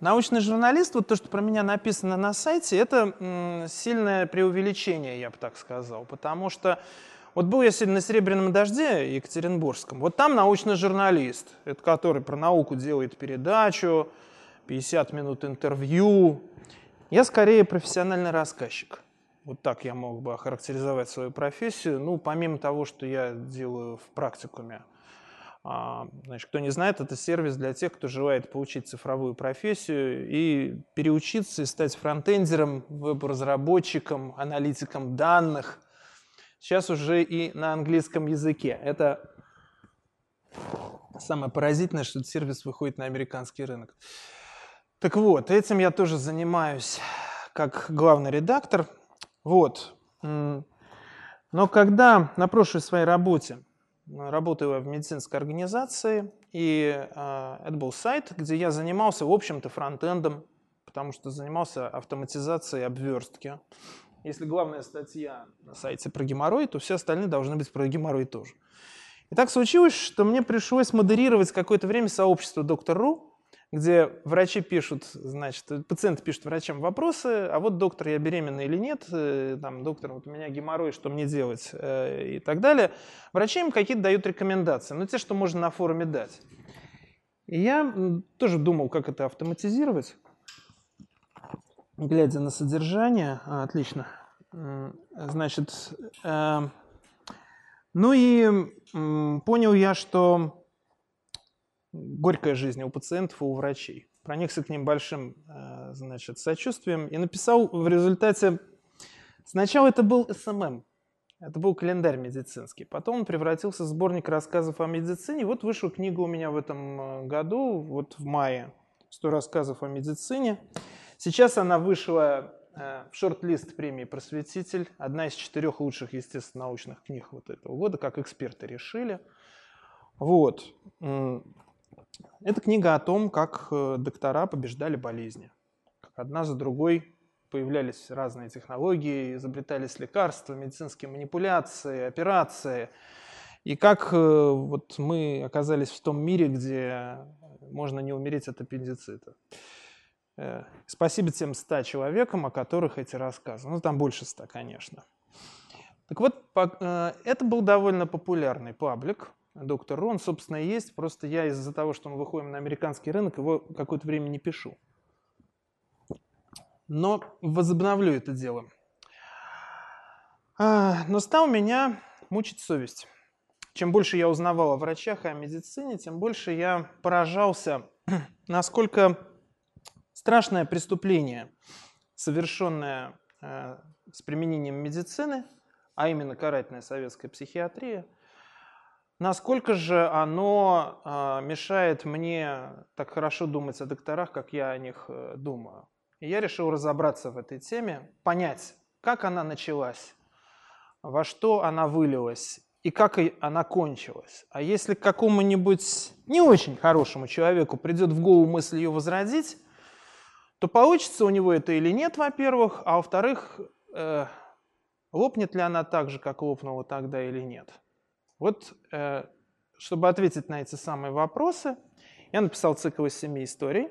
научный журналист, вот то, что про меня написано на сайте, это сильное преувеличение, я бы так сказал. Потому что вот был я сегодня на «Серебряном дожде» Екатеринбургском. Вот там научный журналист, это который про науку делает передачу, 50 минут интервью. Я скорее профессиональный рассказчик. Вот так я мог бы охарактеризовать свою профессию. Ну, помимо того, что я делаю в практикуме. А, значит, кто не знает, это сервис для тех, кто желает получить цифровую профессию и переучиться и стать фронтендером, веб-разработчиком, аналитиком данных – сейчас уже и на английском языке. Это самое поразительное, что этот сервис выходит на американский рынок. Так вот, этим я тоже занимаюсь как главный редактор. Вот. Но когда на прошлой своей работе, работаю в медицинской организации, и э, это был сайт, где я занимался, в общем-то, фронтендом, потому что занимался автоматизацией обверстки. Если главная статья на сайте про геморрой, то все остальные должны быть про геморрой тоже. И так случилось, что мне пришлось модерировать какое-то время сообщество Доктор.ру, где врачи пишут, значит, пациенты пишут врачам вопросы, а вот доктор, я беременна или нет, э, там, доктор, вот у меня геморрой, что мне делать э, и так далее. Врачи им какие-то дают рекомендации, но те, что можно на форуме дать. И я тоже думал, как это автоматизировать глядя на содержание, а, отлично, значит, э, ну и э, понял я, что горькая жизнь у пациентов и у врачей. Проникся к ним большим, э, значит, сочувствием и написал в результате, сначала это был SMM, это был календарь медицинский. Потом он превратился в сборник рассказов о медицине. Вот вышла книга у меня в этом э, году, вот в мае, 100 рассказов о медицине. Сейчас она вышла э, в шорт-лист премии «Просветитель», одна из четырех лучших, естественно-научных книг вот этого года, как эксперты решили. Вот. Это книга о том, как э, доктора побеждали болезни. Как одна за другой появлялись разные технологии, изобретались лекарства, медицинские манипуляции, операции. И как э, вот мы оказались в том мире, где можно не умереть от аппендицита. Э, спасибо тем 100 человекам, о которых эти рассказы. Ну, там больше 100, конечно. Так вот, это был довольно популярный паблик, доктор Рон, собственно, и есть. Просто я из-за того, что мы выходим на американский рынок, его какое-то время не пишу. Но возобновлю это дело. А, но стал меня мучить совесть. Чем больше я узнавал о врачах и о медицине, тем больше я поражался, насколько страшное преступление, совершенное э, с применением медицины, а именно карательная советская психиатрия, насколько же оно э, мешает мне так хорошо думать о докторах, как я о них э, думаю. И я решил разобраться в этой теме, понять, как она началась, во что она вылилась и как она кончилась. А если какому-нибудь не очень хорошему человеку придет в голову мысль ее возродить, то получится у него это или нет, во-первых, а во-вторых, э, лопнет ли она так же, как лопнула тогда или нет. Вот, э, чтобы ответить на эти самые вопросы, я написал цикл из семи историй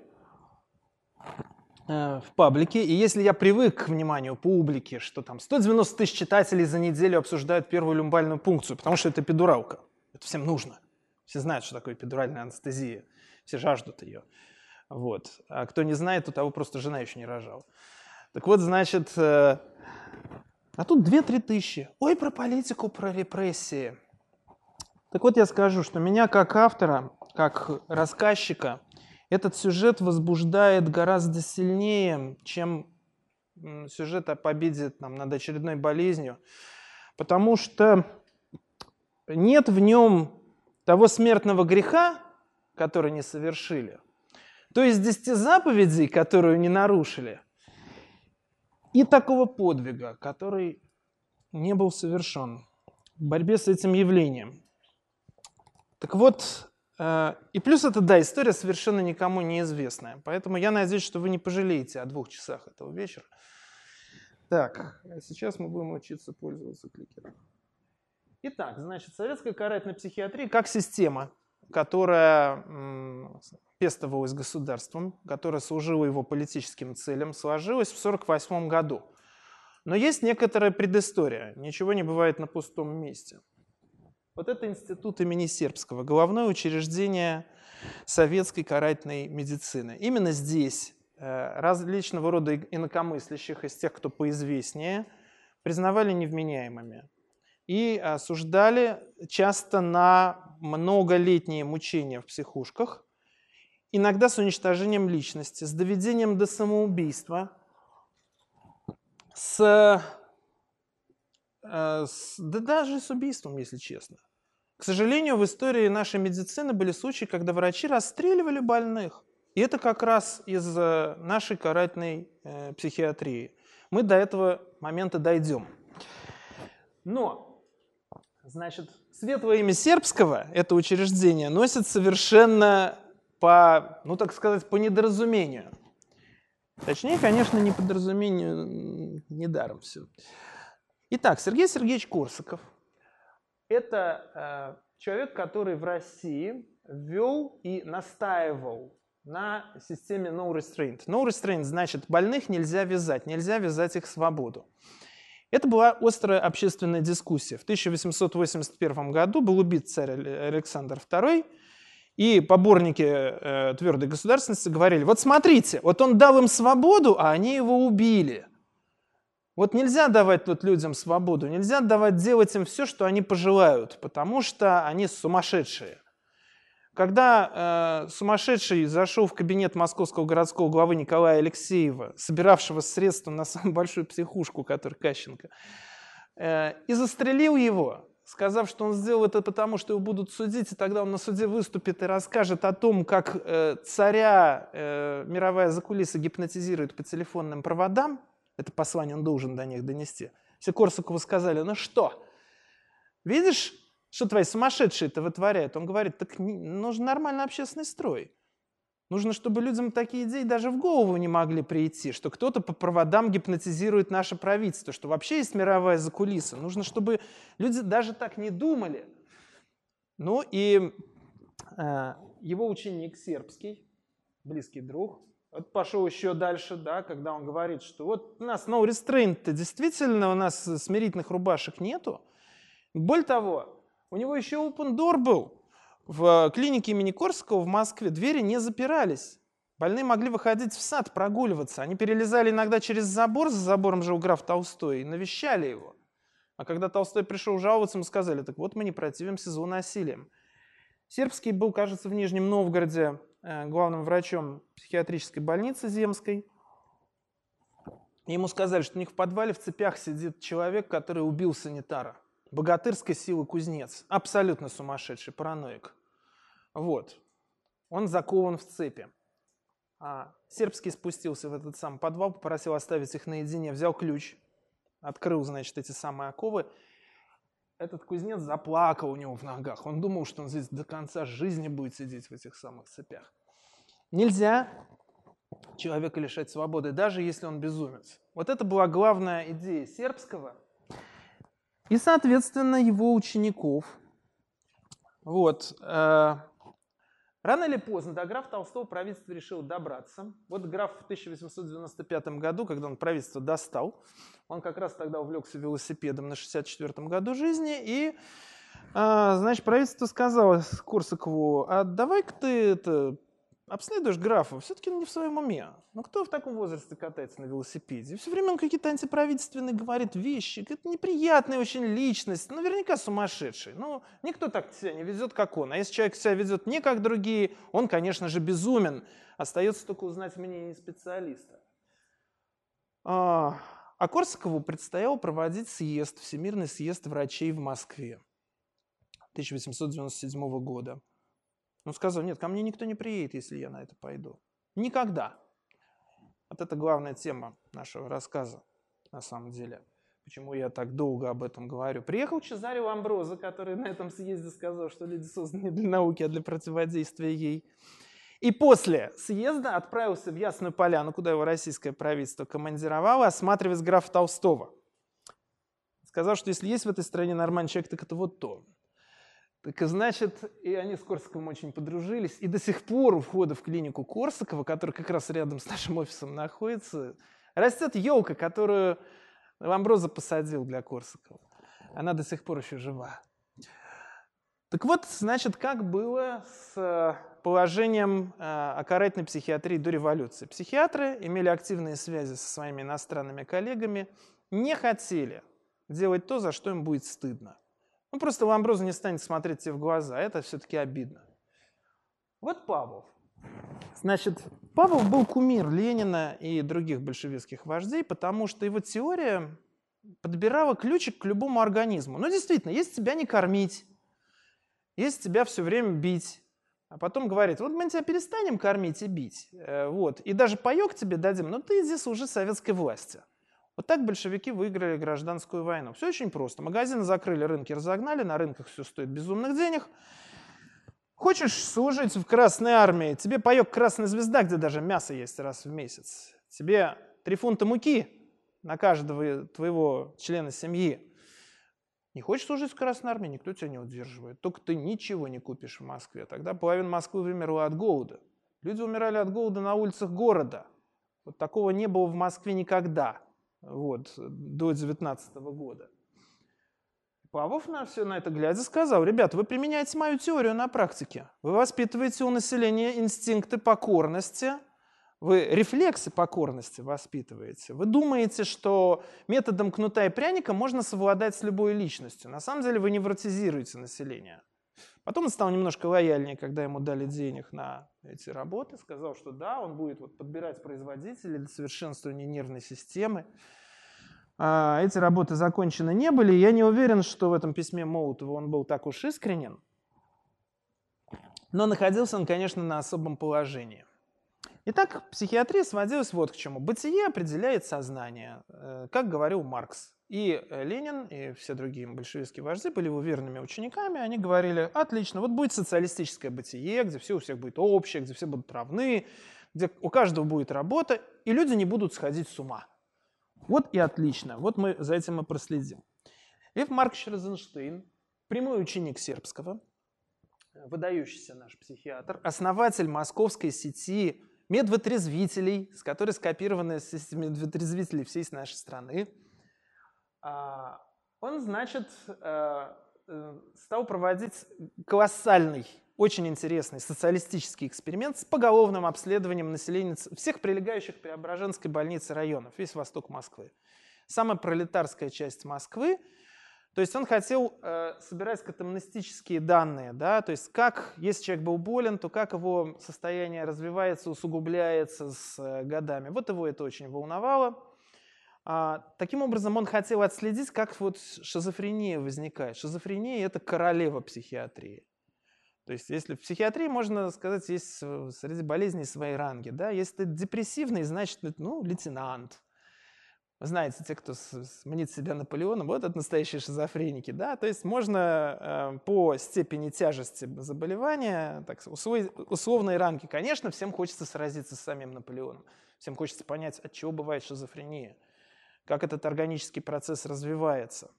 э, в паблике. И если я привык к вниманию публики, что там 190 тысяч читателей за неделю обсуждают первую люмбальную пункцию, потому что это педуралка. Это всем нужно. Все знают, что такое педуральная анестезия. Все жаждут ее. Вот. А кто не знает, то того просто жена еще не рожала. Так вот, значит, э, а тут 2-3 тысячи. Ой, про политику, про репрессии. Так вот, я скажу, что меня как автора, как рассказчика, этот сюжет возбуждает гораздо сильнее, чем сюжет о победе там, над очередной болезнью, потому что нет в нем того смертного греха, который не совершили – то есть десяти заповедей, которую не нарушили, и такого подвига, который не был совершен в борьбе с этим явлением. Так вот, э, и плюс это, да, история совершенно никому неизвестная. Поэтому я надеюсь, что вы не пожалеете о двух часах этого вечера. Так, а сейчас мы будем учиться пользоваться кликером. Итак, значит, советская карательная психиатрия как система которая пестовалась государством, которая служила его политическим целям, сложилась в 1948 году. Но есть некоторая предыстория. Ничего не бывает на пустом месте. Вот это институт имени Сербского, головное учреждение советской карательной медицины. Именно здесь э, различного рода инакомыслящих, из тех, кто поизвестнее, признавали невменяемыми и осуждали часто на многолетние мучения в психушках, иногда с уничтожением личности, с доведением до самоубийства, с, да даже с убийством, если честно. К сожалению, в истории нашей медицины были случаи, когда врачи расстреливали больных. И это как раз из нашей карательной э, психиатрии. Мы до этого момента дойдем. Но, значит, светлое имя сербского, это учреждение, носит совершенно по, ну так сказать, по недоразумению. Точнее, конечно, не по недоразумению, недаром все. Итак, Сергей Сергеевич Корсаков – это э, человек, который в России ввел и настаивал на системе no restraint. No restraint значит, больных нельзя вязать, нельзя вязать их свободу. Это была острая общественная дискуссия. В 1881 году был убит царь Александр II, и поборники э, твердой государственности говорили, вот смотрите, вот он дал им свободу, а они его убили. Вот нельзя давать тут людям свободу, нельзя давать делать им все, что они пожелают, потому что они сумасшедшие. Когда э, сумасшедший зашел в кабинет московского городского главы Николая Алексеева, собиравшего средства на самую большую психушку, который Кащенко, э, и застрелил его, сказав, что он сделал это потому, что его будут судить, и тогда он на суде выступит и расскажет о том, как э, царя э, мировая закулиса гипнотизирует по телефонным проводам, это послание он должен до них донести. Все Корсакову сказали, ну что, видишь, что твои сумасшедшие-то вытворяют? Он говорит, так нужен нормальный общественный строй. Нужно, чтобы людям такие идеи даже в голову не могли прийти, что кто-то по проводам гипнотизирует наше правительство, что вообще есть мировая закулиса. Нужно, чтобы люди даже так не думали. Ну и э, его ученик сербский, близкий друг, вот пошел еще дальше, да, когда он говорит, что вот у нас no restraint действительно у нас смирительных рубашек нету. Более того, у него еще open door был в клинике имени Корского в Москве двери не запирались. Больные могли выходить в сад, прогуливаться. Они перелезали иногда через забор, за забором жил граф Толстой, и навещали его. А когда Толстой пришел жаловаться, мы сказали, так вот мы не противимся злонасилием. Сербский был, кажется, в Нижнем Новгороде э, главным врачом психиатрической больницы Земской. Ему сказали, что у них в подвале в цепях сидит человек, который убил санитара. Богатырской силы кузнец. Абсолютно сумасшедший, параноик. Вот. Он закован в цепи. А Сербский спустился в этот самый подвал, попросил оставить их наедине, взял ключ, открыл, значит, эти самые оковы. Этот кузнец заплакал у него в ногах. Он думал, что он здесь до конца жизни будет сидеть в этих самых цепях. Нельзя человека лишать свободы, даже если он безумец. Вот это была главная идея сербского и, соответственно, его учеников. Вот. Рано или поздно до графа Толстого правительство решило добраться. Вот граф в 1895 году, когда он правительство достал, он как раз тогда увлекся велосипедом на 64-м году жизни, и, а, значит, правительство сказало Корсакову, а давай-ка ты это, обследуешь графа, все-таки не в своем уме. Ну кто в таком возрасте катается на велосипеде? Все время он какие-то антиправительственные говорит вещи. Это неприятная очень личность, наверняка сумасшедший. Ну, никто так себя не ведет, как он. А если человек себя ведет не как другие, он, конечно же, безумен. Остается только узнать мнение специалиста. А, а Корсакову предстояло проводить съезд, Всемирный съезд врачей в Москве 1897 года. Он сказал, нет, ко мне никто не приедет, если я на это пойду. Никогда. Вот это главная тема нашего рассказа, на самом деле. Почему я так долго об этом говорю. Приехал Чезарио Амброза, который на этом съезде сказал, что люди созданы не для науки, а для противодействия ей. И после съезда отправился в Ясную Поляну, куда его российское правительство командировало, осматривать графа Толстого. Сказал, что если есть в этой стране нормальный человек, так это вот то. Так и значит, и они с Корсаковым очень подружились. И до сих пор у входа в клинику Корсакова, который как раз рядом с нашим офисом находится, растет елка, которую Ламброза посадил для Корсакова. Она до сих пор еще жива. Так вот, значит, как было с э, положением э, о карательной психиатрии до революции. Психиатры имели активные связи со своими иностранными коллегами, не хотели делать то, за что им будет стыдно. Ну, просто Ламброза не станет смотреть тебе в глаза, это все-таки обидно. Вот Павлов. Значит, Павлов был кумир Ленина и других большевистских вождей, потому что его теория подбирала ключик к любому организму. Ну, действительно, если тебя не кормить, если тебя все время бить, а потом говорит, вот мы тебя перестанем кормить и бить, э, вот, и даже паек тебе дадим, но ты иди служи советской власти. Вот так большевики выиграли гражданскую войну. Все очень просто. Магазины закрыли, рынки разогнали, на рынках все стоит безумных денег. Хочешь служить в Красной Армии, тебе паек Красная Звезда, где даже мясо есть раз в месяц. Тебе три фунта муки на каждого твоего члена семьи. Не хочешь служить в Красной Армии, никто тебя не удерживает. Только ты ничего не купишь в Москве. Тогда половина Москвы вымерла от голода. Люди умирали от голода на улицах города. Вот такого не было в Москве никогда вот, до 19 года. Павлов на все на это глядя сказал, ребята, вы применяете мою теорию на практике. Вы воспитываете у населения инстинкты покорности, вы рефлексы покорности воспитываете. Вы думаете, что методом кнута и пряника можно совладать с любой личностью. На самом деле вы невротизируете население. Потом он стал немножко лояльнее, когда ему дали денег на эти работы. Сказал, что да, он будет вот подбирать производителей для совершенствования нервной системы. А эти работы закончены не были. Я не уверен, что в этом письме Молотова он был так уж искренен. Но находился он, конечно, на особом положении. Итак, психиатрия сводилась вот к чему. Бытие определяет сознание, э, как говорил Маркс. И э, Ленин, и все другие большевистские вожди были его верными учениками. Они говорили, отлично, вот будет социалистическое бытие, где все у всех будет общее, где все будут равны, где у каждого будет работа, и люди не будут сходить с ума. Вот и отлично. Вот мы за этим и проследим. Лев Маркович Розенштейн, прямой ученик сербского, выдающийся наш психиатр, основатель московской сети медвотрезвителей, с которой скопированы системы медвотрезвителей всей нашей страны, он, значит, э, э, стал проводить колоссальный, очень интересный социалистический эксперимент с поголовным обследованием населения всех прилегающих к Преображенской больнице районов, весь восток Москвы. Самая пролетарская часть Москвы. То есть он хотел э, собирать катамнестические данные, да, то есть как, если человек был болен, то как его состояние развивается, усугубляется с э, годами. Вот его это очень волновало. А, таким образом, он хотел отследить, как вот шизофрения возникает. Шизофрения – это королева психиатрии. То есть, если в психиатрии, можно сказать, есть среди болезней свои ранги. Да? Если ты депрессивный, значит, ну, лейтенант. Вы знаете, те, кто мнит себя Наполеоном, вот это настоящие шизофреники. Да? То есть можно э, по степени тяжести заболевания, так, условные ранги, конечно, всем хочется сразиться с самим Наполеоном. Всем хочется понять, от чего бывает шизофрения как этот органический процесс развивается.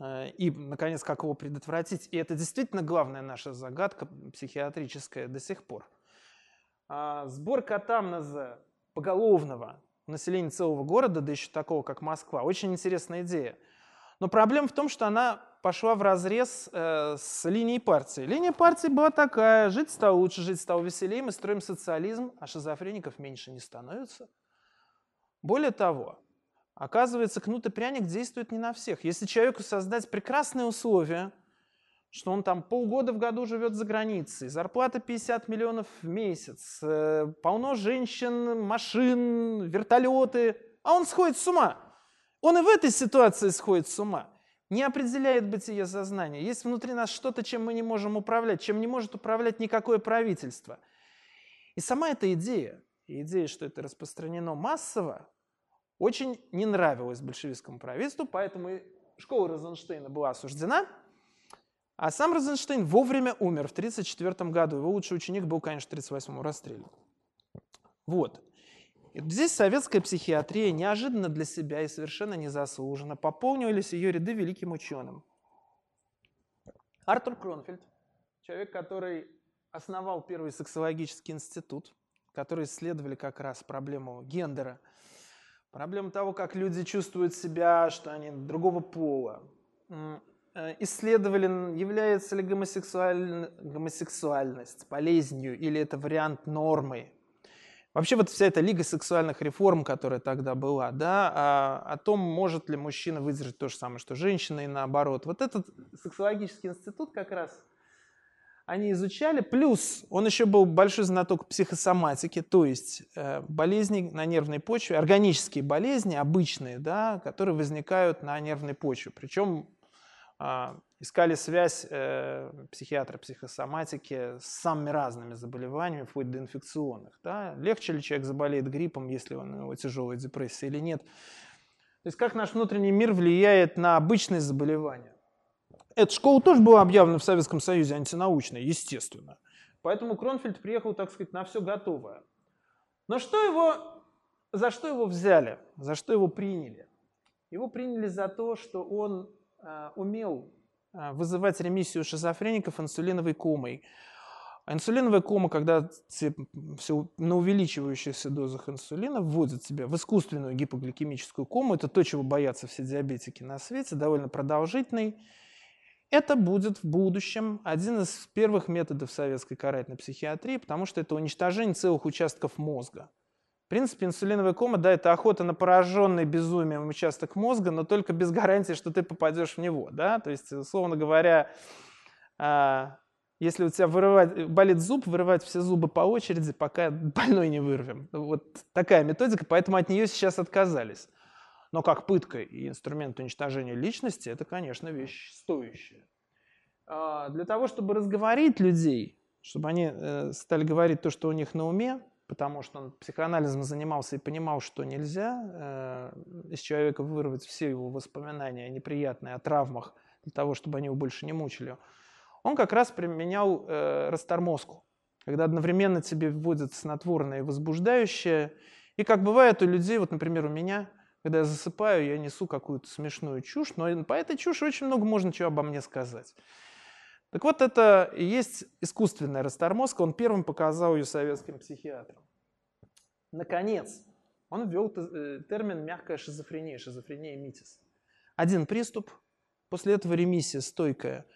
Э, и, наконец, как его предотвратить. И это действительно главная наша загадка психиатрическая до сих пор. А, сбор катамнеза поголовного населения целого города, да еще такого, как Москва, очень интересная идея. Но проблема в том, что она пошла в разрез э, с линией партии. Линия партии была такая, жить стало лучше, жить стало веселее, мы строим социализм, а шизофреников меньше не становится. Более того, Оказывается, кнут и пряник действует не на всех. Если человеку создать прекрасные условия, что он там полгода в году живет за границей, зарплата 50 миллионов в месяц, э, полно женщин, машин, вертолеты, а он сходит с ума. Он и в этой ситуации сходит с ума. Не определяет бытие сознания. Есть внутри нас что-то, чем мы не можем управлять, чем не может управлять никакое правительство. И сама эта идея, идея, что это распространено массово, очень не нравилось большевистскому правительству, поэтому школа Розенштейна была осуждена, а сам Розенштейн вовремя умер в 1934 году. Его лучший ученик был, конечно, в 1938 расстрелян. Вот. И здесь советская психиатрия неожиданно для себя и совершенно незаслуженно пополнились ее ряды великим ученым. Артур Кронфельд, человек, который основал первый сексологический институт, который исследовали как раз проблему гендера, проблему того, как люди чувствуют себя, что они другого пола. Э, исследовали, является ли гомосексуаль... гомосексуальность болезнью или это вариант нормы. Вообще вот вся эта лига сексуальных реформ, которая тогда была, да, о, а, о том, может ли мужчина выдержать то же самое, что женщина, и наоборот. Вот этот сексологический институт как раз они изучали. Плюс он еще был большой знаток психосоматики, то есть э, болезни на нервной почве, органические болезни, обычные, да, которые возникают на нервной почве. Причем э, искали связь э, психиатра психосоматики с самыми разными заболеваниями, вплоть до инфекционных. Да. Легче ли человек заболеет гриппом, если он, у него тяжелая депрессия или нет. То есть как наш внутренний мир влияет на обычные заболевания. Эта школа тоже была объявлена в Советском Союзе антинаучной, естественно. Поэтому Кронфельд приехал, так сказать, на все готовое. Но что его, за что его взяли, за что его приняли? Его приняли за то, что он э, умел э, вызывать ремиссию шизофреников инсулиновой комой. Инсулиновая кома, когда все на увеличивающихся дозах инсулина вводят тебя в искусственную гипогликемическую кому, это то, чего боятся все диабетики на свете, довольно продолжительный, это будет в будущем один из первых методов советской карательной психиатрии, потому что это уничтожение целых участков мозга. В принципе, инсулиновая кома, да, это охота на пораженный безумием участок мозга, но только без гарантии, что ты попадешь в него, да, то есть, условно говоря, а, если у тебя вырывать, болит зуб, вырывать все зубы по очереди, пока больной не вырвем. Вот такая методика, поэтому от нее сейчас отказались. Но как пытка и инструмент уничтожения личности, это, конечно, вещь стоящая. А, для того, чтобы разговорить людей, чтобы они э, стали говорить то, что у них на уме, потому что он психоанализом занимался и понимал, что нельзя э, из человека вырвать все его воспоминания неприятные о травмах, для того, чтобы они его больше не мучили, он как раз применял э, растормозку, когда одновременно тебе вводят снотворное и возбуждающее. И как бывает у людей, вот, например, у меня, когда я засыпаю, я несу какую-то смешную чушь, но по этой чуши очень много можно чего обо мне сказать. Так вот, это и есть искусственная растормозка, он первым показал ее советским психиатрам. Наконец, он ввел э, термин «мягкая шизофрения», шизофрения митис. Один приступ, после этого ремиссия стойкая.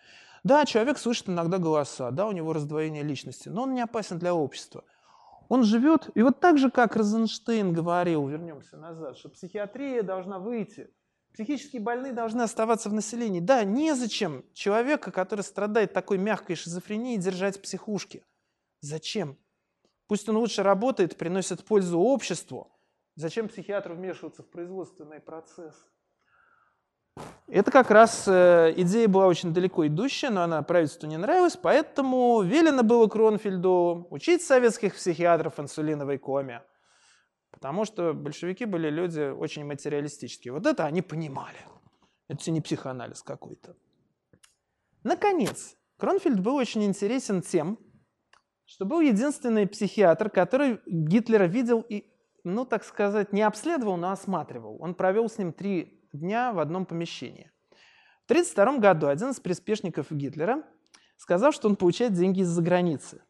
Да, человек слышит иногда голоса, да, у него раздвоение личности, но он не опасен для общества. Он живет, и вот так же, как Розенштейн говорил, вернемся назад, что психиатрия должна выйти, психические больные должны оставаться в населении. Да, незачем человека, который страдает такой мягкой шизофренией, держать в психушке. Зачем? Пусть он лучше работает, приносит пользу обществу. Зачем психиатру вмешиваться в производственный процесс? Это как раз э, идея была очень далеко идущая, но она правительству не нравилась, поэтому велено было Кронфельду учить советских психиатров инсулиновой коме. Потому что большевики были люди очень материалистические. Вот это они понимали. Это не психоанализ какой-то. Наконец, Кронфельд был очень интересен тем, что был единственный психиатр, который Гитлера видел и, ну, так сказать, не обследовал, но осматривал. Он провел с ним три дня в одном помещении. В 1932 году один из приспешников Гитлера сказал, что он получает деньги из-за границы.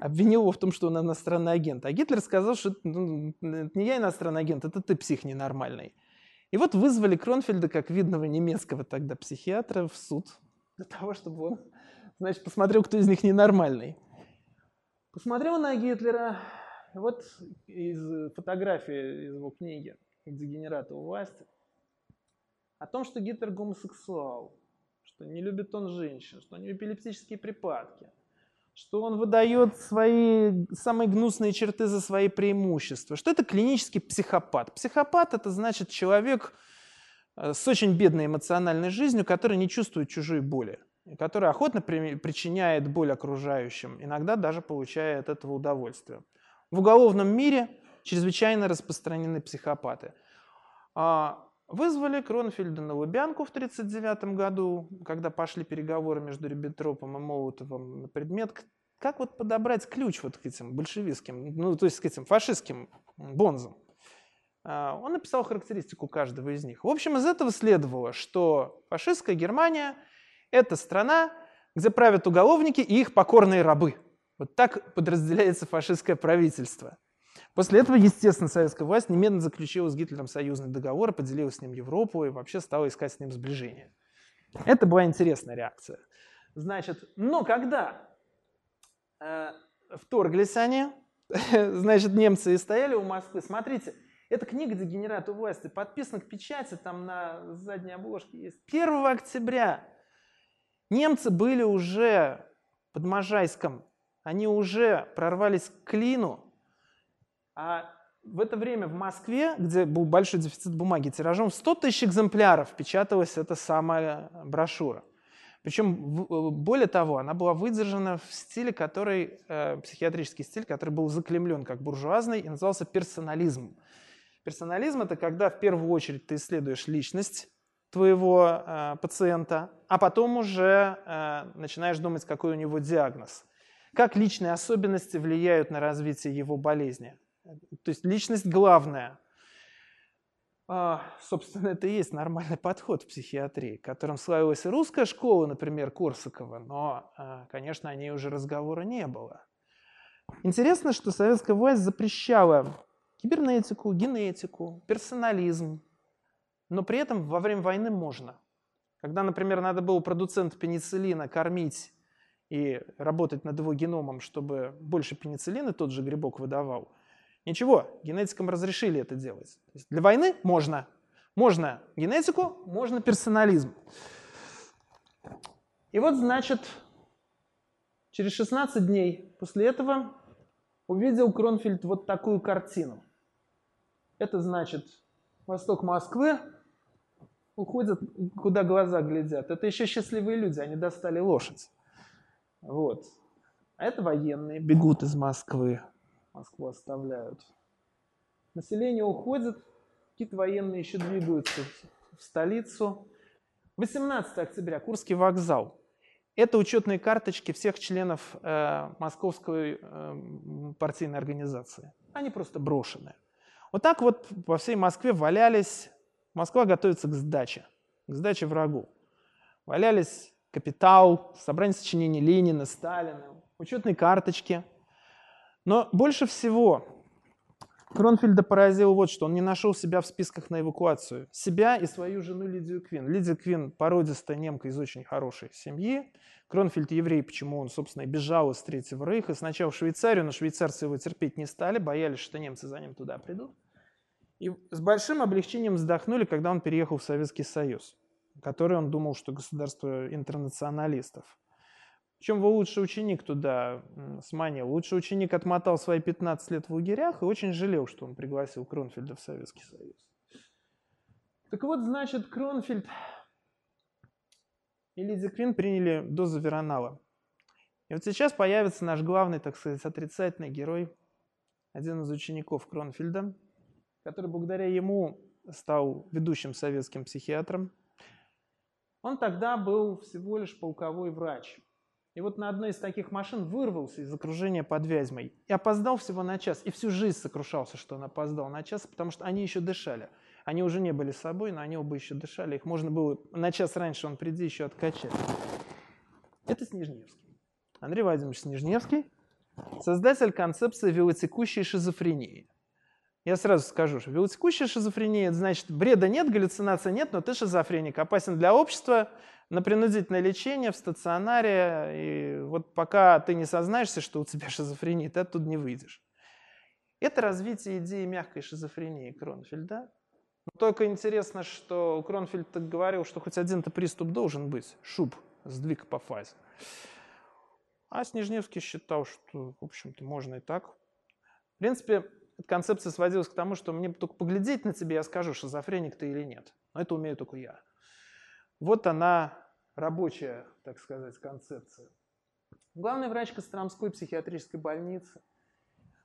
Обвинил его в том, что он иностранный агент. А Гитлер сказал, что ну, это не я иностранный агент, это ты псих ненормальный. И вот вызвали Кронфельда, как видного немецкого тогда психиатра, в суд для того, чтобы он, значит, посмотрел, кто из них ненормальный. Посмотрел на Гитлера, вот из фотографии из его книги «Дегенераты у власти», о том, что Гитлер гомосексуал, что не любит он женщин, что у него эпилептические припадки, что он выдает свои самые гнусные черты за свои преимущества, что это клинический психопат. Психопат – это значит человек э, с очень бедной эмоциональной жизнью, который не чувствует чужой боли, который охотно причиняет боль окружающим, иногда даже получая от этого удовольствие. В уголовном мире чрезвычайно распространены психопаты. А Вызвали Кронфельда на Лубянку в 1939 году, когда пошли переговоры между Риббентропом и Молотовым на предмет, как вот подобрать ключ вот к этим большевистским, ну, то есть к этим фашистским бонзам. А, он написал характеристику каждого из них. В общем, из этого следовало, что фашистская Германия – это страна, где правят уголовники и их покорные рабы. Вот так подразделяется фашистское правительство. После этого, естественно, советская власть немедленно заключила с Гитлером союзный договор, поделила с ним Европу и вообще стала искать с ним сближение. Это была интересная реакция. Значит, но когда э, вторглись они, значит, немцы и стояли у Москвы, смотрите, эта книга «Дегенерат власти» подписана к печати, там на задней обложке есть. 1 октября немцы были уже под Можайском, они уже прорвались к Клину, а в это время в Москве, где был большой дефицит бумаги, тиражом 100 тысяч экземпляров печаталась эта самая брошюра. Причем, э, более того, она была выдержана в стиле, который, э, психиатрический стиль, который был заклемлен как буржуазный и назывался персонализм. Персонализм – это когда в первую очередь ты исследуешь личность твоего э, пациента, а потом уже э, начинаешь думать, какой у него диагноз. Как личные особенности влияют на развитие его болезни. То есть личность главная. А, собственно, это и есть нормальный подход в психиатрии, которым славилась и русская школа, например, Корсакова, но, а, конечно, о ней уже разговора не было. Интересно, что советская власть запрещала кибернетику, генетику, персонализм, но при этом во время войны можно. Когда, например, надо было продуцента пенициллина кормить и работать над его геномом, чтобы больше пенициллина тот же грибок выдавал – Ничего, генетикам разрешили это делать. для войны можно. Можно генетику, можно персонализм. И вот, значит, через 16 дней после этого увидел Кронфельд вот такую картину. Это значит, восток Москвы уходят, куда глаза глядят. Это еще счастливые люди, они достали лошадь. Вот. А это военные, бегут из Москвы. Москву оставляют. Население уходит, какие-то военные еще двигаются в столицу. 18 октября, Курский вокзал. Это учетные карточки всех членов э, Московской э, партийной организации. Они просто брошены. Вот так вот по всей Москве валялись. Москва готовится к сдаче, к сдаче врагу. Валялись «Капитал», собрание сочинений Ленина, Сталина, учетные карточки – но больше всего Кронфельда поразил вот что. Он не нашел себя в списках на эвакуацию. Себя и свою жену Лидию Квин. Лидия Квин породистая немка из очень хорошей семьи. Кронфельд еврей, почему он, собственно, бежал из Третьего Рейха. Сначала в Швейцарию, но швейцарцы его терпеть не стали, боялись, что немцы за ним туда придут. И с большим облегчением вздохнули, когда он переехал в Советский Союз, который он думал, что государство интернационалистов. Причем его лучший ученик туда сманил. Лучший ученик отмотал свои 15 лет в лагерях и очень жалел, что он пригласил Кронфельда в Советский Союз. Так вот, значит, Кронфельд и Лиди Квин приняли дозу веронала. И вот сейчас появится наш главный, так сказать, отрицательный герой, один из учеников Кронфельда, который благодаря ему стал ведущим советским психиатром. Он тогда был всего лишь полковой врач – и вот на одной из таких машин вырвался из окружения под Вязьмой и опоздал всего на час. И всю жизнь сокрушался, что он опоздал на час, потому что они еще дышали. Они уже не были собой, но они оба еще дышали. Их можно было на час раньше он приди еще откачать. Это Снежневский. Андрей Владимирович Снежневский, создатель концепции велотекущей шизофрении. Я сразу скажу, что велотекущая шизофрения, это значит, бреда нет, галлюцинации нет, но ты шизофреник, опасен для общества, на принудительное лечение в стационаре, и вот пока ты не сознаешься, что у тебя шизофрения, ты оттуда не выйдешь. Это развитие идеи мягкой шизофрении Кронфельда. Но только интересно, что Кронфельд говорил, что хоть один-то приступ должен быть, шуб, сдвиг по фазе. А Снежневский считал, что, в общем-то, можно и так. В принципе, концепция сводилась к тому, что мне только поглядеть на тебя, я скажу, шизофреник ты или нет. Но это умею только я. Вот она, рабочая, так сказать, концепция. Главный врач Костромской психиатрической больницы.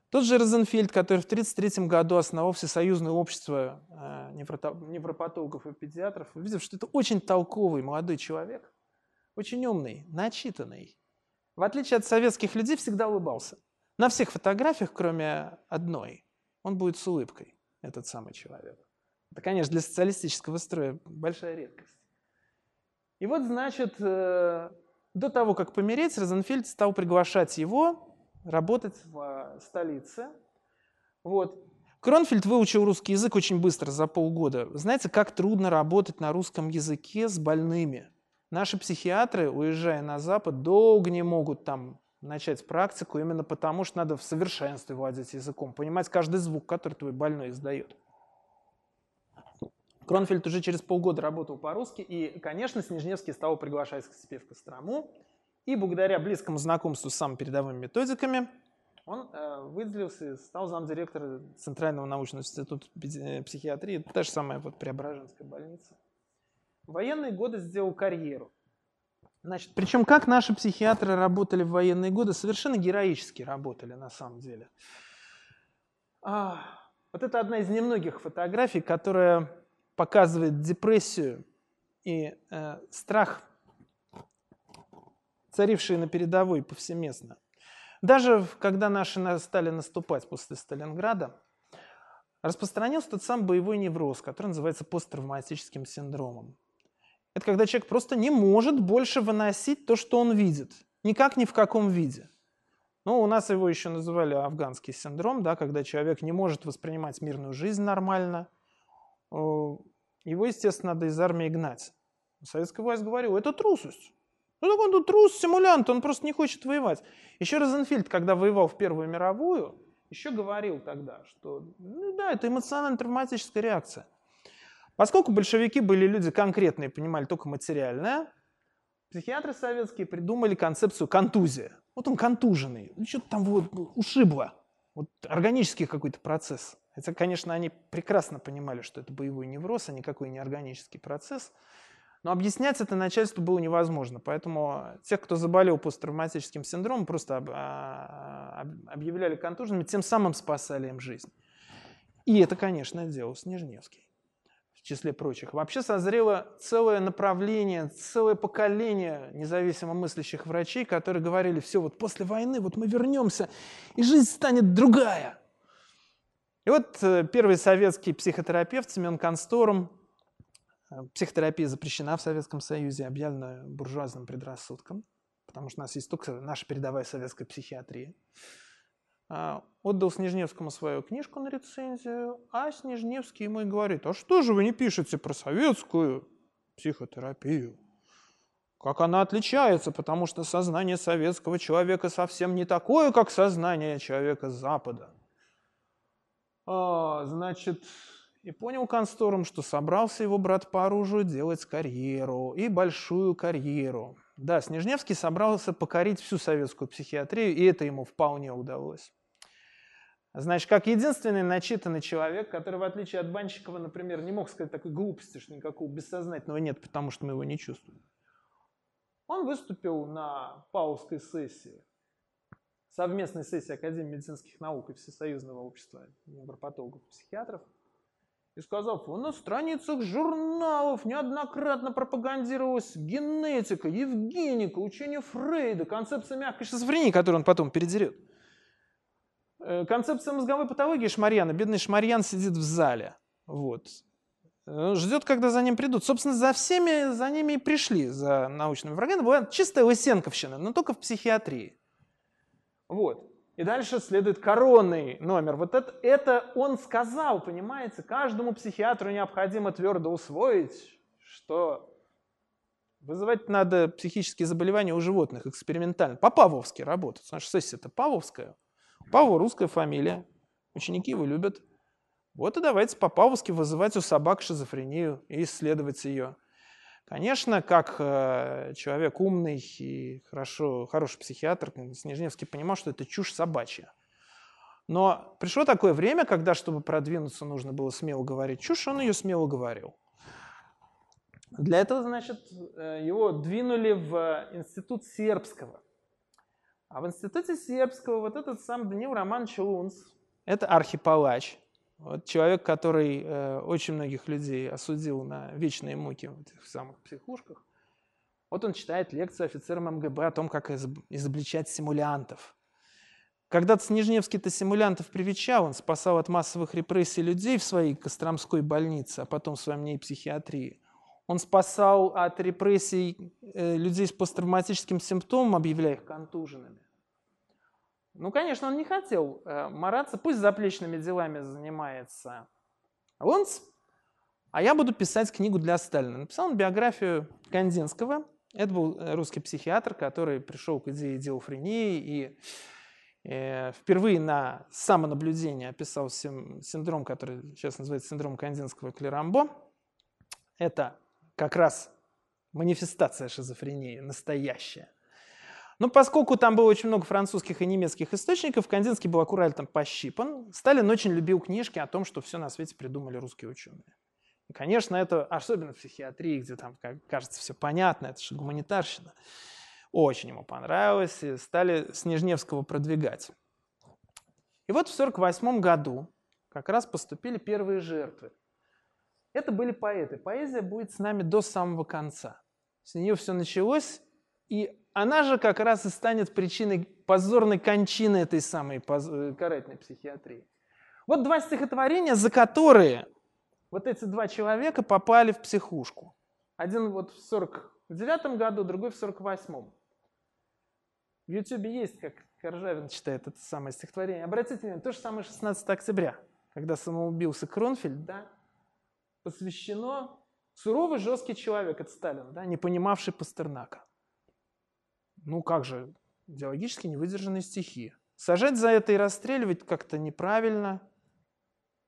Тот же Розенфельд, который в 1933 году основал Всесоюзное общество э, невропатологов и педиатров, увидев, что это очень толковый молодой человек, очень умный, начитанный. В отличие от советских людей, всегда улыбался. На всех фотографиях, кроме одной, он будет с улыбкой, этот самый человек. Это, конечно, для социалистического строя большая редкость. И вот, значит, э, до того, как помереть, Розенфельд стал приглашать его работать в столице. Вот. Кронфельд выучил русский язык очень быстро, за полгода. Знаете, как трудно работать на русском языке с больными. Наши психиатры, уезжая на Запад, долго не могут там начать практику, именно потому что надо в совершенстве владеть языком, понимать каждый звук, который твой больной издает. Кронфельд уже через полгода работал по-русски, и, конечно, Снежневский стал приглашать к себе в Кострому. И благодаря близкому знакомству с самыми передовыми методиками он э, выделился и стал замдиректора Центрального научного института э, психиатрии, та же самая вот Преображенская больница. В военные годы сделал карьеру. Значит, причем как наши психиатры работали в военные годы, совершенно героически работали на самом деле. А, вот это одна из немногих фотографий, которая показывает депрессию и э, страх, царившие на передовой повсеместно. Даже когда наши стали наступать после Сталинграда, распространился тот сам боевой невроз, который называется посттравматическим синдромом. Это когда человек просто не может больше выносить то, что он видит. Никак ни в каком виде. Ну, у нас его еще называли афганский синдром, да, когда человек не может воспринимать мирную жизнь нормально. Его, естественно, надо из армии гнать. Советская власть говорила, это трусость. Ну так он тут трус, симулянт, он просто не хочет воевать. Еще Розенфельд, когда воевал в Первую мировую, еще говорил тогда, что ну да, это эмоционально-травматическая реакция. Поскольку большевики были люди конкретные, понимали только материальное, психиатры советские придумали концепцию контузия. Вот он контуженный, ну, что-то там вот ушибло, вот органический какой-то процесс. Хотя, конечно, они прекрасно понимали, что это боевой невроз, а никакой не органический процесс. Но объяснять это начальству было невозможно. Поэтому тех, кто заболел посттравматическим синдромом, просто а, объявляли контуженными, тем самым спасали им жизнь. И это, конечно, делал Снежневский числе прочих. Вообще созрело целое направление, целое поколение независимо мыслящих врачей, которые говорили, все, вот после войны вот мы вернемся, и жизнь станет другая. И вот э, первый советский психотерапевт Семен Консторум Э, психотерапия запрещена в Советском Союзе, объявлена буржуазным предрассудком, потому что у нас есть только наша передовая советская психиатрия. А, отдал Снежневскому свою книжку на рецензию, а Снежневский ему и говорит, а что же вы не пишете про советскую психотерапию? Как она отличается, потому что сознание советского человека совсем не такое, как сознание человека Запада. А, значит, и понял констором, что собрался его брат по оружию делать карьеру, и большую карьеру. Да, Снежневский собрался покорить всю советскую психиатрию, и это ему вполне удалось. Значит, как единственный начитанный человек, который, в отличие от Банщикова, например, не мог сказать такой глупости, что никакого бессознательного нет, потому что мы его не чувствуем. Он выступил на Паулской сессии, совместной сессии Академии медицинских наук и Всесоюзного общества невропатологов и психиатров – и сказав, на страницах журналов неоднократно пропагандировалась генетика, евгеника, учение Фрейда, концепция мягкой шизофрении, которую он потом передерет. Э, концепция мозговой патологии Шмарьяна. Бедный Шмарьян сидит в зале. Вот. Э, Ждет, когда за ним придут. Собственно, за всеми за ними и пришли, за научными врагами. Была чистая лысенковщина, но только в психиатрии. Вот. И дальше следует коронный номер. Вот это, это он сказал, понимаете? Каждому психиатру необходимо твердо усвоить, что вызывать надо психические заболевания у животных экспериментально. По-павловски работать. Наша сессия это павловская. У Павла русская фамилия. Ученики его любят. Вот и давайте по-павловски вызывать у собак шизофрению и исследовать ее. Конечно, как э, человек умный и хорошо, хороший психиатр, Снежневский понимал, что это чушь собачья. Но пришло такое время, когда, чтобы продвинуться, нужно было смело говорить чушь, он ее смело говорил. Для этого, значит, э, его двинули в институт сербского. А в институте сербского вот этот сам Данил Романович Лунц, это архипалач, вот человек, который э, очень многих людей осудил на вечные муки в этих самых психушках, вот он читает лекцию офицерам МГБ о том, как изобличать симулянтов. Когда-то Снежневский-то симулянтов привечал, он спасал от массовых репрессий людей в своей Костромской больнице, а потом в своем ней психиатрии. Он спасал от репрессий э, людей с посттравматическим симптомом, объявляя их контуженными. Ну, конечно, он не хотел э, мараться, пусть заплечными делами занимается Лонс, а я буду писать книгу для Сталина. Написал он биографию Кандинского. Это был э, русский психиатр, который пришел к идее идеофрении и э, впервые на самонаблюдение описал синдром, который сейчас называется синдром Кандинского Клерамбо. Это как раз манифестация шизофрении, настоящая. Но поскольку там было очень много французских и немецких источников, Кандинский был аккуратно пощипан. Сталин очень любил книжки о том, что все на свете придумали русские ученые. И, конечно, это особенно в психиатрии, где там как, кажется все понятно, это же гуманитарщина. Очень ему понравилось, и стали Снежневского продвигать. И вот в 1948 году как раз поступили первые жертвы. Это были поэты. Поэзия будет с нами до самого конца. С нее все началось, и она же как раз и станет причиной позорной кончины этой самой э, карательной психиатрии. Вот два стихотворения, за которые вот эти два человека попали в психушку. Один вот в 49 году, другой в 48-м. В Ютубе есть, как Коржавин читает это самое стихотворение. Обратите внимание, то же самое 16 октября, когда самоубился Кронфельд, да, посвящено суровый, жесткий человек, это Сталин, да, не понимавший Пастернака. Ну как же, идеологически невыдержанные стихи. Сажать за это и расстреливать как-то неправильно –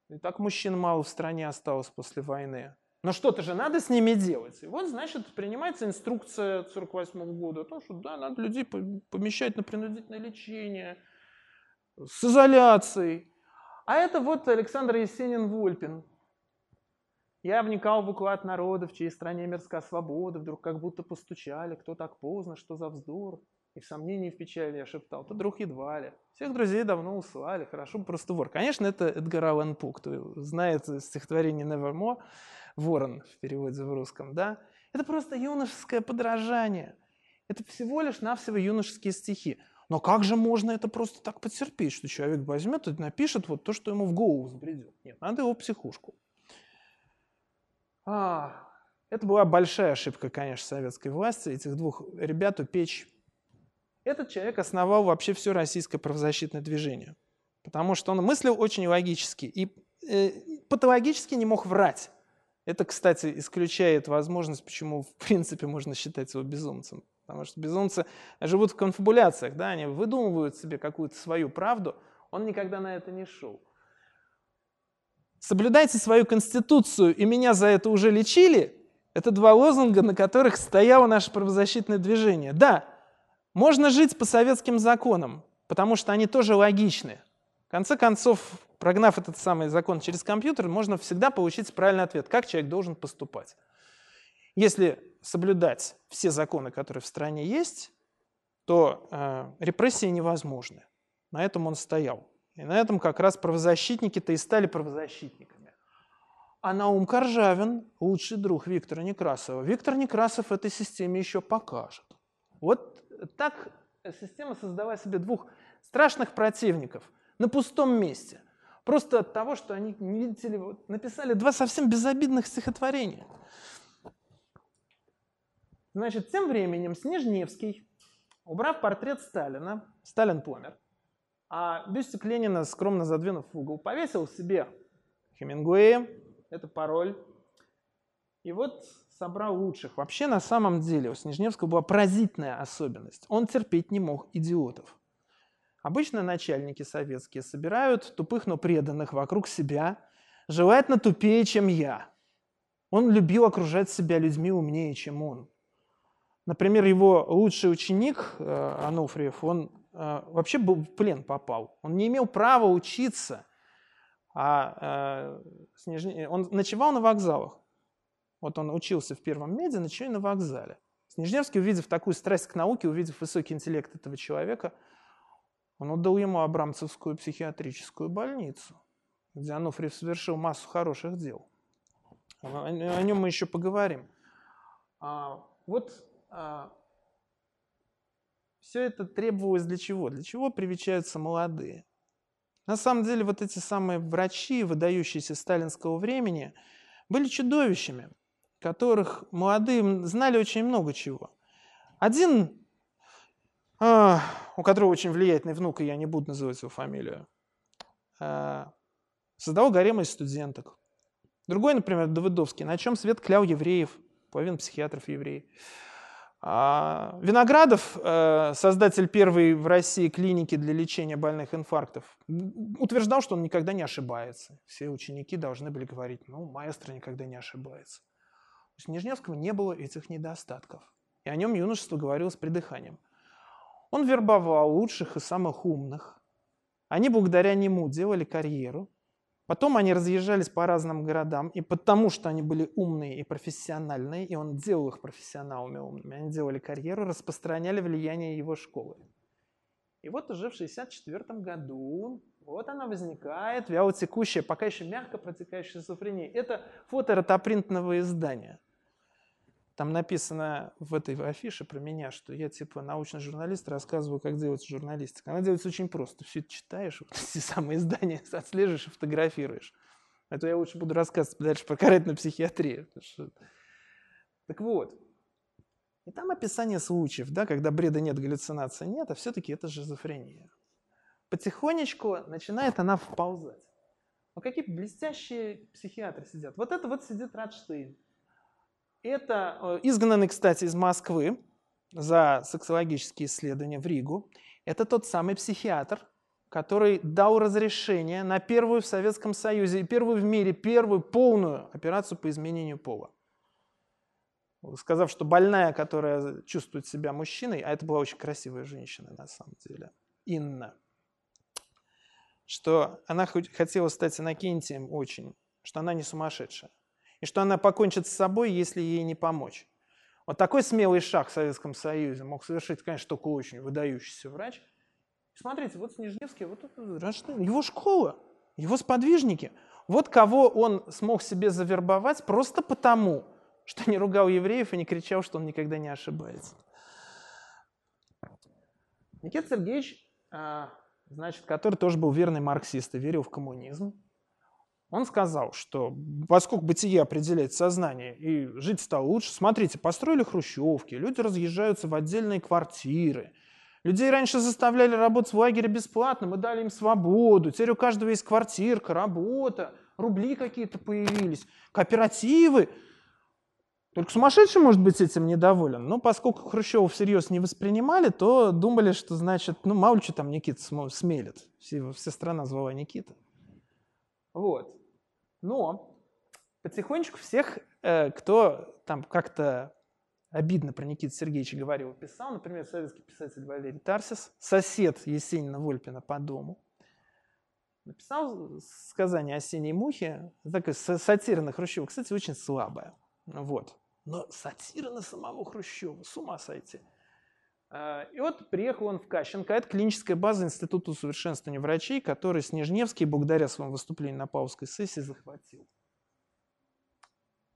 и так мужчин мало в стране осталось после войны. Но что-то же надо с ними делать. И вот, значит, принимается инструкция 1948 года о том, что да, надо людей помещать на принудительное лечение, с изоляцией. А это вот Александр Есенин-Вольпин. Я вникал в уклад народа, в чьей стране мирская свобода, вдруг как будто постучали, кто так поздно, что за вздор. И в сомнении, в печали я шептал, то друг едва ли. Всех друзей давно услали, хорошо просто вор. Конечно, это Эдгар Аллен Пу, кто знает стихотворение Nevermore, Ворон в переводе в русском, да? Это просто юношеское подражание. Это всего лишь навсего юношеские стихи. Но как же можно это просто так потерпеть, что человек возьмет и напишет вот то, что ему в голову взбредет? Нет, надо его психушку. А, это была большая ошибка, конечно, советской власти, этих двух ребят упечь этот человек основал вообще все российское правозащитное движение. Потому что он мыслил очень логически и э, патологически не мог врать. Это, кстати, исключает возможность, почему в принципе можно считать его безумцем. Потому что безумцы живут в конфабуляциях, да, они выдумывают себе какую-то свою правду, он никогда на это не шел. Соблюдайте свою конституцию, и меня за это уже лечили. Это два лозунга, на которых стояло наше правозащитное движение. Да, можно жить по советским законам, потому что они тоже логичны. В конце концов, прогнав этот самый закон через компьютер, можно всегда получить правильный ответ, как человек должен поступать. Если соблюдать все законы, которые в стране есть, то э, репрессии невозможны. На этом он стоял. И на этом как раз правозащитники-то и стали правозащитниками. А Наум Коржавин – лучший друг Виктора Некрасова. Виктор Некрасов этой системе еще покажет. Вот так система создала себе двух страшных противников на пустом месте. Просто от того, что они, видите ли, вот, написали два совсем безобидных стихотворения. Значит, тем временем Снежневский, убрав портрет Сталина, Сталин помер, а бюстик Ленина, скромно задвинув в угол, повесил себе Хемингуэя, это пароль. И вот собрал лучших. Вообще, на самом деле, у Снежневского была поразительная особенность. Он терпеть не мог идиотов. Обычно начальники советские собирают тупых, но преданных вокруг себя, желательно тупее, чем я. Он любил окружать себя людьми умнее, чем он. Например, его лучший ученик э, Ануфриев, он вообще был в плен попал. Он не имел права учиться, а э, Снежне... он ночевал на вокзалах. Вот он учился в первом меди, ночуя на вокзале. Снежневский, увидев такую страсть к науке, увидев высокий интеллект этого человека, он отдал ему Абрамцевскую психиатрическую больницу, где Ануфриев совершил массу хороших дел. О нем мы еще поговорим. А, вот а, все это требовалось для чего? Для чего привечаются молодые? На самом деле вот эти самые врачи, выдающиеся сталинского времени, были чудовищами. которых молодые знали очень много чего. Один, а, у которого очень влиятельный внук, и я не буду называть его фамилию, а, создавал гарем из студенток. Другой, например, Давыдовский, на чем свет клял евреев, половина психиатров евреев. А Виноградов, э, создатель первой в России клиники для лечения больных инфарктов, утверждал, что он никогда не ошибается. Все ученики должны были говорить, ну, маэстро никогда не ошибается. У Нижневского не было этих недостатков. И о нем юношество говорило с придыханием. Он вербовал лучших и самых умных. Они благодаря нему делали карьеру, Потом они разъезжались по разным городам, и потому что они были умные и профессиональные, и он делал их профессионалами умными, они делали карьеру, распространяли влияние его школы. И вот уже в 1964 году, вот она возникает, вялотекущая, пока еще мягко протекающая шизофрения. Это фото ротопринтного издания – там написано в этой афише про меня, что я типа научный журналист, рассказываю, как делать журналистика. Она делается очень просто. Все это читаешь, вот эти самые издания отслеживаешь и фотографируешь. А то я лучше буду рассказывать дальше про карательную психиатрию. Что... Так вот. И там описание случаев, да, когда бреда нет, галлюцинации нет, а все-таки это шизофрения. Потихонечку начинает она вползать. Вот какие блестящие психиатры сидят. Вот это вот сидит Радштейн. Это э, изгнанный, кстати, из Москвы за сексологические исследования в Ригу. Это тот самый психиатр, который дал разрешение на первую в Советском Союзе и первую в мире, первую полную операцию по изменению пола. Сказав, что больная, которая чувствует себя мужчиной, а это была очень красивая женщина на самом деле, Инна, что она хотела стать Иннокентием очень, что она не сумасшедшая и что она покончит с собой, если ей не помочь. Вот такой смелый шаг в Советском Союзе мог совершить, конечно, только очень выдающийся врач. Смотрите, вот Снежневский, вот его школа, его сподвижники. Вот кого он смог себе завербовать просто потому, что не ругал евреев и не кричал, что он никогда не ошибается. Никита Сергеевич, а, значит, который тоже был верный марксист и верил в коммунизм, он сказал, что поскольку бытие определяет сознание и жить стало лучше, смотрите, построили хрущевки, люди разъезжаются в отдельные квартиры. Людей раньше заставляли работать в лагере бесплатно, мы дали им свободу. Теперь у каждого есть квартирка, работа, рубли какие-то появились, кооперативы. Только сумасшедший может быть этим недоволен. Но поскольку Хрущева всерьез не воспринимали, то думали, что, значит, ну, мало ли что там Никита смелит. Все, вся страна звала Никита. Вот. Но потихонечку всех, э, кто там как-то обидно про Никита Сергеевича говорил, писал, например, советский писатель Валерий Тарсис, сосед Есенина Вольпина по дому, написал сказание «Осенней мухи», такая сатира на Хрущева, кстати, очень слабая. Вот. Но сатира на самого Хрущева, с ума сойти. Э, и вот приехал он в Кащенко. Это клиническая база Института усовершенствования врачей, который Снежневский благодаря своему выступлению на Павловской сессии захватил.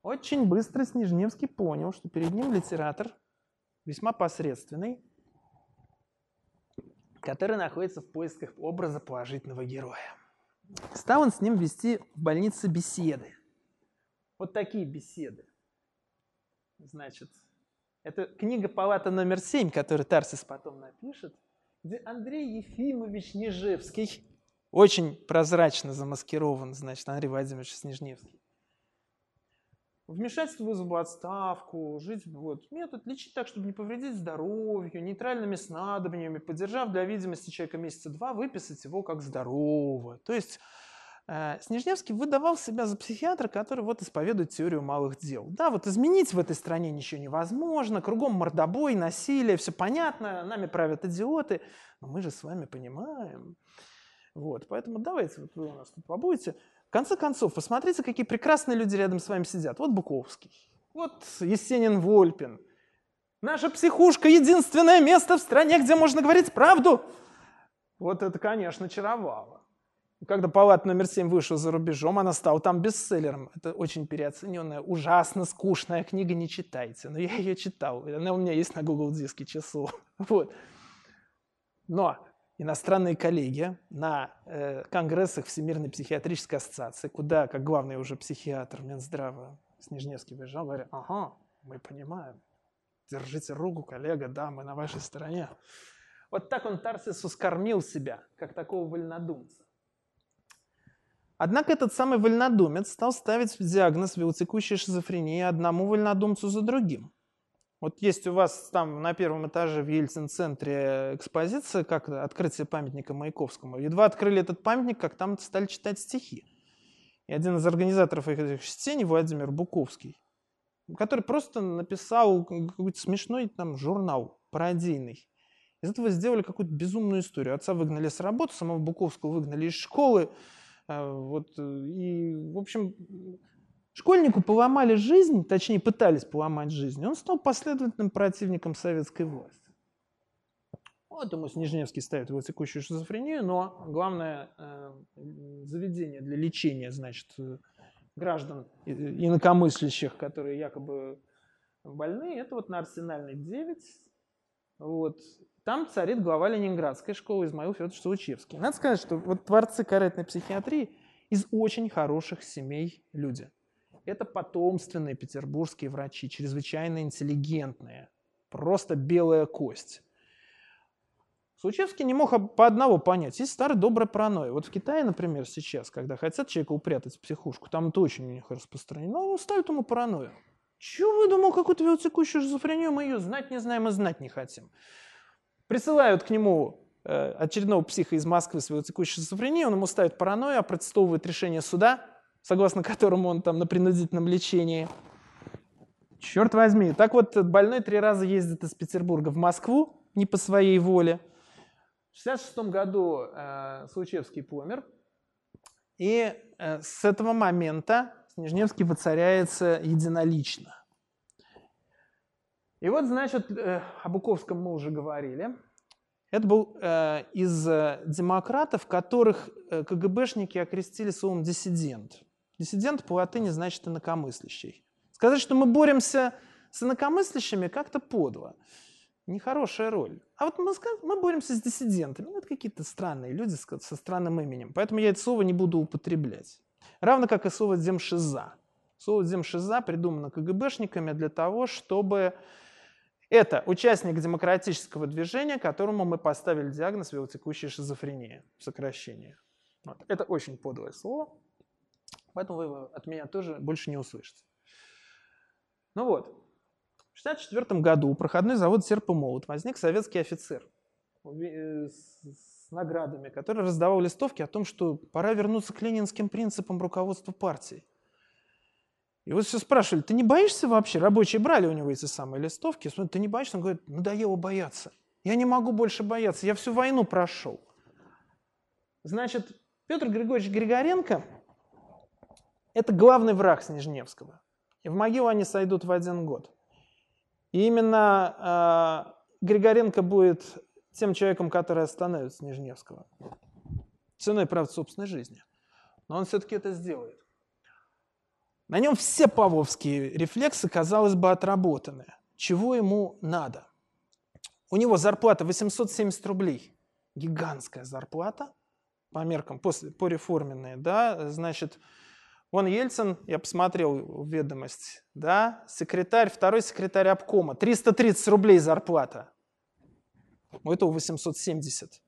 Очень быстро Снежневский понял, что перед ним литератор весьма посредственный, который находится в поисках образа положительного героя. Стал он с ним вести в больнице беседы. Вот такие беседы. Значит, это книга «Палата номер 7», которую Тарсис потом напишет, где Андрей Ефимович Нежевский, очень прозрачно замаскирован, значит, Андрей Владимирович Снежневский. Вмешательство в отставку, жить, вот, метод лечить так, чтобы не повредить здоровью, нейтральными снадобьями, поддержав для видимости человека месяца два, выписать его как здорового. То есть Снежневский выдавал себя за психиатра, который вот исповедует теорию малых дел. Да, вот изменить в этой стране ничего невозможно, кругом мордобой, насилие, все понятно, нами правят идиоты, но мы же с вами понимаем. Вот, поэтому давайте вот вы у нас тут побудете. В конце концов, посмотрите, какие прекрасные люди рядом с вами сидят. Вот Буковский, вот Есенин Вольпин. Наша психушка – единственное место в стране, где можно говорить правду. Вот это, конечно, чаровало. Когда палата номер 7 вышла за рубежом, она стала там бестселлером. Это очень переоцененная, ужасно скучная книга, не читайте. Но я ее читал, она у меня есть на Google диске часу. Вот. Но иностранные коллеги на э, конгрессах Всемирной психиатрической ассоциации, куда, как главный уже психиатр Минздрава Снежневский выезжал, говорят, ага, мы понимаем, держите руку, коллега, да, мы на вашей стороне. Вот так он Тарсису скормил себя, как такого вольнодумца. Однако этот самый вольнодумец стал ставить диагноз вилотекущей шизофрении одному вольнодумцу за другим. Вот есть у вас там на первом этаже в Ельцин-центре экспозиция, как открытие памятника Маяковскому. Едва открыли этот памятник, как там стали читать стихи. И один из организаторов этих чтений, Владимир Буковский, который просто написал какой-то смешной там журнал пародийный. Из этого сделали какую-то безумную историю. Отца выгнали с работы, самого Буковского выгнали из школы. Э, вот, э, и, в общем, школьнику поломали жизнь, точнее, пытались поломать жизнь. Он стал последовательным противником советской власти. Вот ему Снежневский ставит его текущую шизофрению, но главное э, заведение для лечения, значит, граждан инакомыслящих, которые якобы больны, это вот на Арсенальной 9. Вот. Там царит глава Ленинградской школы Измаил Федорович Случевский. Надо сказать, что вот творцы каретной психиатрии из очень хороших семей люди. Это потомственные петербургские врачи, чрезвычайно интеллигентные, просто белая кость. Случевский не мог по одного понять. Есть старая добрая паранойя. Вот в Китае, например, сейчас, когда хотят человека упрятать в психушку, там это очень у них распространено, они ставят ему паранойю. Чего вы думал, какую-то велотекущую шизофрению, мы ее знать не знаем и знать не хотим. Присылают к нему э, очередного психа из Москвы с велотекущей шизофренией, он ему ставит паранойю, опротестовывает решение суда, согласно которому он там на принудительном лечении. Черт возьми. Так вот, больной три раза ездит из Петербурга в Москву, не по своей воле. В 1966 году э, Случевский помер, и э, с этого момента Снежневский воцаряется единолично. И вот, значит, э, о Буковском мы уже говорили. Это был э, из э, демократов, которых КГБшники окрестили словом «диссидент». Диссидент по латыни значит «инакомыслящий». Сказать, что мы боремся с инакомыслящими, как-то подло нехорошая роль. А вот мы, мы боремся с диссидентами. Ну, это какие-то странные люди со странным именем. Поэтому я это слово не буду употреблять. Равно как и слово «демшиза». Слово «демшиза» придумано КГБшниками для того, чтобы... Это участник демократического движения, которому мы поставили диагноз велотекущая шизофрения, сокращение. Вот. Это очень подлое слово, поэтому вы его от меня тоже больше не услышите. Ну вот, в 1964 году у проходной завод «Серп и молот» возник советский офицер э, с наградами, который раздавал листовки о том, что пора вернуться к ленинским принципам руководства партией. И вот все спрашивали, ты не боишься вообще? Рабочие брали у него эти самые листовки. Смотри, ты не боишься? Он говорит, надоело бояться. Я не могу больше бояться, я всю войну прошел. Значит, Петр Григорьевич Григоренко – это главный враг Снежневского. И в могилу они сойдут в один год. И именно э, Григоренко будет тем человеком, который остановит Снежневского. Ценой, правда, собственной жизни. Но он все-таки это сделает. На нем все павловские рефлексы, казалось бы, отработаны. Чего ему надо? У него зарплата 870 рублей. Гигантская зарплата по меркам, после, по реформенной, да, значит, Вон Ельцин, я посмотрел ведомость, да, секретарь, второй секретарь обкома, 330 рублей зарплата. У этого 870.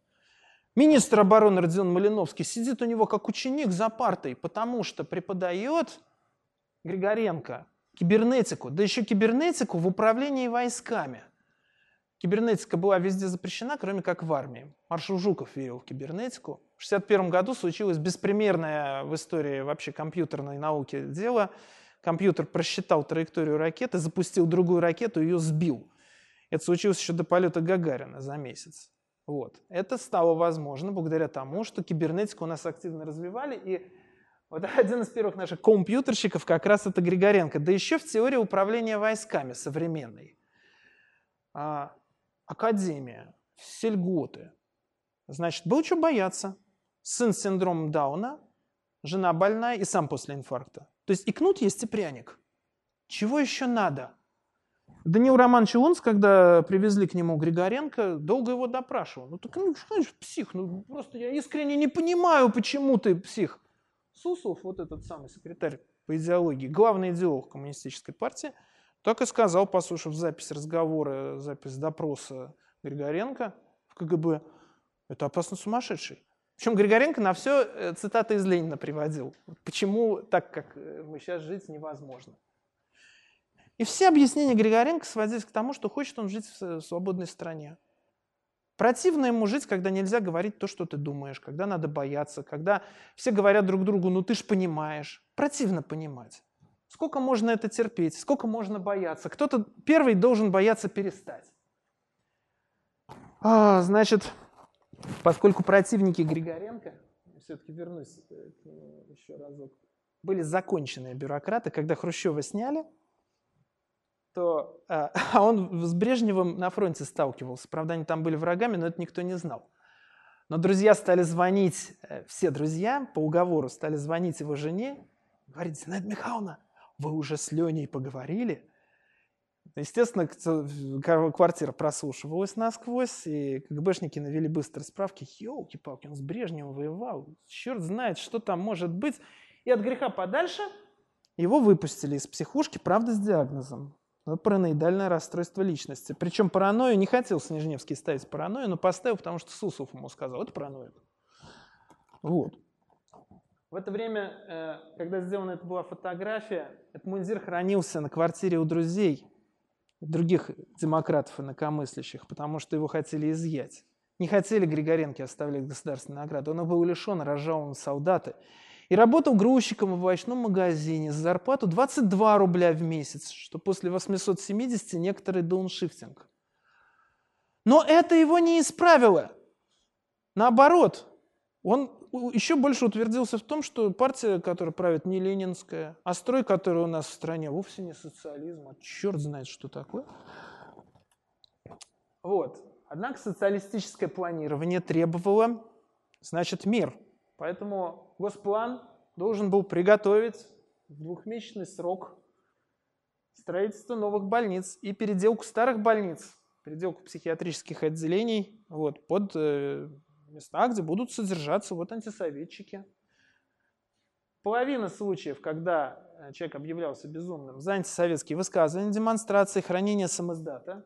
Министр обороны Родион Малиновский сидит у него как ученик за партой, потому что преподает Григоренко кибернетику, да еще кибернетику в управлении войсками. Кибернетика была везде запрещена, кроме как в армии. Маршал Жуков верил в кибернетику. В 1961 году случилось беспримерное в истории вообще компьютерной науки дело. Компьютер просчитал траекторию ракеты, запустил другую ракету, ее сбил. Это случилось еще до полета Гагарина за месяц. Вот. Это стало возможно благодаря тому, что кибернетику у нас активно развивали, и вот один из первых наших компьютерщиков как раз это Григоренко. Да еще в теории управления войсками современной. А, академия, сельготы. Значит, было что бояться сын с синдромом Дауна, жена больная и сам после инфаркта. То есть и кнут есть, и пряник. Чего еще надо? Даниил Романович Лунц, когда привезли к нему Григоренко, долго его допрашивал. Ну, так, ну, знаешь, псих, ну, просто я искренне не понимаю, почему ты псих. Суслов, вот этот самый секретарь по идеологии, главный идеолог коммунистической партии, так и сказал, послушав запись разговора, запись допроса Григоренко в КГБ, это опасно сумасшедший. Причем Григоренко на все э, цитаты из Ленина приводил. Почему так, как э, мы сейчас жить невозможно. И все объяснения Григоренко сводились к тому, что хочет он жить в свободной стране. Противно ему жить, когда нельзя говорить то, что ты думаешь, когда надо бояться, когда все говорят друг другу, ну ты ж понимаешь. Противно понимать. Сколько можно это терпеть, сколько можно бояться. Кто-то первый должен бояться перестать. А, значит, поскольку противники Григоренко, все-таки вернусь э, еще разок, были законченные бюрократы, когда Хрущева сняли, то а, а он с Брежневым на фронте сталкивался. Правда, они там были врагами, но это никто не знал. Но друзья стали звонить, э, все друзья по уговору стали звонить его жене, говорить, Зинаида Михайловна, вы уже с Леней поговорили? Естественно, квартира прослушивалась насквозь, и КГБшники навели быстро справки. Елки-палки, он с Брежневым воевал. Черт знает, что там может быть. И от греха подальше его выпустили из психушки, правда, с диагнозом ну, параноидальное расстройство личности. Причем паранойю не хотел Снежневский ставить паранойю, но поставил, потому что Суслов ему сказал, это паранойя. Вот. В это время, э, когда сделана эта была фотография, этот мундир хранился на квартире у друзей, других демократов и инакомыслящих, потому что его хотели изъять. Не хотели Григоренко оставлять государственные награды. Он был лишен, разжалован солдаты и работал грузчиком в овощном магазине за зарплату 22 рубля в месяц, что после 870 некоторый дауншифтинг. Но это его не исправило. Наоборот, он еще больше утвердился в том, что партия, которая правит, не ленинская, а строй, который у нас в стране, вовсе не социализм, а черт знает, что такое. Вот. Однако социалистическое планирование требовало, значит, мир – Поэтому Госплан должен был приготовить в двухмесячный срок строительство новых больниц и переделку старых больниц, переделку психиатрических отделений вот, под э, места, где будут содержаться вот антисоветчики. Половина случаев, когда э, человек объявлялся безумным за антисоветские высказывания, демонстрации, хранение самоздата.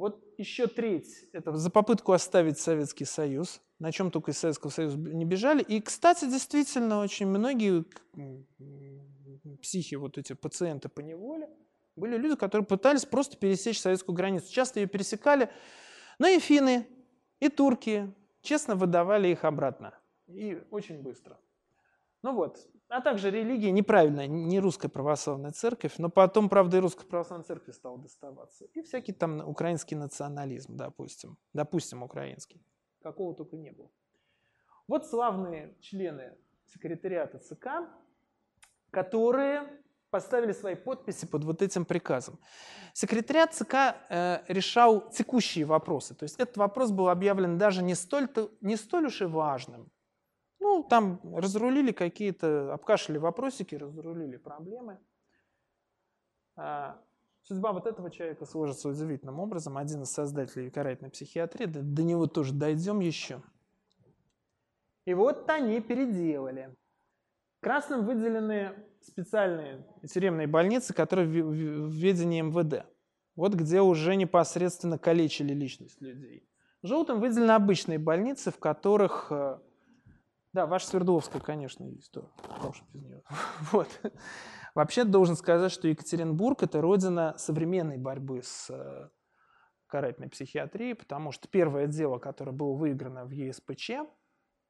Вот еще треть – это за попытку оставить Советский Союз – на чем только из Советского Союза не бежали. И, кстати, действительно, очень многие психи, вот эти пациенты по неволе, были люди, которые пытались просто пересечь советскую границу. Часто ее пересекали, но и финны, и турки честно выдавали их обратно. И очень быстро. Ну вот. А также религия неправильная, не русская православная церковь, но потом, правда, и русская православная церковь стала доставаться. И всякий там украинский национализм, допустим. Допустим, украинский какого только не было. Вот славные члены секретариата ЦК, которые поставили свои подписи под вот этим приказом. Секретариат ЦК э, решал текущие вопросы. То есть этот вопрос был объявлен даже не столь, не столь уж и важным. Ну, там разрулили какие-то, обкашляли вопросики, разрулили проблемы. А, Судьба вот этого человека сложится удивительным образом. Один из создателей карательной психиатрии, до, до него тоже дойдем еще. И вот они переделали. Красным выделены специальные тюремные больницы, которые в, ведении МВД. Вот где уже непосредственно калечили личность людей. Желтым выделены обычные больницы, в которых... Да, ваша Свердловская, конечно, есть. Да, без нее. Вот. Вообще должен сказать, что Екатеринбург – это родина современной борьбы с э, карательной психиатрией, потому что первое дело, которое было выиграно в ЕСПЧ,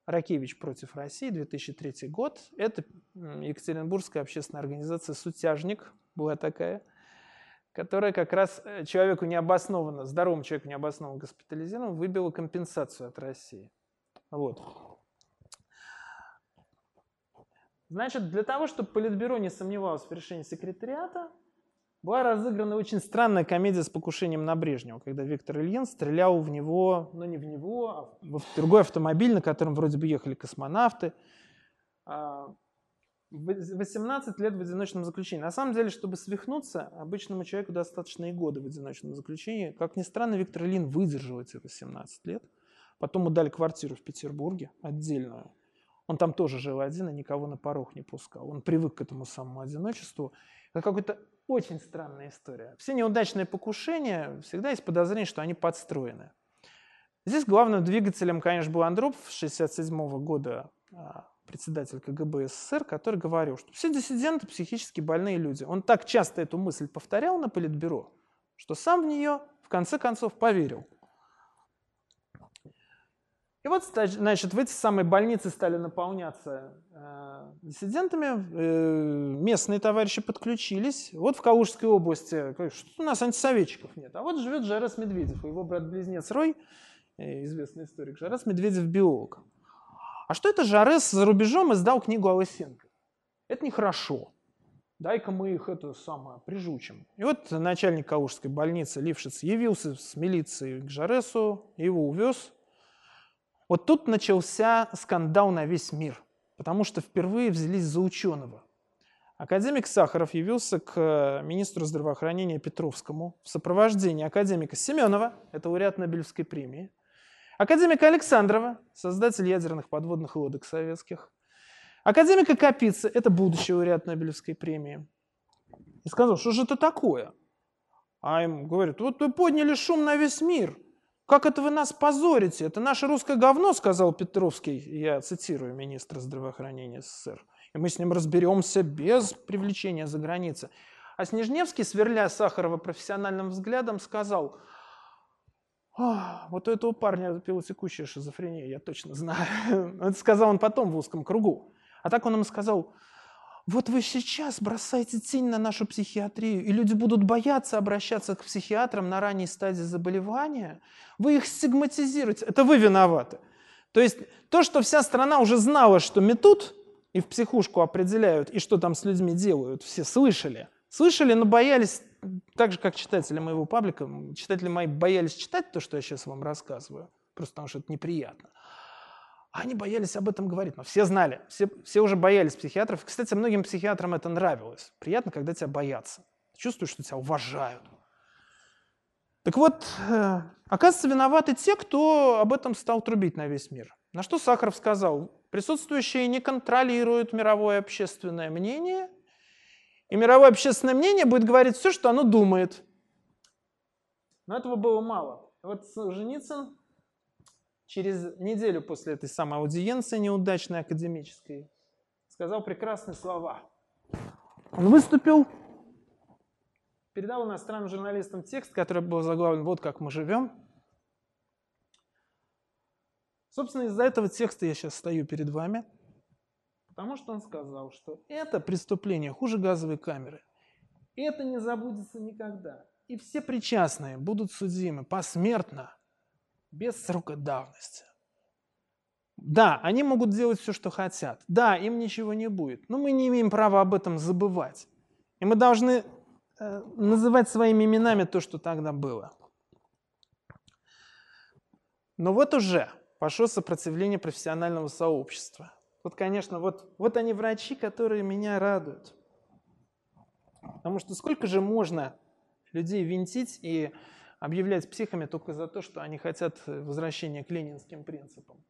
Ракевич против России, 2003 год, это Екатеринбургская общественная организация «Сутяжник» была такая, которая как раз э, человеку необоснованно, здоровому человеку необоснованно госпитализированному выбила компенсацию от России. Вот. Значит, для того, чтобы Политбюро не сомневалось в решении секретариата, была разыграна очень странная комедия с покушением на Брежнева, когда Виктор Ильин стрелял в него, ну не в него, а в другой автомобиль, на котором вроде бы ехали космонавты. 18 а, лет в одиночном заключении. На самом деле, чтобы свихнуться, обычному человеку достаточно и года в одиночном заключении. Как ни странно, Виктор Ильин выдержал эти 18 лет. Потом дали квартиру в Петербурге, отдельную. Он там тоже жил один и никого на порог не пускал. Он привык к этому самому одиночеству. Это какая-то очень странная история. Все неудачные покушения, всегда есть подозрение, что они подстроены. Здесь главным двигателем, конечно, был Андропов 1967 года, а, председатель КГБ СССР, который говорил, что все диссиденты психически больные люди. Он так часто эту мысль повторял на Политбюро, что сам в нее в конце концов поверил. И вот, значит, в эти самые больницы стали наполняться э, диссидентами, э, местные товарищи подключились. Вот в Калужской области, что у нас антисоветчиков нет, а вот живет Жарас Медведев, его брат-близнец Рой, э, известный историк, Жарас Медведев биолог. А что это Жарес за рубежом издал книгу о Лысенко? Это нехорошо. Дай-ка мы их это самое прижучим. И вот начальник Калужской больницы Лившиц явился с милицией к Жаресу, его увез, вот тут начался скандал на весь мир, потому что впервые взялись за ученого. Академик Сахаров явился к э, министру здравоохранения Петровскому в сопровождении академика Семенова, это лауреат Нобелевской премии, академика Александрова, создатель ядерных подводных лодок советских, академика Капицы, это будущий лауреат Нобелевской премии. И сказал, что же это такое? А им говорят, вот вы подняли шум на весь мир – как это вы нас позорите? Это наше русское говно, сказал Петровский, я цитирую министра здравоохранения СССР. И мы с ним разберемся без привлечения за границы. А Снежневский, сверля Сахарова профессиональным взглядом, сказал, вот у этого парня пилотекущая шизофрения, я точно знаю. Это сказал он потом в узком кругу. А так он им сказал, вот вы сейчас бросаете тень на нашу психиатрию, и люди будут бояться обращаться к психиатрам на ранней стадии заболевания. Вы их стигматизируете. Это вы виноваты. То есть то, что вся страна уже знала, что метут, и в психушку определяют, и что там с людьми делают, все слышали. Слышали, но боялись, так же, как читатели моего паблика, читатели мои боялись читать то, что я сейчас вам рассказываю, просто потому что это неприятно. Они боялись об этом говорить, но все знали, все, все уже боялись психиатров. Кстати, многим психиатрам это нравилось. Приятно, когда тебя боятся. чувствуешь, что тебя уважают. Так вот, э, оказывается, виноваты те, кто об этом стал трубить на весь мир. На что Сахаров сказал, присутствующие не контролируют мировое общественное мнение, и мировое общественное мнение будет говорить все, что оно думает. Но этого было мало. Вот Солженицын через неделю после этой самой аудиенции неудачной академической сказал прекрасные слова. Он выступил, передал иностранным журналистам текст, который был заглавлен «Вот как мы живем». Собственно, из-за этого текста я сейчас стою перед вами, потому что он сказал, что это преступление хуже газовой камеры. Это не забудется никогда. И все причастные будут судимы посмертно – без срока давности. Да, они могут делать все, что хотят. Да, им ничего не будет. Но мы не имеем права об этом забывать. И мы должны э, называть своими именами то, что тогда было. Но вот уже пошло сопротивление профессионального сообщества. Вот, конечно, вот, вот они врачи, которые меня радуют. Потому что сколько же можно людей винтить и объявлять психами только за то, что они хотят возвращения к ленинским принципам.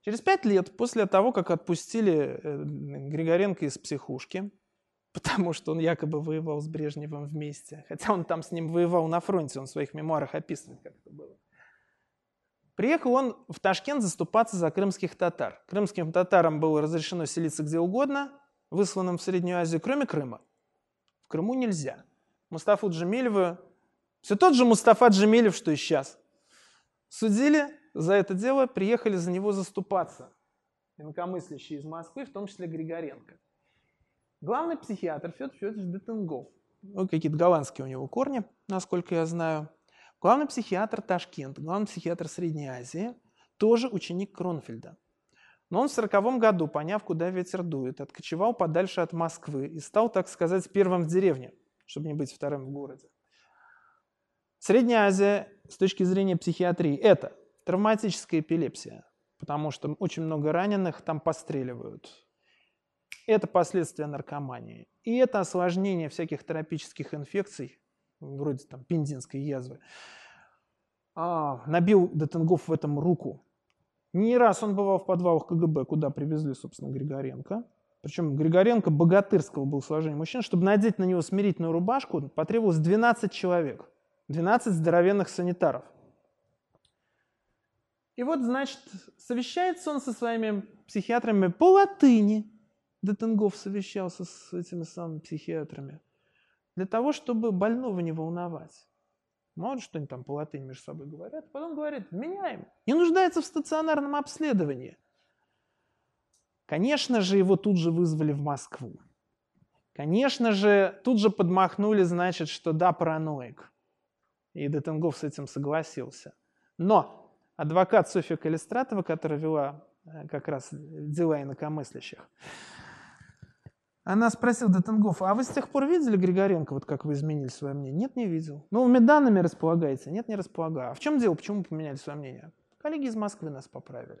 Через пять лет после того, как отпустили э, Григоренко из психушки, потому что он якобы воевал с Брежневым вместе, хотя он там с ним воевал на фронте, он в своих мемуарах описывает, как это было. Приехал он в Ташкент заступаться за крымских татар. Крымским татарам было разрешено селиться где угодно, высланным в Среднюю Азию, кроме Крыма. В Крыму нельзя. Мустафу Джамилеву все тот же Мустафа Джемилев, что и сейчас. Судили за это дело, приехали за него заступаться. Инакомыслящие из Москвы, в том числе Григоренко. Главный психиатр Федор Федорович Детенгов. Ну, какие-то голландские у него корни, насколько я знаю. Главный психиатр Ташкент, главный психиатр Средней Азии, тоже ученик Кронфельда. Но он в сороковом году, поняв, куда ветер дует, откочевал подальше от Москвы и стал, так сказать, первым в деревне, чтобы не быть вторым в городе. Средняя Азия с точки зрения психиатрии – это травматическая эпилепсия, потому что очень много раненых там постреливают. Это последствия наркомании. И это осложнение всяких тропических инфекций, вроде там пендинской язвы. А, набил Детенгоф в этом руку. Не раз он бывал в подвалах КГБ, куда привезли, собственно, Григоренко. Причем Григоренко богатырского был сложения мужчин. Чтобы надеть на него смирительную рубашку, потребовалось 12 человек. 12 здоровенных санитаров. И вот, значит, совещается он со своими психиатрами по латыни. Детенгов совещался с этими самыми психиатрами. Для того, чтобы больного не волновать. Может, что-нибудь там по латыни между собой говорят. Потом говорит, меняем. Не нуждается в стационарном обследовании. Конечно же, его тут же вызвали в Москву. Конечно же, тут же подмахнули, значит, что да, параноик. И Детенгов с этим согласился. Но адвокат Софья Калистратова, которая вела э, как раз дела инакомыслящих, она спросила Детенгофа, а вы с тех пор видели Григоренко, вот как вы изменили свое мнение? Нет, не видел. Ну, вы данными располагаете? Нет, не располагаю. А в чем дело? Почему поменяли свое мнение? Коллеги из Москвы нас поправили.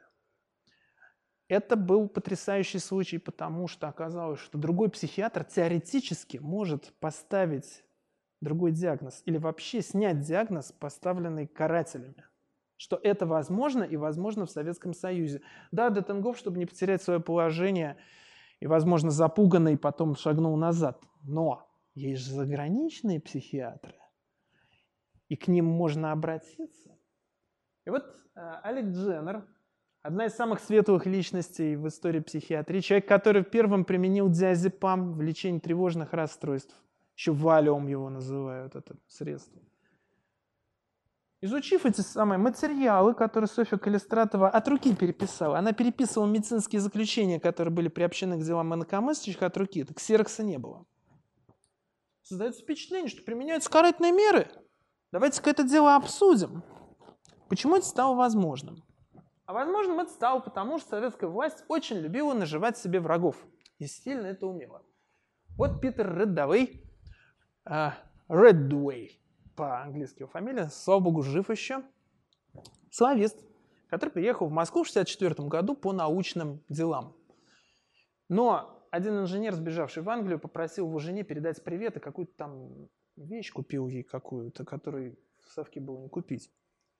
Это был потрясающий случай, потому что оказалось, что другой психиатр теоретически может поставить другой диагноз или вообще снять диагноз, поставленный карателями. Что это возможно и возможно в Советском Союзе. Да, Детенгов, чтобы не потерять свое положение, и, возможно, запуганный потом шагнул назад. Но есть же заграничные психиатры, и к ним можно обратиться. И вот э, Алек Дженнер, одна из самых светлых личностей в истории психиатрии, человек, который первым применил диазепам в лечении тревожных расстройств. Еще валиум его называют, это средство. Изучив эти самые материалы, которые Софья Калистратова от руки переписала, она переписывала медицинские заключения, которые были приобщены к делам инакомыслящих от руки, так ксерокса не было. Создается впечатление, что применяются карательные меры. Давайте-ка это дело обсудим. Почему это стало возможным? А возможным это стало потому, что советская власть очень любила наживать себе врагов. И сильно это умела. Вот Питер Реддовый, uh, Redway, по-английски его фамилия, слава богу, жив еще, славист, который приехал в Москву в 1964 году по научным делам. Но один инженер, сбежавший в Англию, попросил его жене передать привет и какую-то там вещь купил ей какую-то, которую в Совке было не купить.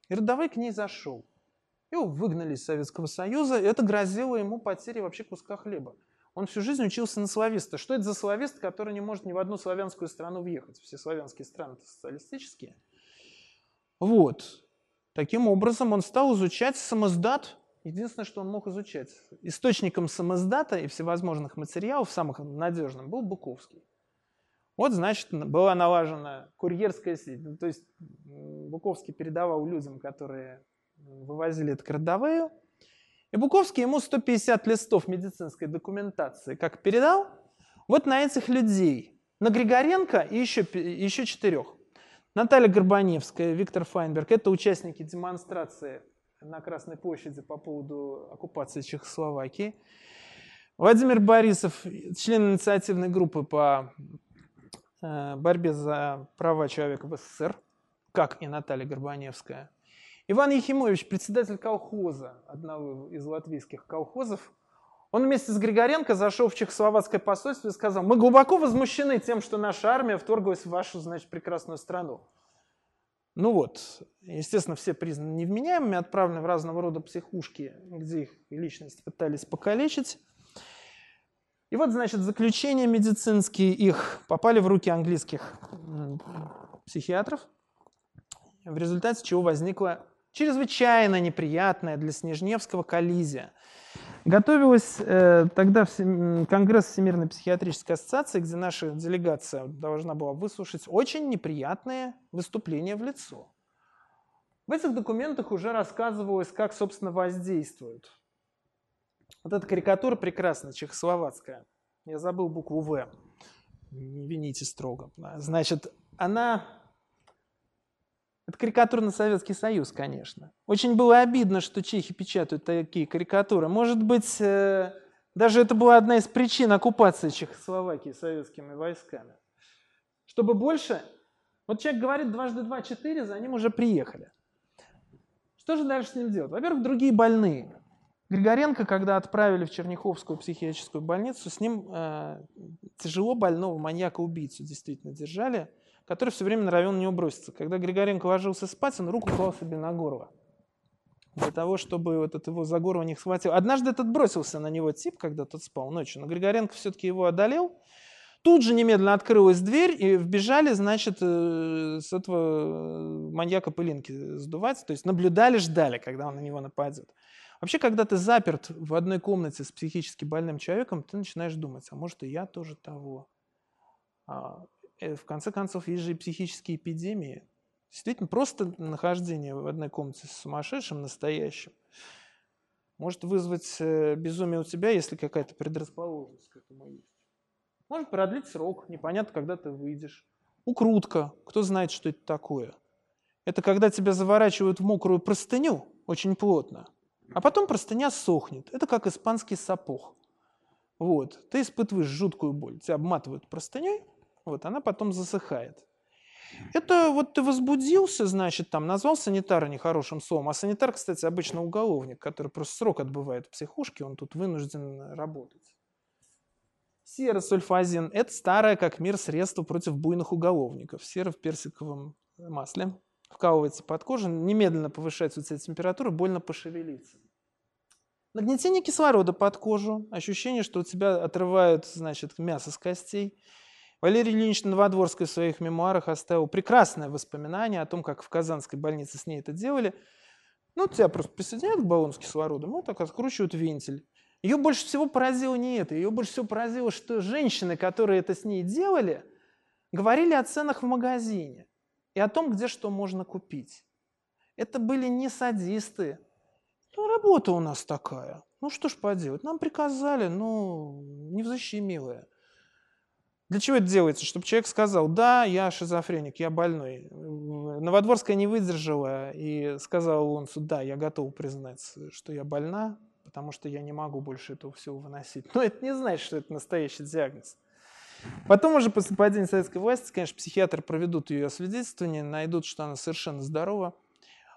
И родовой к ней зашел. Его выгнали из Советского Союза, и это грозило ему потерей вообще куска хлеба. Он всю жизнь учился на слависта. Что это за славист, который не может ни в одну славянскую страну въехать? Все славянские страны социалистические. Вот. Таким образом, он стал изучать самоздат. Единственное, что он мог изучать. Источником самоздата и всевозможных материалов, самых надежным, был Буковский. Вот, значит, была налажена курьерская сеть. Ну, то есть Буковский передавал людям, которые вывозили это к родовую, и Буковский ему 150 листов медицинской документации как передал, вот на этих людей, на Григоренко и еще, еще четырех. Наталья Горбаневская, Виктор Файнберг – это участники демонстрации на Красной площади по поводу оккупации Чехословакии. Владимир Борисов, член инициативной группы по э, борьбе за права человека в СССР, как и Наталья Горбаневская – Иван Ехимович, председатель колхоза, одного из латвийских колхозов, он вместе с Григоренко зашел в чехословацкое посольство и сказал, мы глубоко возмущены тем, что наша армия вторглась в вашу, значит, прекрасную страну. Ну вот, естественно, все признаны невменяемыми, отправлены в разного рода психушки, где их личность пытались покалечить. И вот, значит, заключения медицинские их попали в руки английских психиатров, в результате чего возникла чрезвычайно неприятная для Снежневского коллизия. Готовилась э, тогда в Конгресс Всемирной психиатрической ассоциации, где наша делегация должна была выслушать очень неприятные выступления в лицо. В этих документах уже рассказывалось, как, собственно, воздействуют. Вот эта карикатура прекрасная, чехословацкая. Я забыл букву «В». Не вините строго. Значит, она это карикатура на Советский Союз, конечно. Очень было обидно, что чехи печатают такие карикатуры. Может быть, э, даже это была одна из причин оккупации Чехословакии советскими войсками. Чтобы больше... Вот человек говорит дважды два – четыре, за ним уже приехали. Что же дальше с ним делать? Во-первых, другие больные. Григоренко, когда отправили в Черняховскую психиатрическую больницу, с ним э, тяжело больного маньяка-убийцу действительно держали – который все время норовил на него броситься. Когда Григоренко ложился спать, он руку клал себе на горло. для того, чтобы вот этот его за горло не схватил. Однажды этот бросился на него тип, когда тот спал ночью, но Григоренко все-таки его одолел. Тут же немедленно открылась дверь, и вбежали, значит, э, с этого э, маньяка пылинки сдувать. То есть наблюдали, ждали, когда он на него нападет. Вообще, когда ты заперт в одной комнате с психически больным человеком, ты начинаешь думать, а может и я тоже того. А, в конце концов, есть же и психические эпидемии. Действительно, просто нахождение в одной комнате с сумасшедшим, настоящим, может вызвать э, безумие у тебя, если какая-то предрасположенность к этому есть. Может продлить срок, непонятно, когда ты выйдешь. Укрутка, кто знает, что это такое. Это когда тебя заворачивают в мокрую простыню очень плотно, а потом простыня сохнет. Это как испанский сапог. Вот. Ты испытываешь жуткую боль. Тебя обматывают простыней, вот, она потом засыхает. Это вот ты возбудился, значит, там, назвал санитара нехорошим словом. А санитар, кстати, обычно уголовник, который просто срок отбывает в психушке, он тут вынужден работать. Серосульфазин – это старое как мир средство против буйных уголовников. Сера в персиковом масле вкалывается под кожу, немедленно повышается у тебя температура, больно пошевелиться. Нагнетение кислорода под кожу, ощущение, что у тебя отрывают, значит, мясо с костей – Валерий Ильич Новодворский в своих мемуарах оставил прекрасное воспоминание о том, как в Казанской больнице с ней это делали. Ну, тебя просто присоединяют к баллону с кислородом, вот так откручивают вентиль. Ее больше всего поразило не это, ее больше всего поразило, что женщины, которые это с ней делали, говорили о ценах в магазине и о том, где что можно купить. Это были не садисты. Ну, работа у нас такая. Ну, что ж поделать, нам приказали, ну, не взыщи, милая. Для чего это делается? Чтобы человек сказал, да, я шизофреник, я больной. Новодворская не выдержала и сказала Лунцу, да, я готов признать, что я больна, потому что я не могу больше этого всего выносить. Но это не значит, что это настоящий диагноз. Потом уже после падения советской власти, конечно, психиатры проведут ее освидетельствование, найдут, что она совершенно здорова.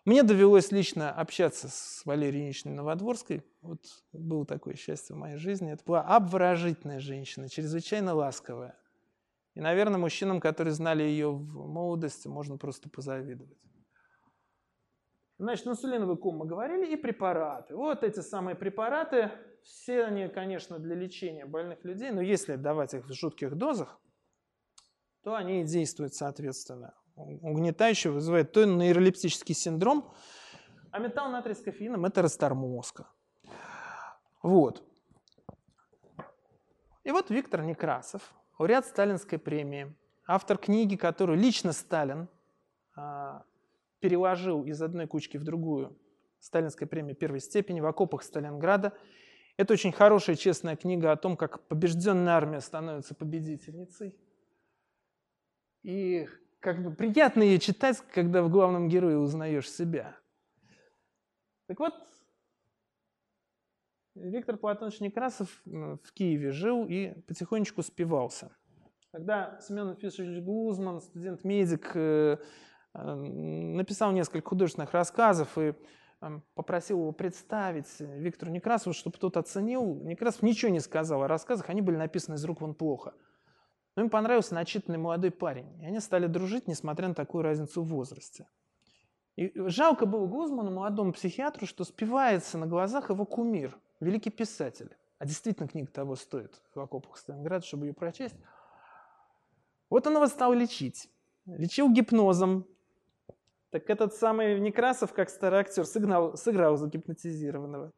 Мне довелось лично общаться с Валерией Ильичной Новодворской. Вот было такое счастье в моей жизни. Это была обворожительная женщина, чрезвычайно ласковая. И, наверное, мужчинам, которые знали ее в молодости, можно просто позавидовать. Значит, инсулиновый ком мы говорили, и препараты. Вот эти самые препараты, все они, конечно, для лечения больных людей, но если давать их в жутких дозах, то они действуют соответственно. Угнетающе вызывает то нейролептический синдром, а металл натрий с кофеином – это растор мозга. Вот. И вот Виктор Некрасов, лауреат Сталинской премии, автор книги, которую лично Сталин а, переложил из одной кучки в другую, Сталинская премия первой степени в окопах Сталинграда. Это очень хорошая, честная книга о том, как побежденная армия становится победительницей. И как бы приятно ее читать, когда в главном герое узнаешь себя. Так вот, Виктор Платонович Некрасов в Киеве жил и потихонечку спивался. Когда Семен Фишевич Гузман, студент-медик, э, написал несколько художественных рассказов и попросил его представить Виктору Некрасову, чтобы тот оценил. Некрасов ничего не сказал о рассказах, они были написаны из рук вон плохо. Но им понравился начитанный молодой парень, и они стали дружить, несмотря на такую разницу в возрасте. И жалко было Гузману, молодому психиатру, что спивается на глазах его кумир, великий писатель. А действительно книга того стоит в окопах Сталинграда, чтобы ее прочесть. Вот он его стал лечить. Лечил гипнозом. Так этот самый Некрасов, как старый актер, сыграл, сыграл загипнотизированного.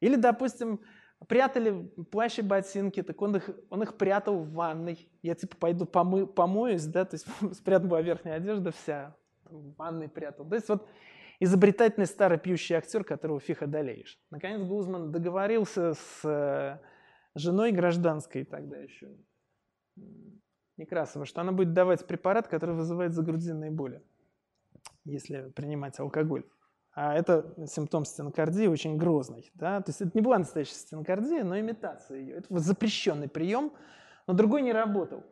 Или, допустим, прятали плащ и ботинки, так он их, он их прятал в ванной. Я типа пойду помы, помоюсь, да, то есть спрятана была верхняя одежда вся, в ванной прятал. То есть вот изобретательный старый пьющий актер, которого фиг одолеешь. Наконец Гузман договорился с э, женой гражданской тогда еще, Некрасова, что она будет давать препарат, который вызывает загрудинные боли, если принимать алкоголь. А это симптом стенокардии очень грозный. Да? То есть это не была настоящая стенокардия, но имитация ее. Это запрещенный прием, но другой не работал.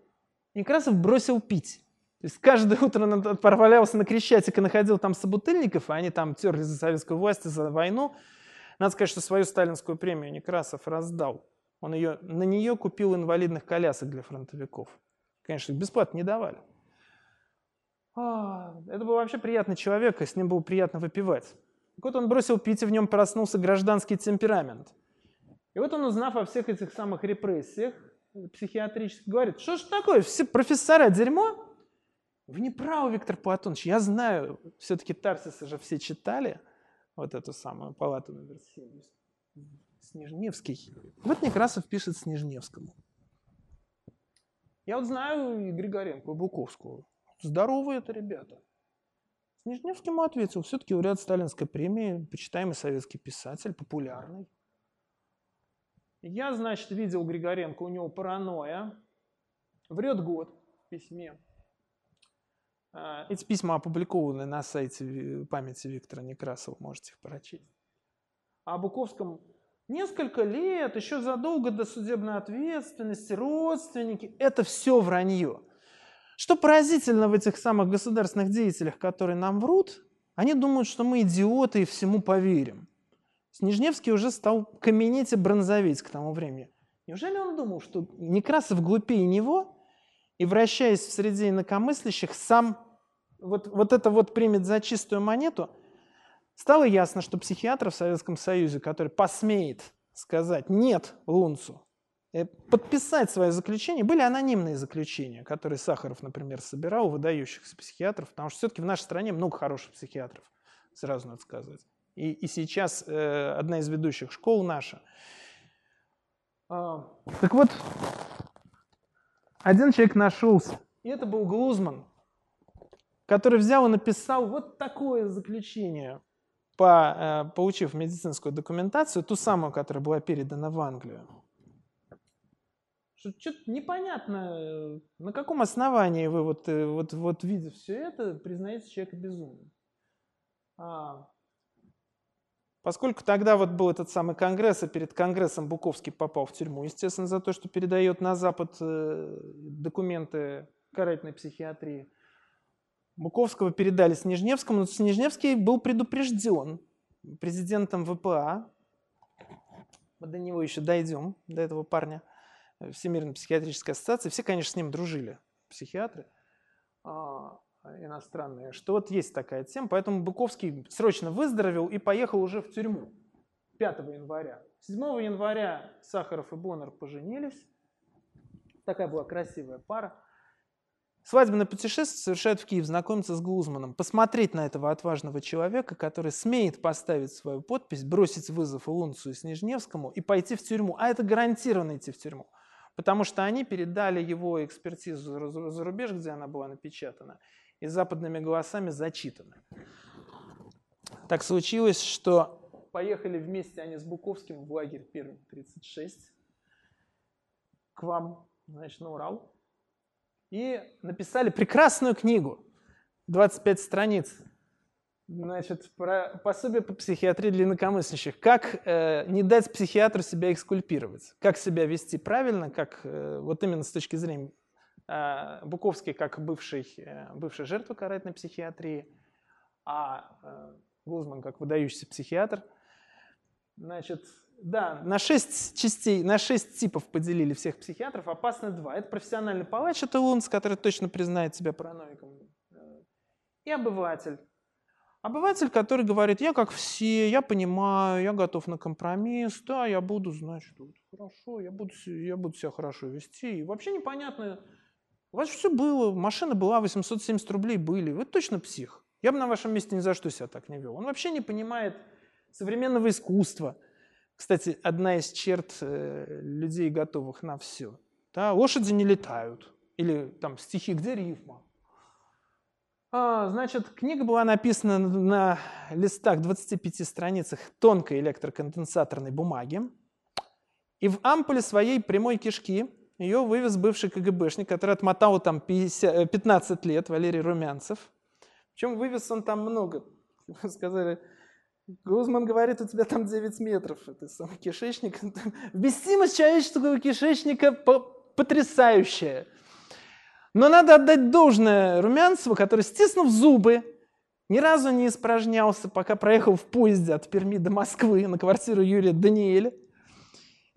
Некрасов бросил пить. То есть каждое утро он отправлялся на Крещатик и находил там собутыльников, и они там терли за советскую власть и за войну. Надо сказать, что свою сталинскую премию Некрасов раздал. Он ее, на нее купил инвалидных колясок для фронтовиков. Конечно, их бесплатно не давали. А, это был вообще приятный человек, и с ним было приятно выпивать. вот он бросил пить, и в нем проснулся гражданский темперамент. И вот он, узнав о всех этих самых репрессиях психиатрических, говорит, что ж такое, все профессора дерьмо? Вы не правы, Виктор Платонович, я знаю, все-таки Тарсиса же все читали, вот эту самую палату номер 7, Снежневский. Вот Некрасов пишет Снежневскому. Я вот знаю и Григоренко, и Буковского. Здоровые это ребята. Снежневский ему ответил, все-таки лауреат сталинской премии, почитаемый советский писатель, популярный. Я, значит, видел Григоренко, у него паранойя. Врет год в письме. А, эти письма опубликованы на сайте памяти Виктора Некрасова, можете их прочесть. А о Буковском несколько лет, еще задолго до судебной ответственности, родственники, это все вранье. Что поразительно в этих самых государственных деятелях, которые нам врут, они думают, что мы идиоты и всему поверим. Снежневский уже стал каменеть и бронзоветь к тому времени. Неужели он думал, что Некрасов глупее него, и, вращаясь в среде инакомыслящих, сам вот, вот это вот примет за чистую монету, стало ясно, что психиатр в Советском Союзе, который посмеет сказать «нет» Лунцу, подписать свое заключение, были анонимные заключения, которые Сахаров, например, собирал у выдающихся психиатров, потому что все-таки в нашей стране много хороших психиатров, сразу надо сказать. И, и сейчас э, одна из ведущих школ наша. А, так вот, один человек нашелся, и это был Глузман, который взял и написал вот такое заключение, по, э, получив медицинскую документацию, ту самую, которая была передана в Англию. Что-то непонятно, на каком основании вы, вот, э, вот, вот видя все это, признаете человека безумным. А, Поскольку тогда вот был этот самый конгресс, и перед конгрессом Буковский попал в тюрьму, естественно, за то, что передает на Запад э, документы карательной психиатрии. Буковского передали Снежневскому, но Снежневский был предупрежден президентом ВПА. Мы до него еще дойдем, до этого парня, Всемирной психиатрической ассоциации. Все, конечно, с ним дружили, психиатры. Иностранные, что вот есть такая тема, поэтому Быковский срочно выздоровел и поехал уже в тюрьму 5 января. 7 января Сахаров и Боннер поженились. Такая была красивая пара. Свадебное путешествие совершают в Киев, знакомиться с Глузманом, посмотреть на этого отважного человека, который смеет поставить свою подпись, бросить вызов Лунцу и Снежневскому и пойти в тюрьму. А это гарантированно идти в тюрьму. Потому что они передали его экспертизу за рубеж, где она была напечатана, и западными голосами зачитаны. Так случилось, что поехали вместе они с Буковским в лагерь Пермь 36 к вам, значит, на Урал, и написали прекрасную книгу, 25 страниц, значит, про пособие по психиатрии для инакомыслящих. Как э, не дать психиатру себя экскульпировать, как себя вести правильно, как э, вот именно с точки зрения Буковский как бывший, э, бывшая жертва карательной психиатрии, а э, Гузман как выдающийся психиатр. Значит, да, на шесть частей, на шесть типов поделили всех психиатров, опасны два. Это профессиональный палач, это Лунц, который точно признает себя параноиком, и обыватель. Обыватель, который говорит, я как все, я понимаю, я готов на компромисс, да, я буду, значит, вот, хорошо, я буду, я буду себя хорошо вести. И вообще непонятно, у вас все было, машина была, 870 рублей были. Вы точно псих. Я бы на вашем месте ни за что себя так не вел. Он вообще не понимает современного искусства. Кстати, одна из черт э, людей, готовых на все. Да, лошади не летают. Или там стихи, где рифма? А, значит, книга была написана на листах 25 страницах тонкой электроконденсаторной бумаги. И в ампуле своей прямой кишки ее вывез бывший КГБшник, который отмотал там 50, 15 э, лет, Валерий Румянцев. Причем вывез он там много. Сказали, Гузман говорит, у тебя там 9 метров. Это самый кишечник. Вместимость человеческого кишечника потрясающая. Но надо отдать должное Румянцеву, который, стиснув зубы, ни разу не испражнялся, пока проехал в поезде от Перми до Москвы на квартиру Юрия Даниэля.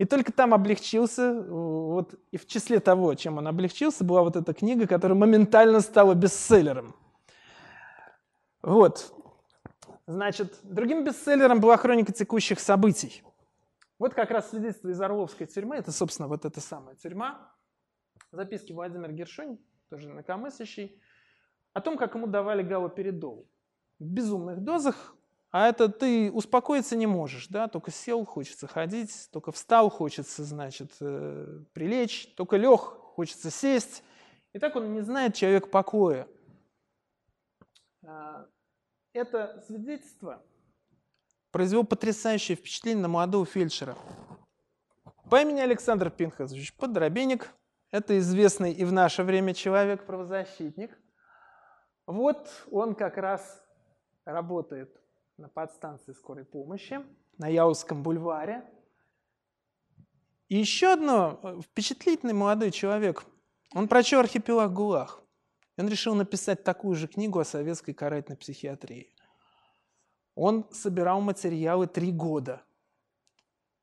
И только там облегчился, вот, и в числе того, чем он облегчился, была вот эта книга, которая моментально стала бестселлером. Вот. Значит, другим бестселлером была хроника текущих событий. Вот как раз свидетельство из Орловской тюрьмы, это, собственно, вот эта самая тюрьма. Записки Владимира Гершунь, тоже инакомыслящий, о том, как ему давали галоперидол. В безумных дозах, а это ты успокоиться не можешь, да, только сел, хочется ходить, только встал, хочется, значит, э, прилечь, только лег, хочется сесть. И так он не знает человек покоя. А, это свидетельство произвел потрясающее впечатление на молодого фельдшера. По имени Александр Пинхасович Подробенник, это известный и в наше время человек-правозащитник. Вот он как раз работает на подстанции скорой помощи на Яузском бульваре. И еще одно, э, впечатлительный молодой человек. Он прочел архипелаг ГУЛАГ. Он решил написать такую же книгу о советской карательной психиатрии. Он собирал материалы три года.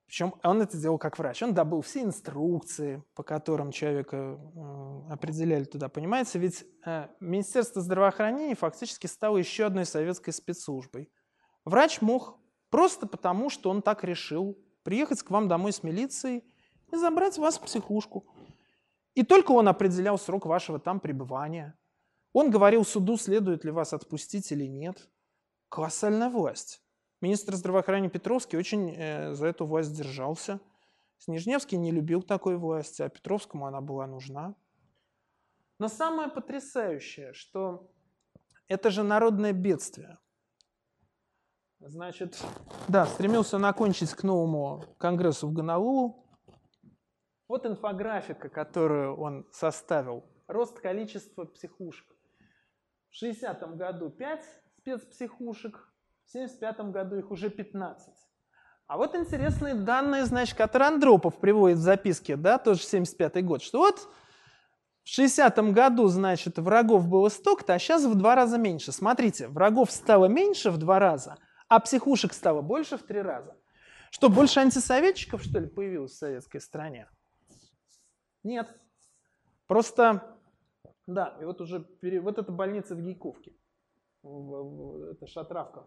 Причем он это делал как врач. Он добыл все инструкции, по которым человека э, определяли туда. Понимаете, ведь э, Министерство здравоохранения фактически стало еще одной советской спецслужбой. Врач мог просто потому, что он так решил, приехать к вам домой с милицией и забрать вас в психушку. И только он определял срок вашего там пребывания. Он говорил суду, следует ли вас отпустить или нет колоссальная власть. Министр здравоохранения Петровский очень э, за эту власть держался. Снежневский не любил такой власти, а Петровскому она была нужна. Но самое потрясающее, что это же народное бедствие. Значит, да, стремился он окончить к новому конгрессу в Гонолулу. Вот инфографика, которую он составил. Рост количества психушек. В 60 году 5, спецпсихушек, в 1975 году их уже 15. А вот интересные данные, значит, которые Андропов приводит в записке, да, тоже 75 год, что вот в 60 году, значит, врагов было столько-то, а сейчас в два раза меньше. Смотрите, врагов стало меньше в два раза, а психушек стало больше в три раза. Что, больше антисоветчиков, что ли, появилось в советской стране? Нет. Просто, да, и вот уже, вот эта больница в Гейковке это Шатравка,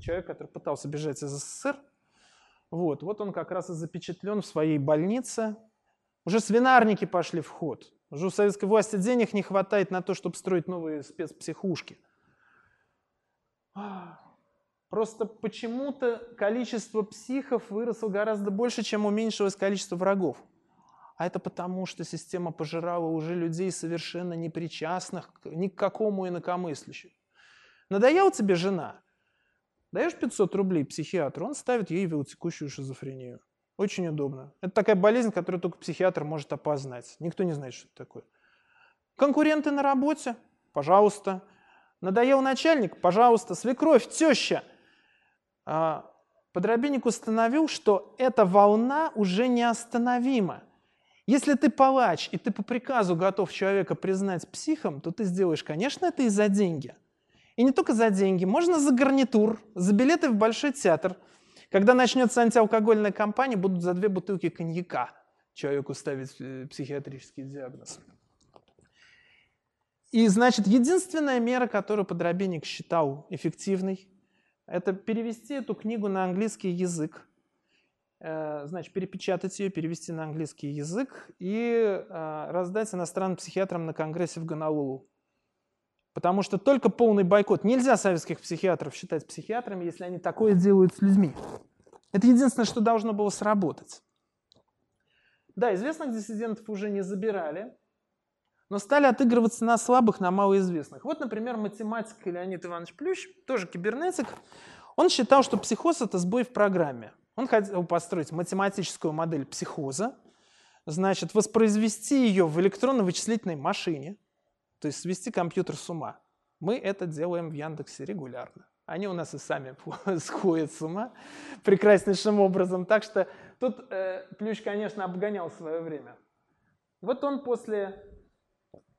человек, который пытался бежать из СССР. Вот, вот он как раз и запечатлен в своей больнице. Уже свинарники пошли в ход. Уже у советской власти денег не хватает на то, чтобы строить новые спецпсихушки. Просто почему-то количество психов выросло гораздо больше, чем уменьшилось количество врагов. А это потому, что система пожирала уже людей совершенно непричастных ни к какому инакомыслящему. Надоела тебе жена? Даешь 500 рублей психиатру, он ставит ей велотекущую шизофрению. Очень удобно. Это такая болезнь, которую только психиатр может опознать. Никто не знает, что это такое. Конкуренты на работе? Пожалуйста. Надоел начальник? Пожалуйста. Свекровь, теща. А, подробинник установил, что эта волна уже неостановима. Если ты палач, и ты по приказу готов человека признать психом, то ты сделаешь, конечно, это и за деньги. И не только за деньги, можно за гарнитур, за билеты в Большой театр. Когда начнется антиалкогольная кампания, будут за две бутылки коньяка человеку ставить э, психиатрический диагноз. И, значит, единственная мера, которую подробенник считал эффективной, это перевести эту книгу на английский язык. Э, значит, перепечатать ее, перевести на английский язык и э, раздать иностранным психиатрам на конгрессе в Гонолулу. Потому что только полный бойкот. Нельзя советских психиатров считать психиатрами, если они такое делают с людьми. Это единственное, что должно было сработать. Да, известных диссидентов уже не забирали, но стали отыгрываться на слабых, на малоизвестных. Вот, например, математик Леонид Иванович Плющ, тоже кибернетик, он считал, что психоз – это сбой в программе. Он хотел построить математическую модель психоза, значит, воспроизвести ее в электронно-вычислительной машине, то есть свести компьютер с ума. Мы это делаем в Яндексе регулярно. Они у нас и сами сходят с ума прекраснейшим образом. Так что тут э, Плющ, конечно, обгонял свое время. Вот он после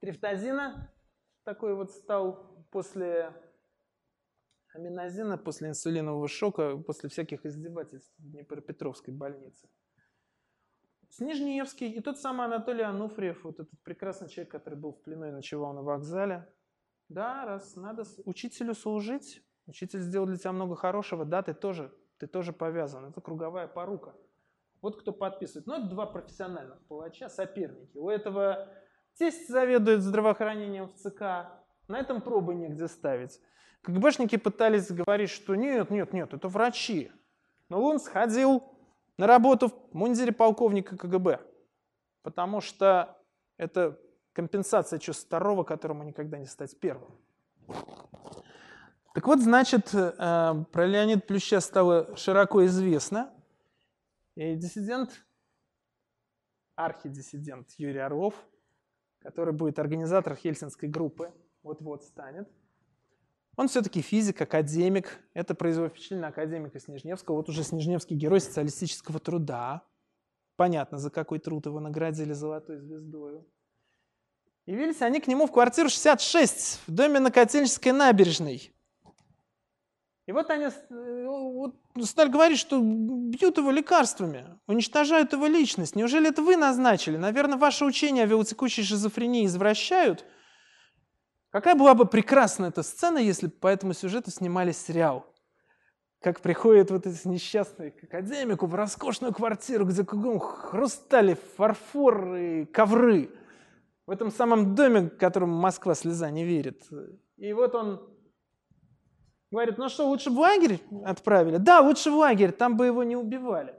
трифтазина такой вот стал, после аминозина, после инсулинового шока, после всяких издевательств в Днепропетровской больнице. Снежневский и тот самый Анатолий Ануфриев, вот этот прекрасный человек, который был в плену и ночевал на вокзале. Да, раз надо учителю служить, Учитель сделал для тебя много хорошего, да, ты тоже, ты тоже повязан. Это круговая порука. Вот кто подписывает. Ну, это два профессиональных палача, соперники. У этого тесть заведует здравоохранением в ЦК, на этом пробы негде ставить. КГБшники пытались говорить, что нет, нет, нет, это врачи. Но он сходил на работу в мундире полковника КГБ, потому что это компенсация чувств второго, которому никогда не стать первым. Так вот, значит, э, про Леонид Плюща стало широко известно. И диссидент, архидиссидент Юрий Орлов, который будет организатор хельсинской группы, вот-вот станет. Он все-таки физик, академик. Это производит впечатление на академика Снежневского. Вот уже Снежневский герой социалистического труда. Понятно, за какой труд его наградили золотой звездой. Явились они к нему в квартиру 66 в доме на Котельнической набережной. И вот они э, вот стали говорить, что бьют его лекарствами, уничтожают его личность. Неужели это вы назначили? Наверное, ваше учение о велотекущей шизофрении извращают. Какая была бы прекрасна эта сцена, если бы по этому сюжету снимали сериал? Как приходит вот этот несчастный к академику в роскошную квартиру, где кругом хрустали, фарфор и ковры. В этом самом доме, которому Москва слеза не верит. И вот он говорит, ну что, лучше в лагерь отправили? Да, лучше в лагерь, там бы его не убивали.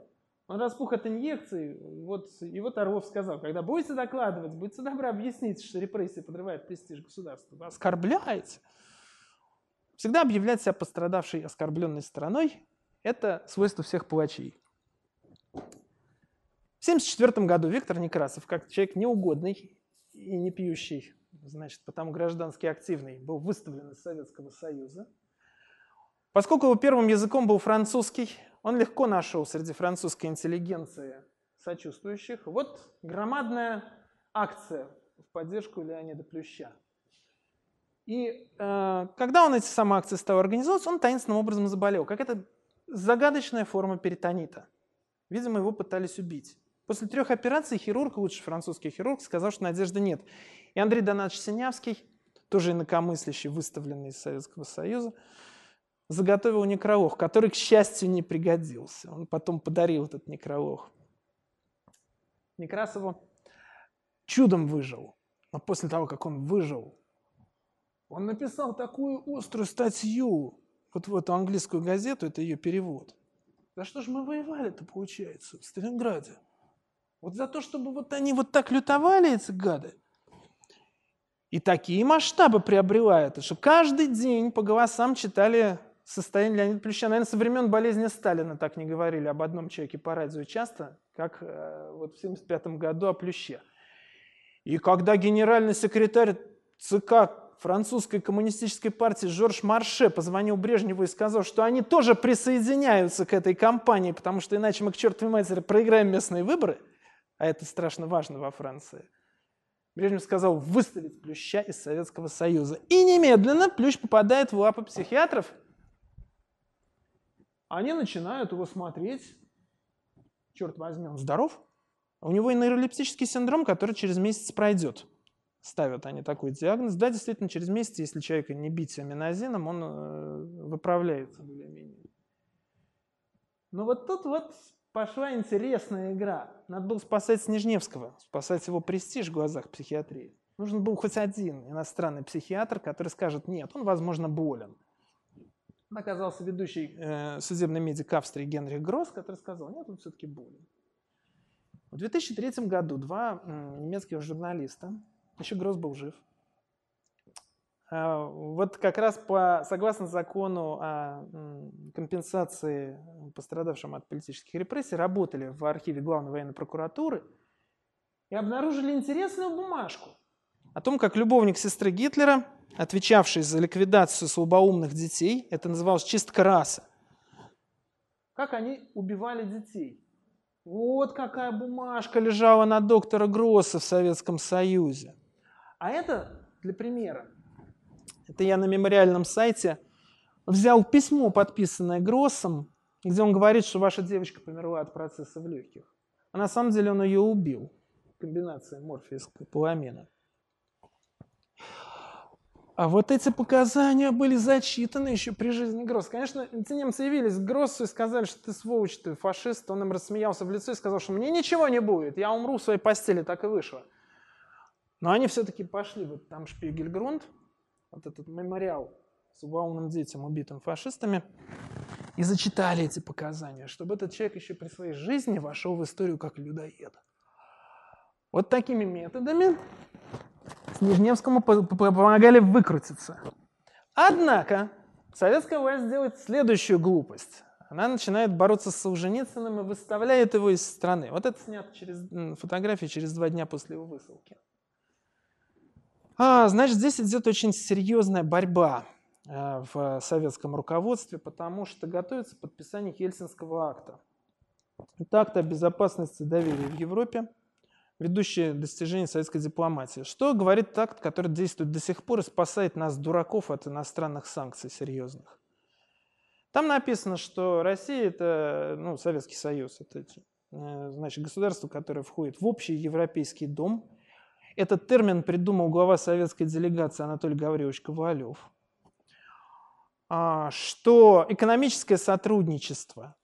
Он распух от инъекций, вот, и вот Орлов сказал, когда будете докладывать, будьте добры объяснить, что репрессии подрывают престиж государства. Вы оскорбляете. Всегда объявлять себя пострадавшей, оскорбленной стороной – это свойство всех палачей. В 1974 году Виктор Некрасов, как человек неугодный и не пьющий, значит, потому граждански активный, был выставлен из Советского Союза. Поскольку его первым языком был французский, он легко нашел среди французской интеллигенции сочувствующих. Вот громадная акция в поддержку Леонида Плюща. И э, когда он эти самые акции стал организовывать, он таинственным образом заболел. Как это загадочная форма перитонита. Видимо, его пытались убить. После трех операций хирург, лучший французский хирург, сказал, что надежды нет. И Андрей Донатович Синявский, тоже инакомыслящий, выставленный из Советского Союза, заготовил некролог, который, к счастью, не пригодился. Он потом подарил этот некролог. Некрасову чудом выжил. Но после того, как он выжил, он написал такую острую статью вот в эту английскую газету, это ее перевод. За что же мы воевали-то, получается, в Сталинграде? Вот за то, чтобы вот они вот так лютовали, эти гады. И такие масштабы приобрела это, что каждый день по голосам читали состояние Леонида Плюща. Наверное, со времен болезни Сталина так не говорили об одном человеке по радио часто, как э, вот в 1975 году о Плюще. И когда генеральный секретарь ЦК французской коммунистической партии Жорж Марше позвонил Брежневу и сказал, что они тоже присоединяются к этой кампании, потому что иначе мы к чертовой матери проиграем местные выборы, а это страшно важно во Франции. Брежнев сказал выставить Плюща из Советского Союза. И немедленно Плющ попадает в лапы психиатров – они начинают его смотреть, черт возьми, он здоров, у него и нейролептический синдром, который через месяц пройдет. Ставят они такой диагноз. Да, действительно, через месяц, если человека не бить аминозином, он э, выправляется более-менее. Но вот тут вот пошла интересная игра. Надо было спасать Снежневского, спасать его престиж в глазах психиатрии. Нужен был хоть один иностранный психиатр, который скажет, нет, он, возможно, болен оказался ведущий э, судебный медик Австрии Генрих Гросс, который сказал, нет, он все-таки болен. В 2003 году два э, немецких журналиста, еще Гросс был жив, э, вот как раз по, согласно закону о э, компенсации пострадавшим от политических репрессий, работали в архиве Главной военной прокуратуры и обнаружили интересную бумажку о том, как любовник сестры Гитлера отвечавший за ликвидацию слабоумных детей, это называлось чистка расы. Как они убивали детей? Вот какая бумажка лежала на доктора Гросса в Советском Союзе. А это для примера. Это я на мемориальном сайте взял письмо, подписанное Гроссом, где он говорит, что ваша девочка померла от процесса в легких. А на самом деле он ее убил. Комбинация морфия с поламина. А вот эти показания были зачитаны еще при жизни Гросса. Конечно, эти немцы явились к Гроссу и сказали, что ты сволочь, ты фашист. Он им рассмеялся в лицо и сказал, что мне ничего не будет, я умру в своей постели, так и вышло. Но они все-таки пошли, вот там Шпигельгрунд, вот этот мемориал с уголовным детям, убитым фашистами, и зачитали эти показания, чтобы этот человек еще при своей жизни вошел в историю как людоед. Вот такими методами Снежневскому помогали выкрутиться. Однако советская власть делает следующую глупость. Она начинает бороться с Солженицыным и выставляет его из страны. Вот это снято через фотографии через два дня после его высылки. А, значит, здесь идет очень серьезная борьба э, в советском руководстве, потому что готовится подписание Хельсинского акта. Это акт о безопасности и доверии в Европе, ведущее достижение советской дипломатии. Что говорит акт, который действует до сих пор и спасает нас, дураков, от иностранных санкций серьезных? Там написано, что Россия – это ну, Советский Союз, это э, значит, государство, которое входит в общий европейский дом, этот термин придумал глава советской делегации Анатолий Гаврилович Ковалев, а, что экономическое сотрудничество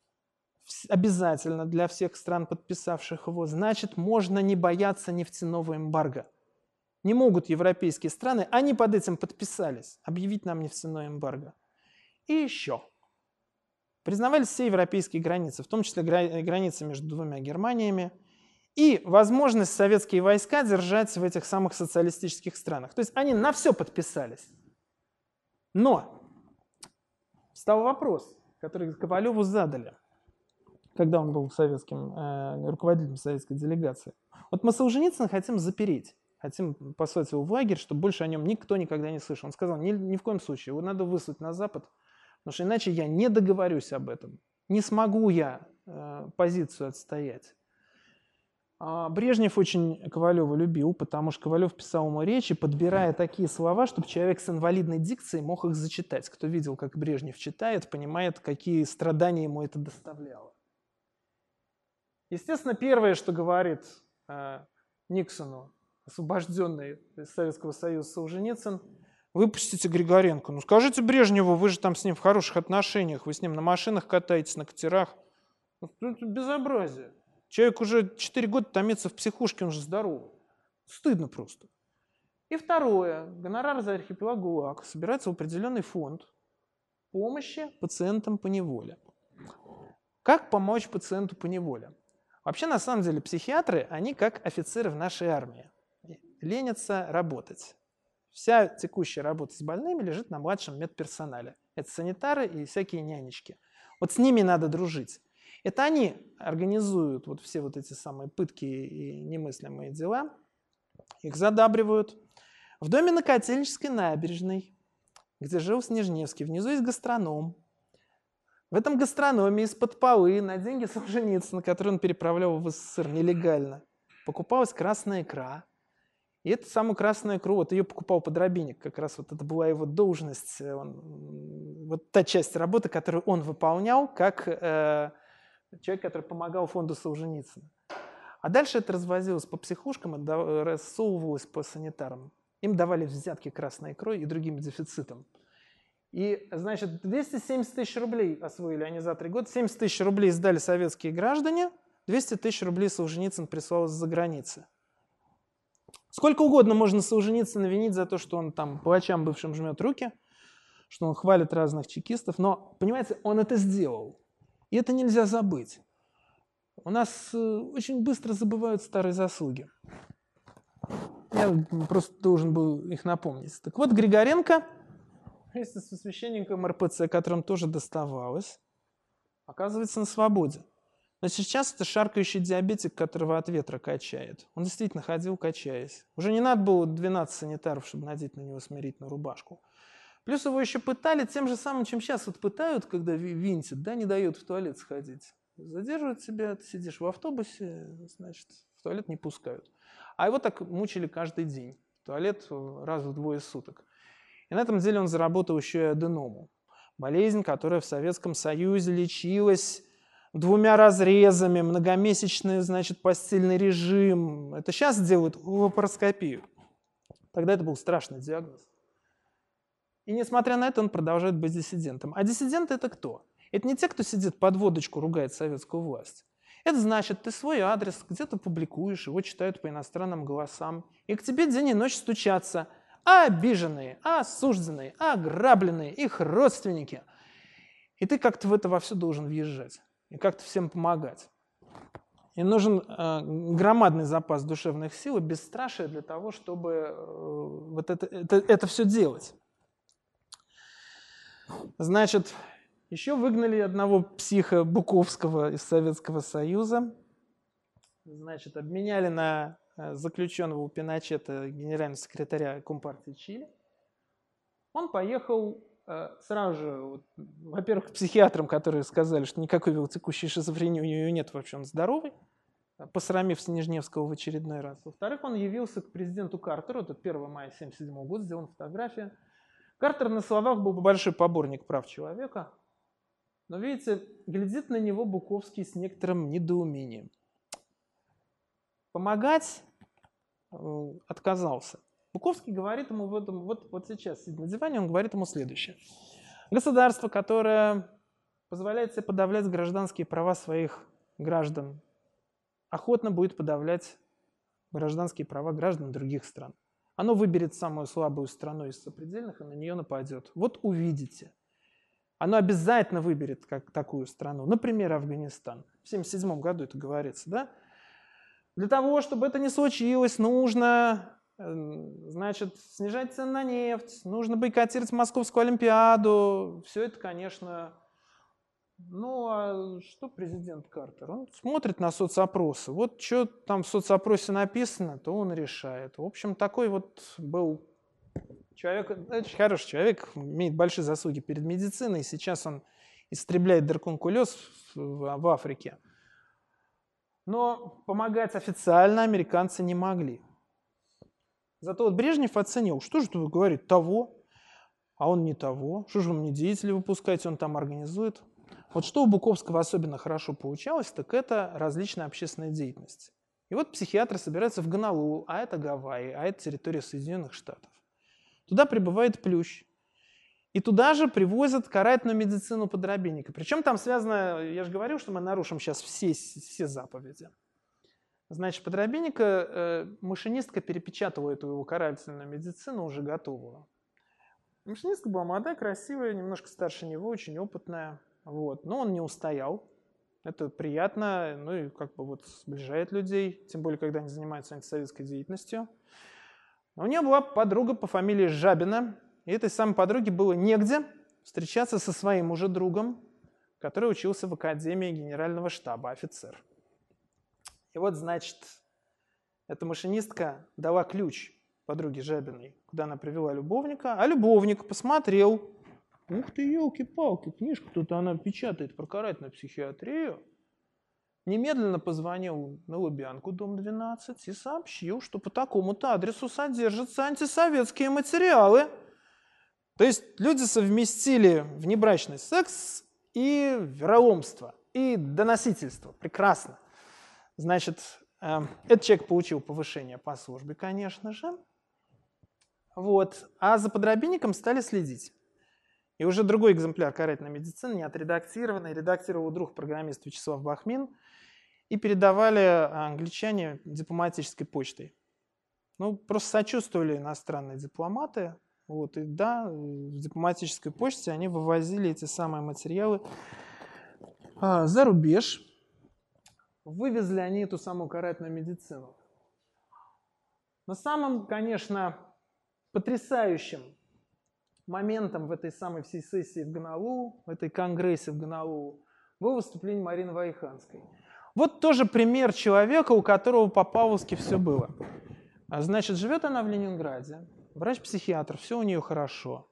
обязательно для всех стран, подписавших его, значит, можно не бояться нефтяного эмбарго. Не могут европейские страны, они под этим подписались, объявить нам нефтяное эмбарго. И еще. Признавались все европейские границы, в том числе границы между двумя Германиями – и возможность советские войска держать в этих самых социалистических странах. То есть они на все подписались. Но стал вопрос, который Ковалеву задали, когда он был советским, э, руководителем советской делегации. Вот мы Солженицына хотим запереть, хотим послать его в лагерь, чтобы больше о нем никто никогда не слышал. Он сказал, ни, ни в коем случае, его надо выслать на Запад, потому что иначе я не договорюсь об этом. Не смогу я э, позицию отстоять. А, Брежнев очень Ковалева любил, потому что Ковалев писал ему речи, подбирая такие слова, чтобы человек с инвалидной дикцией мог их зачитать. Кто видел, как Брежнев читает, понимает, какие страдания ему это доставляло. Естественно, первое, что говорит э, Никсону, освобожденный из Советского Союза Солженицын, выпустите Григоренко. Ну скажите Брежневу, вы же там с ним в хороших отношениях, вы с ним на машинах катаетесь, на катерах. Ну, это безобразие. Человек уже 4 года томится в психушке, он же здоровый. Стыдно просто. И второе. Гонорар за архипелаг ГУЛАГ собирается в определенный фонд помощи пациентам по неволе. Как помочь пациенту по неволе? Вообще, на самом деле, психиатры, они как офицеры в нашей армии. Ленятся работать. Вся текущая работа с больными лежит на младшем медперсонале. Это санитары и всякие нянечки. Вот с ними надо дружить. Это они организуют вот все вот эти самые пытки и немыслимые дела, их задабривают. В доме на Котельнической набережной, где жил Снежневский, внизу есть гастроном. В этом гастрономе из-под полы на деньги Солженицына, которые он переправлял в СССР нелегально, покупалась красная икра. И эту самую красную икру, вот ее покупал подробинник, как раз вот это была его должность, он, вот та часть работы, которую он выполнял как э, человек, который помогал фонду Солженицына. А дальше это развозилось по психушкам рассовывалось по санитарам. Им давали взятки красной икрой и другим дефицитом. И, значит, 270 тысяч рублей освоили они за три года. 70 тысяч рублей сдали советские граждане, 200 тысяч рублей Солженицын прислал из-за границы. Сколько угодно можно Солженицына винить за то, что он там палачам бывшим жмет руки, что он хвалит разных чекистов, но, понимаете, он это сделал. И это нельзя забыть. У нас э, очень быстро забывают старые заслуги. Я просто должен был их напомнить. Так вот, Григоренко вместе со священником РПЦ, которым тоже доставалось, оказывается на свободе. Но сейчас это шаркающий диабетик, которого от ветра качает. Он действительно ходил, качаясь. Уже не надо было 12 санитаров, чтобы надеть на него смирительную рубашку. Плюс его еще пытали тем же самым, чем сейчас вот пытают, когда винтят, да, не дают в туалет сходить. Задерживают тебя, ты сидишь в автобусе, значит, в туалет не пускают. А его так мучили каждый день. В туалет раз в двое суток. И на этом деле он заработал еще и аденому. Болезнь, которая в Советском Союзе лечилась двумя разрезами, многомесячный, значит, постельный режим. Это сейчас делают лапароскопию. Тогда это был страшный диагноз. И несмотря на это, он продолжает быть диссидентом. А диссиденты это кто? Это не те, кто сидит под водочку, ругает советскую власть. Это значит, ты свой адрес где-то публикуешь, его читают по иностранным голосам, и к тебе день и ночь стучатся обиженные, осужденные, ограбленные, их родственники. И ты как-то в это во все должен въезжать и как-то всем помогать. И нужен э, громадный запас душевных сил и бесстрашие для того, чтобы э, вот это, это, это все делать. Значит, еще выгнали одного психа Буковского из Советского Союза. Значит, обменяли на заключенного у Пиночета генерального секретаря Компартии Чили. Он поехал э, сразу же, во-первых, к психиатрам, которые сказали, что никакой текущей шизофрении у нее нет, вообще он здоровый, посрамив Снежневского в очередной раз. Во-вторых, он явился к президенту Картеру, это 1 мая 1977 года, сделана фотография. Картер на словах был большой поборник прав человека, но, видите, глядит на него Буковский с некоторым недоумением. Помогать отказался. Буковский говорит ему в этом, вот, вот сейчас, сидя на диване, он говорит ему следующее. Государство, которое позволяет себе подавлять гражданские права своих граждан, охотно будет подавлять гражданские права граждан других стран. Оно выберет самую слабую страну из сопредельных и на нее нападет. Вот увидите. Оно обязательно выберет как такую страну. Например, Афганистан. В 1977 году это говорится, да? Для того, чтобы это не случилось, нужно значит, снижать цены на нефть, нужно бойкотировать Московскую Олимпиаду. Все это, конечно, ну, а что президент Картер? Он смотрит на соцопросы. Вот что там в соцопросе написано, то он решает. В общем, такой вот был человек, очень хороший человек, имеет большие заслуги перед медициной. Сейчас он истребляет деркункулез в, в Африке. Но помогать официально американцы не могли. Зато вот Брежнев оценил, что же тут говорит, того, а он не того. Что же вы мне деятелей выпускаете, он там организует. Вот что у Буковского особенно хорошо получалось, так это различная общественная деятельность. И вот психиатры собираются в Гонолулу, а это Гавайи, а это территория Соединенных Штатов. Туда прибывает плющ. И туда же привозят карательную медицину подробинника. Причем там связано, я же говорил, что мы нарушим сейчас все, все заповеди. Значит, подробинника э, машинистка перепечатала эту его карательную медицину уже готовую. Машинистка была молодая, красивая, немножко старше него, очень опытная. Вот. Но он не устоял. Это приятно, ну и как бы вот сближает людей, тем более, когда они занимаются антисоветской деятельностью. у нее была подруга по фамилии Жабина, и этой самой подруге было негде встречаться со своим уже другом, который учился в Академии Генерального штаба, офицер. И вот, значит, эта машинистка дала ключ подруге Жабиной, куда она привела любовника, а любовник посмотрел, Ух ты, елки-палки, книжку тут она печатает про карательную психиатрию. Немедленно позвонил на Лубянку, дом 12, и сообщил, что по такому-то адресу содержатся антисоветские материалы. То есть люди совместили внебрачный секс и вероломство, и доносительство. Прекрасно. Значит, э, этот человек получил повышение по службе, конечно же. Вот. А за подробинником стали следить. И уже другой экземпляр карательной медицины, не отредактированный, редактировал друг программист Вячеслав Бахмин, и передавали англичане дипломатической почтой. Ну, просто сочувствовали иностранные дипломаты. Вот, и да, в дипломатической почте они вывозили эти самые материалы а, за рубеж. Вывезли они эту самую карательную медицину. Но самым, конечно, потрясающим моментом в этой самой всей сессии в Гонолулу, в этой конгрессе в Гонолулу, было выступление Марины Вайханской. Вот тоже пример человека, у которого по Павловски все было. А, значит, живет она в Ленинграде, врач-психиатр, все у нее хорошо.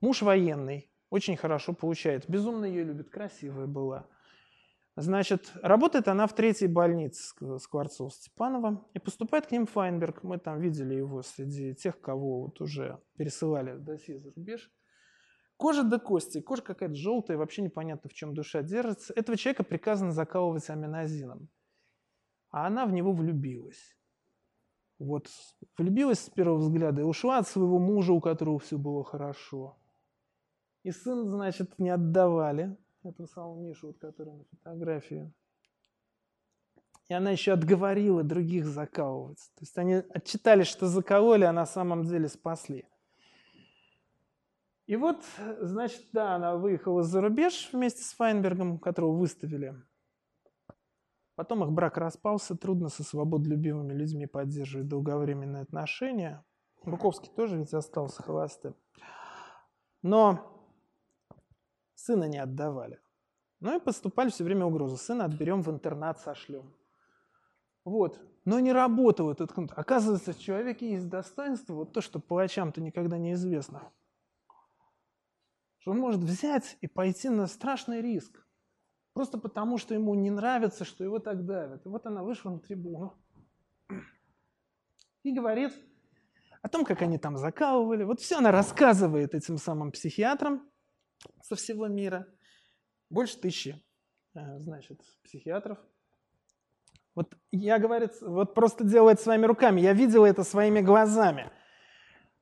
Муж военный, очень хорошо получает, безумно ее любит, красивая была. Значит, работает она в третьей больнице Скворцова-Степанова, и поступает к ним Файнберг. Мы там видели его среди тех, кого вот уже пересылали в досье за рубеж. Кожа до кости, кожа какая-то желтая, вообще непонятно, в чем душа держится. Этого человека приказано закалывать аминозином. А она в него влюбилась. Вот, влюбилась с первого взгляда и ушла от своего мужа, у которого все было хорошо. И сын, значит, не отдавали эту самую Мишу, вот, который на фотографии. И она еще отговорила других закалываться. То есть они отчитались, что закололи, а на самом деле спасли. И вот, значит, да, она выехала за рубеж вместе с Файнбергом, которого выставили. Потом их брак распался, трудно со свободолюбивыми людьми поддерживать долговременные отношения. Буковский тоже ведь остался холостым. Но сына не отдавали. Ну и поступали все время угрозы. Сына отберем в интернат, сошлем. Вот. Но не работал этот кнут. Оказывается, в человеке есть достоинство, вот то, что палачам-то никогда не известно. Что он может взять и пойти на страшный риск. Просто потому, что ему не нравится, что его так давят. И вот она вышла на трибуну и говорит о том, как они там закалывали. Вот все она рассказывает этим самым психиатрам со всего мира. Больше тысячи, э, значит, психиатров. Вот я, говорит, вот просто делает своими руками. Я видел это своими глазами.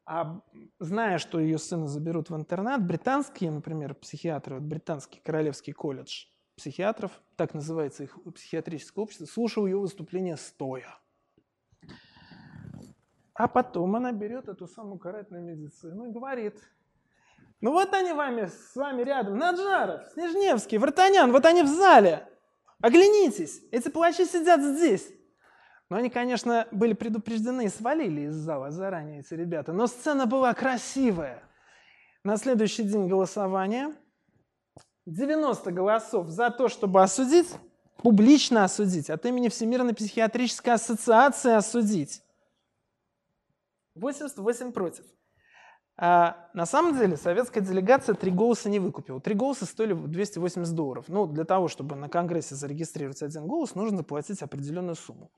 А зная, что ее сына заберут в интернат, британские, например, психиатры, вот британский королевский колледж психиатров, так называется их психиатрическое общество, слушал ее выступление стоя. А потом она берет эту самую карательную медицину и говорит, ну вот они вами, с вами рядом, Наджаров, Снежневский, Вартанян, вот они в зале. Оглянитесь, эти плачи сидят здесь. Но они, конечно, были предупреждены и свалили из зала заранее, эти ребята. Но сцена была красивая. На следующий день голосования 90 голосов за то, чтобы осудить, публично осудить, от имени Всемирной психиатрической ассоциации осудить. 88 против. А на самом деле советская делегация три голоса не выкупила. Три голоса стоили 280 долларов. Ну, для того, чтобы на Конгрессе зарегистрировать один голос, нужно заплатить определенную сумму.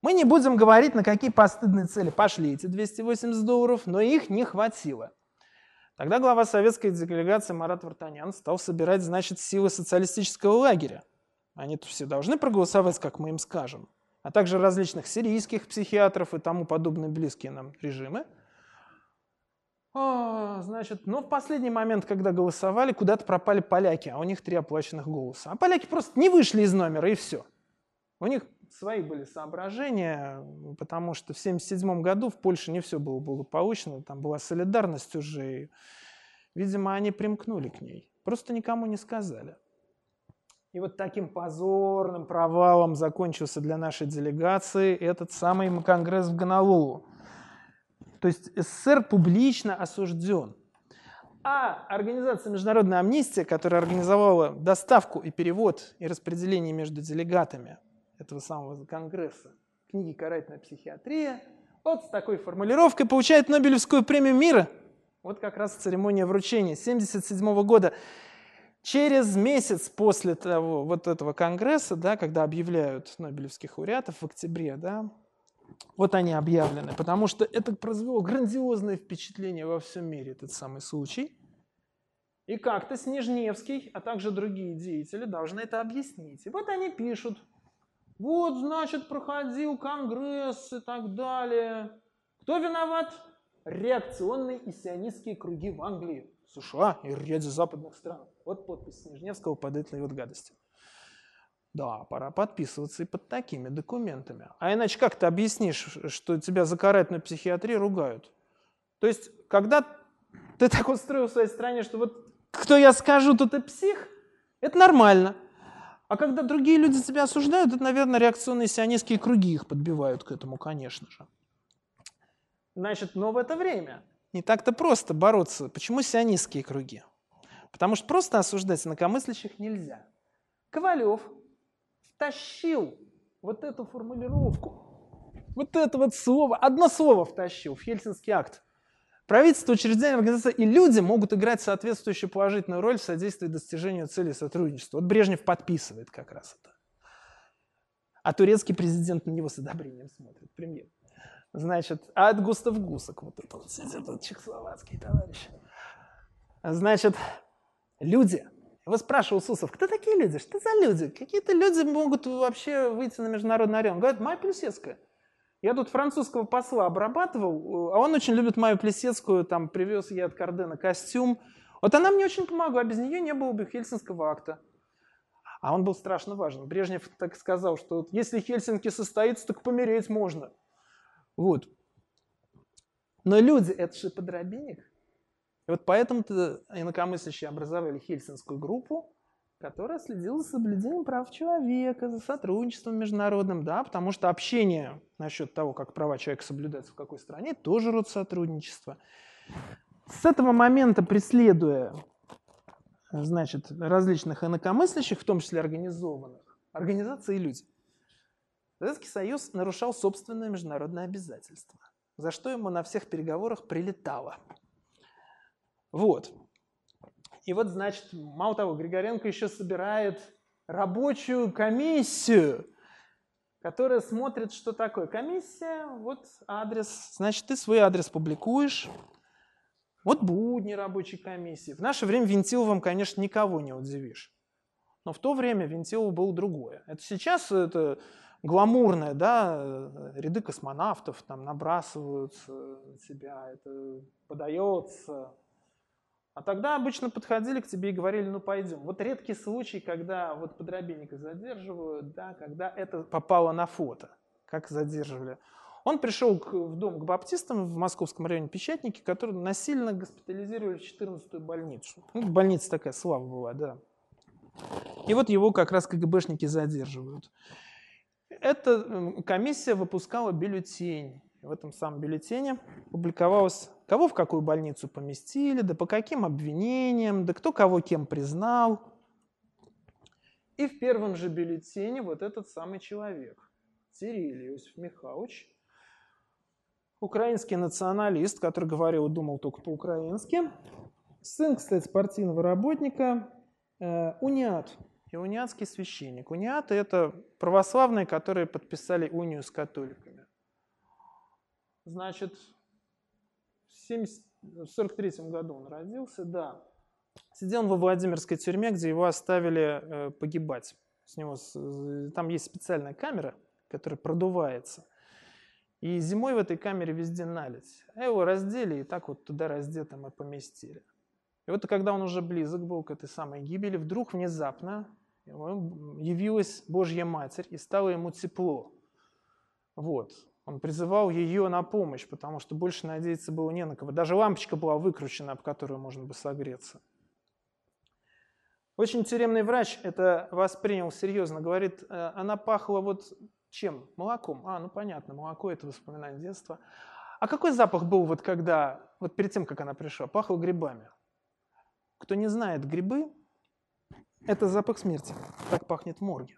Мы не будем говорить, на какие постыдные цели пошли эти 280 долларов, но их не хватило. Тогда глава советской делегации Марат Вартанян стал собирать, значит, силы социалистического лагеря. Они-то все должны проголосовать, как мы им скажем. А также различных сирийских психиатров и тому подобные близкие нам режимы. О, значит, но в последний момент, когда голосовали, куда-то пропали поляки, а у них три оплаченных голоса. А поляки просто не вышли из номера, и все. У них свои были соображения, потому что в 1977 году в Польше не все было благополучно, там была солидарность уже, и, видимо, они примкнули к ней, просто никому не сказали. И вот таким позорным провалом закончился для нашей делегации этот самый конгресс в Гонолулу. То есть СССР публично осужден. А организация «Международная амнистия», которая организовала доставку и перевод и распределение между делегатами этого самого конгресса книги «Карательная психиатрия», вот с такой формулировкой получает Нобелевскую премию мира. Вот как раз церемония вручения 1977 года. Через месяц после того, вот этого конгресса, да, когда объявляют Нобелевских лауреатов в октябре, да, вот они объявлены, потому что это произвело грандиозное впечатление во всем мире, этот самый случай. И как-то Снежневский, а также другие деятели должны это объяснить. И вот они пишут вот, значит, проходил конгресс и так далее. Кто виноват? Реакционные и сионистские круги в Англии, США и ряде западных стран. Вот подпись Снежневского под этой вот гадостью. Да, пора подписываться и под такими документами. А иначе как ты объяснишь, что тебя за карательную психиатрию ругают? То есть, когда ты так устроил в своей стране, что вот кто я скажу, то ты псих, это нормально. А когда другие люди тебя осуждают, это, наверное, реакционные сионистские круги их подбивают к этому, конечно же. Значит, но в это время не так-то просто бороться. Почему сионистские круги? Потому что просто осуждать инакомыслящих нельзя. Ковалев втащил вот эту формулировку, вот это вот слово, одно слово втащил в Хельсинский акт Правительство, учреждения, организации и люди могут играть соответствующую положительную роль в содействии достижению цели сотрудничества. Вот Брежнев подписывает как раз это. А турецкий президент на него с одобрением смотрит, премьер. Значит, а от Густав Гусак, вот это вот сидит, этот чехословацкий товарищ. Значит, люди. Его спрашивал Сусов, кто такие люди, что за люди? Какие-то люди могут вообще выйти на международную арену. Говорят, Майя Плюсецкая. Я тут французского посла обрабатывал, а он очень любит мою Плесецкую, там привез я от Кардена костюм, Вот она мне очень помогла, без нее не было бы Хельсинского акта. А он был страшно важен. Брежнев так сказал, что если Хельсинки состоится, так помереть можно. Вот. Но люди – это же подробинник. И вот поэтому-то инакомыслящие образовали Хельсинскую группу, которая следила за соблюдением прав человека, за сотрудничеством международным, да, потому что общение насчет того, как права человека соблюдаются в какой стране, тоже род сотрудничества. С этого момента, преследуя значит, различных инакомыслящих, в том числе организованных, организации и люди, Советский Союз нарушал собственные международные обязательства, за что ему на всех переговорах прилетало. Вот. И вот, значит, мало того, Григоренко еще собирает рабочую комиссию, которая смотрит, что такое. Комиссия, вот адрес, значит, ты свой адрес публикуешь. Вот будни рабочей комиссии. В наше время Винтиловым, конечно, никого не удивишь. Но в то время Винтилов был другое. Это сейчас это гламурное, да, ряды космонавтов там набрасываются на себя, это подается, а тогда обычно подходили к тебе и говорили, ну пойдем. Вот редкий случай, когда вот подробинника задерживают, да, когда это попало на фото, как задерживали. Он пришел к, в дом к баптистам в московском районе Печатники, которые насильно госпитализировали в 14-ю больницу. Ну, больница такая, слава была, да. И вот его как раз КГБшники задерживают. Эта комиссия выпускала бюллетень. В этом самом бюллетене публиковалось кого в какую больницу поместили, да по каким обвинениям, да кто кого кем признал. И в первом же бюллетене вот этот самый человек, Сириль Иосиф Михайлович, украинский националист, который говорил думал только по-украински, сын, кстати, партийного работника, э, униат, и униатский священник. Униаты – это православные, которые подписали унию с католиками. Значит, в 1943 году он родился, да. Сидел он во Владимирской тюрьме, где его оставили э, погибать. С него, там есть специальная камера, которая продувается. И зимой в этой камере везде налить. А его раздели и так вот туда раздетым и поместили. И вот когда он уже близок был к этой самой гибели, вдруг внезапно явилась Божья Матерь и стало ему тепло. Вот. Он призывал ее на помощь, потому что больше надеяться было не на кого. Даже лампочка была выкручена, об которую можно бы согреться. Очень тюремный врач это воспринял серьезно. Говорит, «Э, она пахла вот чем? Молоком. А, ну понятно, молоко – это воспоминание детства. А какой запах был вот когда, вот перед тем, как она пришла? Пахло грибами. Кто не знает, грибы – это запах смерти. Так пахнет в морге.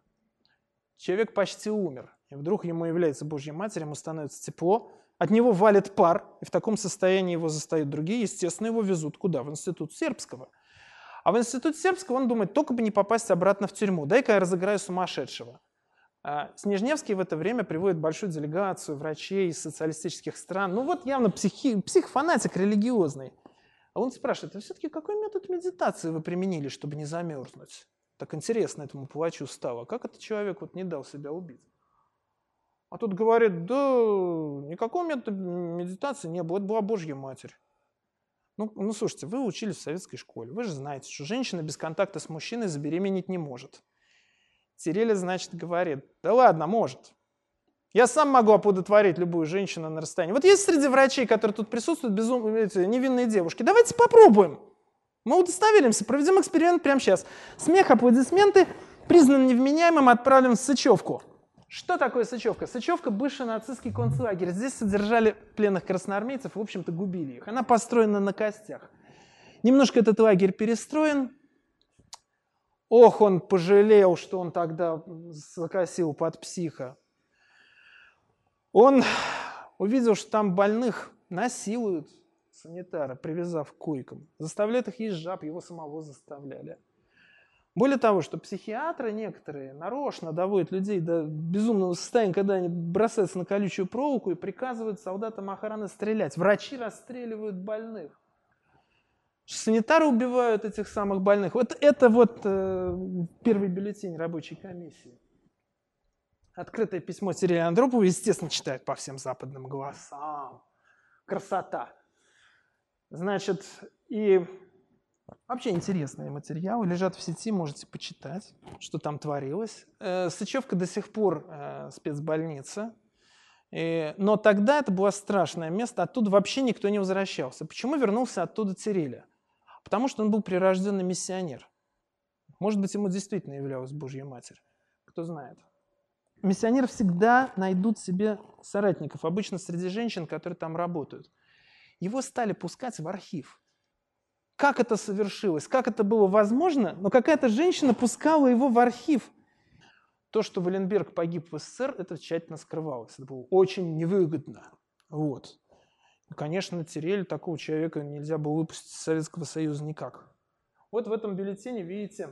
Человек почти умер. И вдруг ему является Божья Матерь, ему становится тепло, от него валит пар, и в таком состоянии его застают другие, естественно, его везут куда? В институт сербского. А в институт сербского он думает, только бы не попасть обратно в тюрьму, дай-ка я разыграю сумасшедшего. А Снежневский в это время приводит большую делегацию врачей из социалистических стран. Ну вот явно психи, психофанатик религиозный. А он спрашивает, а все-таки какой метод медитации вы применили, чтобы не замерзнуть? Так интересно этому плачу стало. Как этот человек вот не дал себя убить? А тут говорит, да никакого метода медитации не было, это была Божья Матерь. Ну, ну, слушайте, вы учились в советской школе, вы же знаете, что женщина без контакта с мужчиной забеременеть не может. Тереля, значит, говорит, да ладно, может. Я сам могу оплодотворить любую женщину на расстоянии. Вот есть среди врачей, которые тут присутствуют, безум... невинные девушки. Давайте попробуем. Мы удостоверимся, проведем эксперимент прямо сейчас. Смех, аплодисменты, признан невменяемым, отправлен в Сычевку. Что такое Сычевка? Сычевка – бывший нацистский концлагерь. Здесь содержали пленных красноармейцев в общем-то, губили их. Она построена на костях. Немножко этот лагерь перестроен. Ох, он пожалел, что он тогда закосил под психа. Он увидел, что там больных насилуют санитара, привязав к койкам. Заставляют их есть жаб, его самого заставляли. Более того, что психиатры некоторые нарочно доводят людей до безумного состояния, когда они бросаются на колючую проволоку и приказывают солдатам охраны стрелять. Врачи расстреливают больных. Санитары убивают этих самых больных. Вот это вот э, первый бюллетень рабочей комиссии. Открытое письмо Сергея Андропова, естественно, читают по всем западным голосам. Красота. Значит, и Вообще интересные материалы, лежат в сети, можете почитать, что там творилось. Э, Сычевка до сих пор э, спецбольница, и, но тогда это было страшное место, оттуда вообще никто не возвращался. Почему вернулся оттуда Цереля? Потому что он был прирожденный миссионер. Может быть, ему действительно являлась Божья Матерь. Кто знает. Миссионеры всегда найдут себе соратников, обычно среди женщин, которые там работают. Его стали пускать в архив. Как это совершилось? Как это было возможно? Но какая-то женщина пускала его в архив. То, что Валенберг погиб в СССР, это тщательно скрывалось. Это было очень невыгодно. Вот. И, конечно, Терель такого человека нельзя было выпустить из Советского Союза никак. Вот в этом бюллетене видите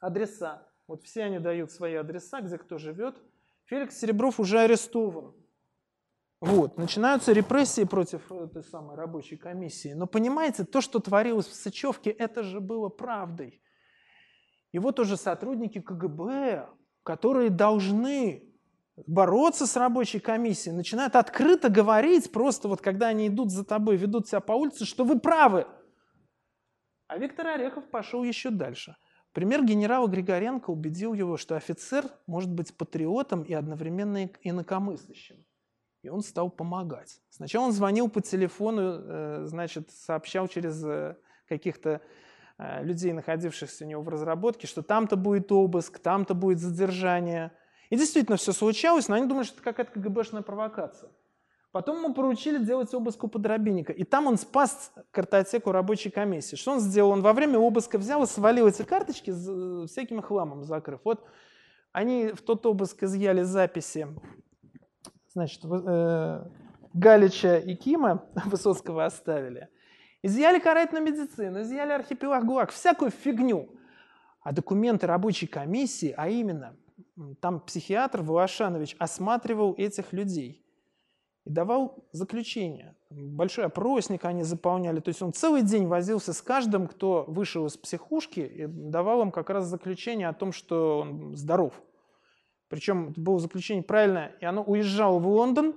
адреса. Вот все они дают свои адреса, где кто живет. Феликс Серебров уже арестован. Вот, начинаются репрессии против этой самой рабочей комиссии. Но понимаете, то, что творилось в Сычевке, это же было правдой. И вот уже сотрудники КГБ, которые должны бороться с рабочей комиссией, начинают открыто говорить, просто вот когда они идут за тобой, ведут себя по улице, что вы правы. А Виктор Орехов пошел еще дальше. Пример генерала Григоренко убедил его, что офицер может быть патриотом и одновременно инакомыслящим. И он стал помогать. Сначала он звонил по телефону, э, значит, сообщал через э, каких-то э, людей, находившихся у него в разработке, что там-то будет обыск, там-то будет задержание. И действительно все случалось, но они думали, что это какая-то КГБшная провокация. Потом ему поручили делать обыск у подробинника. И там он спас картотеку рабочей комиссии. Что он сделал? Он во время обыска взял и свалил эти карточки с всяким хламом закрыв. Вот они в тот обыск изъяли записи значит, э, Галича и Кима Высоцкого оставили. Изъяли карательную медицину, изъяли архипелаг ГУАГ, всякую фигню. А документы рабочей комиссии, а именно, там психиатр Волошанович осматривал этих людей и давал заключение. Большой опросник они заполняли. То есть он целый день возился с каждым, кто вышел из психушки, и давал им как раз заключение о том, что он здоров. Причем это было заключение правильное, и оно уезжало в Лондон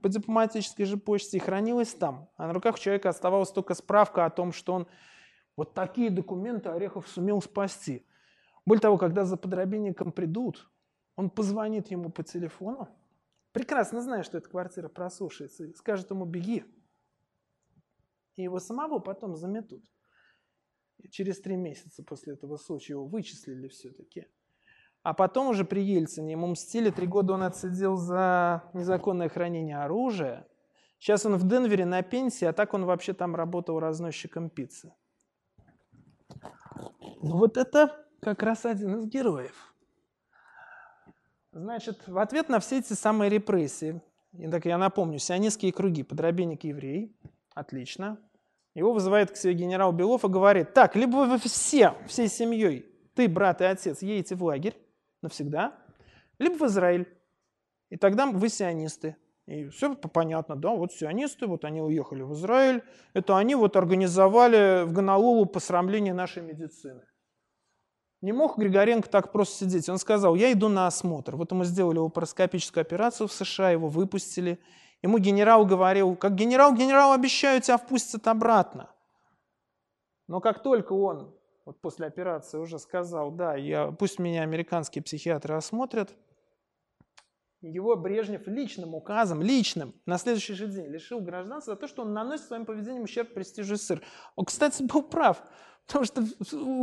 по дипломатической же почте и хранилось там. А на руках у человека оставалась только справка о том, что он вот такие документы Орехов сумел спасти. Более того, когда за подробинником придут, он позвонит ему по телефону, прекрасно зная, что эта квартира просушится, и скажет ему «беги». И его самого потом заметут. И через три месяца после этого случая его вычислили все-таки. А потом уже при Ельцине ему мстили. Три года он отсидел за незаконное хранение оружия. Сейчас он в Денвере на пенсии, а так он вообще там работал разносчиком пиццы. Ну вот это как раз один из героев. Значит, в ответ на все эти самые репрессии, и так я напомню, сионистские круги, подробенник еврей, отлично. Его вызывает к себе генерал Белов и говорит, так, либо вы все, всей семьей, ты, брат и отец, едете в лагерь, навсегда, либо в Израиль. И тогда вы сионисты. И все понятно, да, вот сионисты, вот они уехали в Израиль, это они вот организовали в Гонолулу посрамление нашей медицины. Не мог Григоренко так просто сидеть. Он сказал, я иду на осмотр. Вот ему сделали лапароскопическую операцию в США, его выпустили. Ему генерал говорил, как генерал, генерал, обещаю, тебя впустят обратно. Но как только он вот после операции уже сказал, да, я, пусть меня американские психиатры осмотрят, его Брежнев личным указом, личным, на следующий же день лишил гражданства за то, что он наносит своим поведением ущерб престижу СССР. Он, кстати, был прав, потому что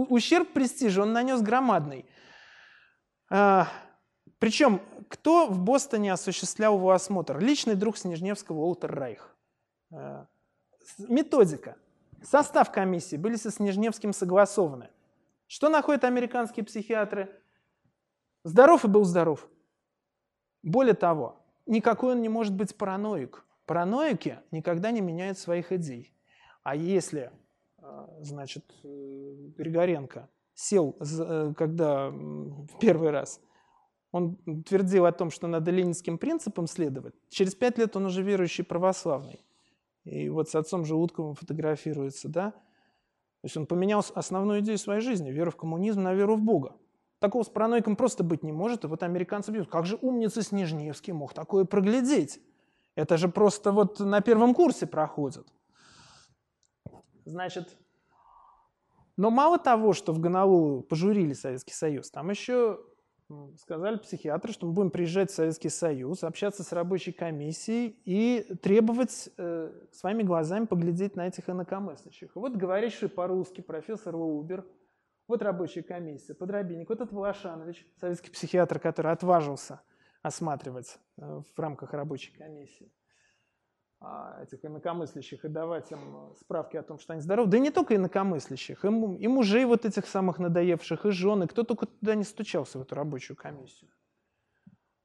ущерб престижу он нанес громадный. А, причем, кто в Бостоне осуществлял его осмотр? Личный друг Снежневского Уолтер Райх. А, методика. Состав комиссии были со Снежневским согласованы. Что находят американские психиатры? Здоров и был здоров. Более того, никакой он не может быть параноик. Параноики никогда не меняют своих идей. А если, э, значит, Григоренко сел, э, когда в первый раз, он твердил о том, что надо ленинским принципам следовать, через пять лет он уже верующий православный. И вот с отцом Желудковым фотографируется, да? То есть он поменял основную идею своей жизни, веру в коммунизм на веру в Бога. Такого с параноиком просто быть не может. И вот американцы бьют. Как же умница Снежневский мог такое проглядеть? Это же просто вот на первом курсе проходит. Значит, Но мало того, что в Гонолулу пожурили Советский Союз, там еще сказали психиатры, что мы будем приезжать в Советский Союз, общаться с рабочей комиссией и требовать э, своими глазами поглядеть на этих инакомыслящих. вот говорящий по-русски профессор Лубер, вот рабочая комиссия, подробинник, вот этот Волошанович, советский психиатр, который отважился осматривать э, в рамках рабочей комиссии. А, этих инакомыслящих и давать им э, справки о том, что они здоровы. Да и не только инакомыслящих, им, и мужей вот этих самых надоевших, и жены, кто только туда не стучался, в эту рабочую комиссию.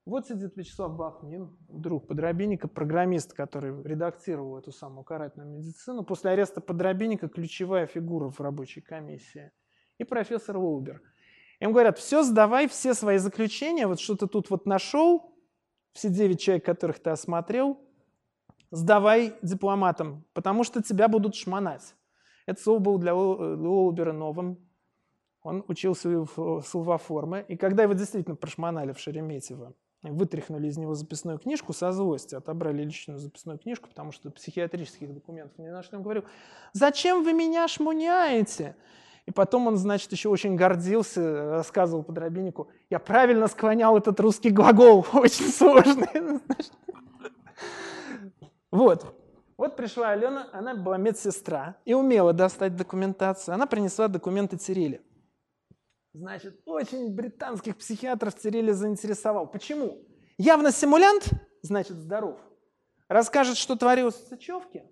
Вот сидит Вячеслав Бахнин, друг Подробинника, программист, который редактировал эту самую карательную медицину. После ареста Подробинника ключевая фигура в рабочей комиссии. И профессор Лоубер. Им говорят, все, сдавай все свои заключения, вот что ты тут вот нашел, все девять человек, которых ты осмотрел, сдавай дипломатам, потому что тебя будут шмонать. Это слово было для Лоубера новым. Он учился в словоформе. И когда его действительно прошмонали в Шереметьево, вытряхнули из него записную книжку со злости, отобрали личную записную книжку, потому что психиатрических документов не нашли. Он говорил, зачем вы меня шмуняете? И потом он, значит, еще очень гордился, рассказывал подробиннику, я правильно склонял этот русский глагол, очень сложный. Вот. Вот пришла Алена, она была медсестра и умела достать документацию. Она принесла документы Цириле. Значит, очень британских психиатров Цириле заинтересовал. Почему? Явно симулянт, значит, здоров. Расскажет, что творилось в Сычевке.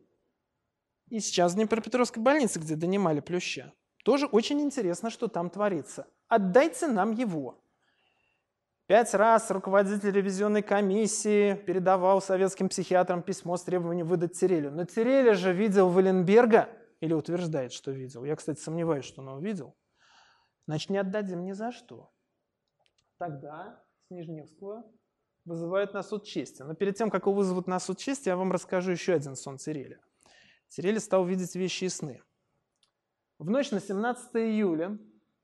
И сейчас в Днепропетровской больнице, где донимали плюща. Тоже очень интересно, что там творится. Отдайте нам его. Пять раз руководитель ревизионной комиссии передавал советским психиатрам письмо с требованием выдать Цирелю. Но Циреля же видел Валенберга, или утверждает, что видел. Я, кстати, сомневаюсь, что он его видел. Значит, не отдадим ни за что. Тогда Снежневского вызывают на суд чести. Но перед тем, как его вызовут на суд чести, я вам расскажу еще один сон Циреля. Цирель стал видеть вещи и сны. В ночь на 17 июля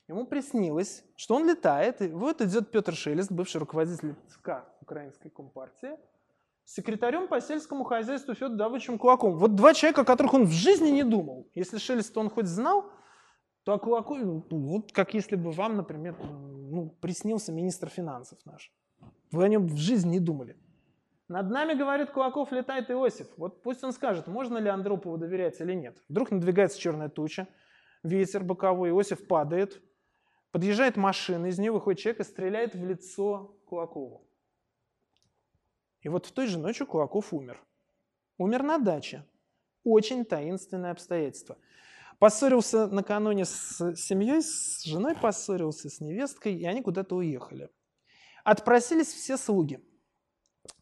Ему приснилось, что он летает, и вот идет Петр Шелест, бывший руководитель ЦК Украинской Компартии, с секретарем по сельскому хозяйству Федором Давыдовичем Кулаковым. Вот два человека, о которых он в жизни не думал. Если Шелест он хоть знал, то о Кулакове, ну, вот как если бы вам, например, ну, приснился министр финансов наш. Вы о нем в жизни не думали. Над нами, говорит Кулаков, летает Иосиф. Вот пусть он скажет, можно ли Андропову доверять или нет. Вдруг надвигается черная туча, ветер боковой, Иосиф падает, Подъезжает машина, из нее выходит человек и стреляет в лицо Кулакову. И вот в той же ночью Кулаков умер. Умер на даче. Очень таинственное обстоятельство. Поссорился накануне с семьей, с женой поссорился, с невесткой, и они куда-то уехали. Отпросились все слуги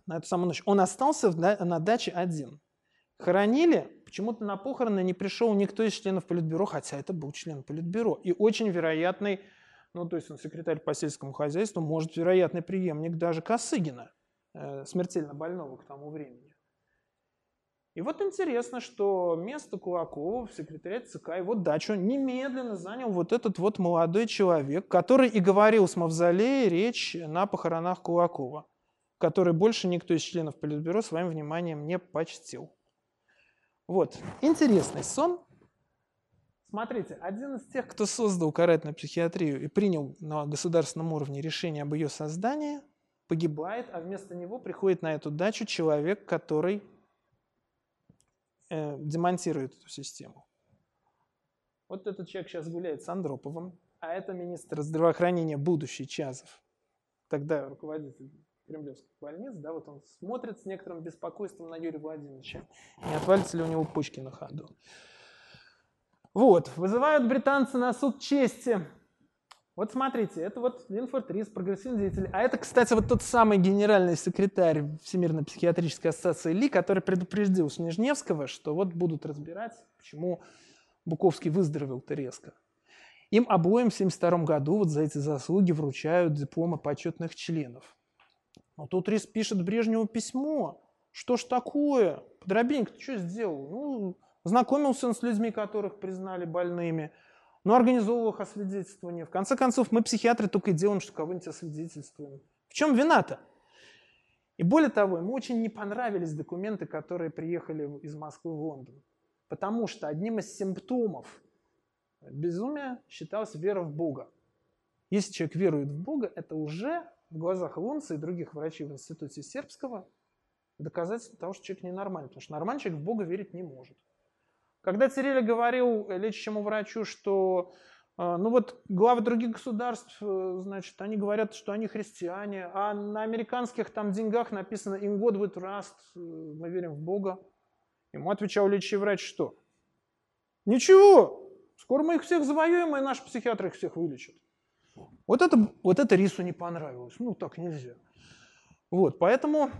на эту самую ночь. Он остался на даче один. Хоронили, почему-то на похороны не пришел никто из членов Политбюро, хотя это был член Политбюро. И очень вероятный ну, то есть он секретарь по сельскому хозяйству, может, вероятный преемник даже Косыгина, э, смертельно больного к тому времени. И вот интересно, что место Кулакова в секретариате ЦК, его дачу немедленно занял вот этот вот молодой человек, который и говорил с Мавзолея речь на похоронах Кулакова, который больше никто из членов Политбюро своим вниманием не почтил. Вот, интересный сон, Смотрите, один из тех, кто создал карательную психиатрию и принял на государственном уровне решение об ее создании, погибает, а вместо него приходит на эту дачу человек, который э, демонтирует эту систему. Вот этот человек сейчас гуляет с Андроповым, а это министр здравоохранения будущий Чазов, тогда руководитель кремлевских больниц, да, вот он смотрит с некоторым беспокойством на Юрия Владимировича, не отвалится ли у него почки на ходу. Вот, вызывают британцы на суд чести. Вот смотрите, это вот Линфорд Рис, прогрессивный деятель. А это, кстати, вот тот самый генеральный секретарь Всемирной психиатрической ассоциации Ли, который предупредил Снежневского, что вот будут разбирать, почему Буковский выздоровел-то резко. Им обоим в 1972 году вот за эти заслуги вручают дипломы почетных членов. Но тут Рис пишет Брежневу письмо. Что ж такое? Подробенько ты что сделал? Ну, знакомился он с людьми, которых признали больными, но организовывал их освидетельствование. В конце концов, мы, психиатры, только и делаем, что кого-нибудь освидетельствуем. В чем вина-то? И более того, ему очень не понравились документы, которые приехали из Москвы в Лондон. Потому что одним из симптомов Безумие считалось вера в Бога. Если человек верует в Бога, это уже в глазах Лунца и других врачей в институте сербского доказательство того, что человек ненормальный, потому что нормальный человек в Бога верить не может. Когда Цирилля говорил лечащему врачу, что э, ну вот главы других государств, э, значит, они говорят, что они христиане, а на американских там деньгах написано «In God we trust», э, мы верим в Бога. Ему отвечал лечащий врач, что? Ничего, скоро мы их всех завоюем, и наши психиатры их всех вылечат. Вот это, вот это Рису не понравилось. Ну, так нельзя. Вот, поэтому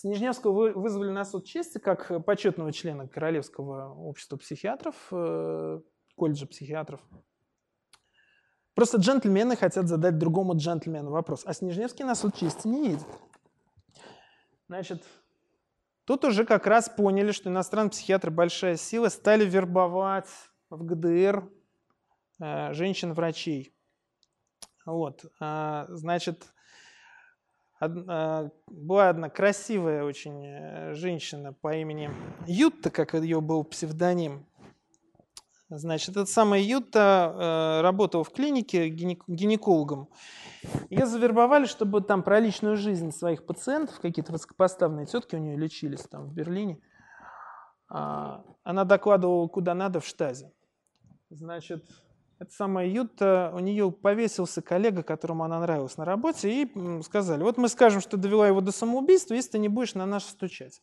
Снежневского вызвали на суд чести как почетного члена Королевского общества психиатров, э, колледжа психиатров. Просто джентльмены хотят задать другому джентльмену вопрос, а Снежневский на суд чести не едет. Значит, тут уже как раз поняли, что иностранные психиатры большая сила, стали вербовать в ГДР э, женщин-врачей. Вот, а, значит, Одна, была одна красивая очень э, женщина по имени Ютта, как ее был псевдоним. Значит, эта самая Ютта э, работала в клинике гинекологом. Ее завербовали, чтобы там про личную жизнь своих пациентов, какие-то высокопоставленные тетки у нее лечились там в Берлине. А, она докладывала куда надо в штазе. Значит, эта самая Юта, у нее повесился коллега, которому она нравилась на работе, и сказали, вот мы скажем, что довела его до самоубийства, если ты не будешь на нас стучать.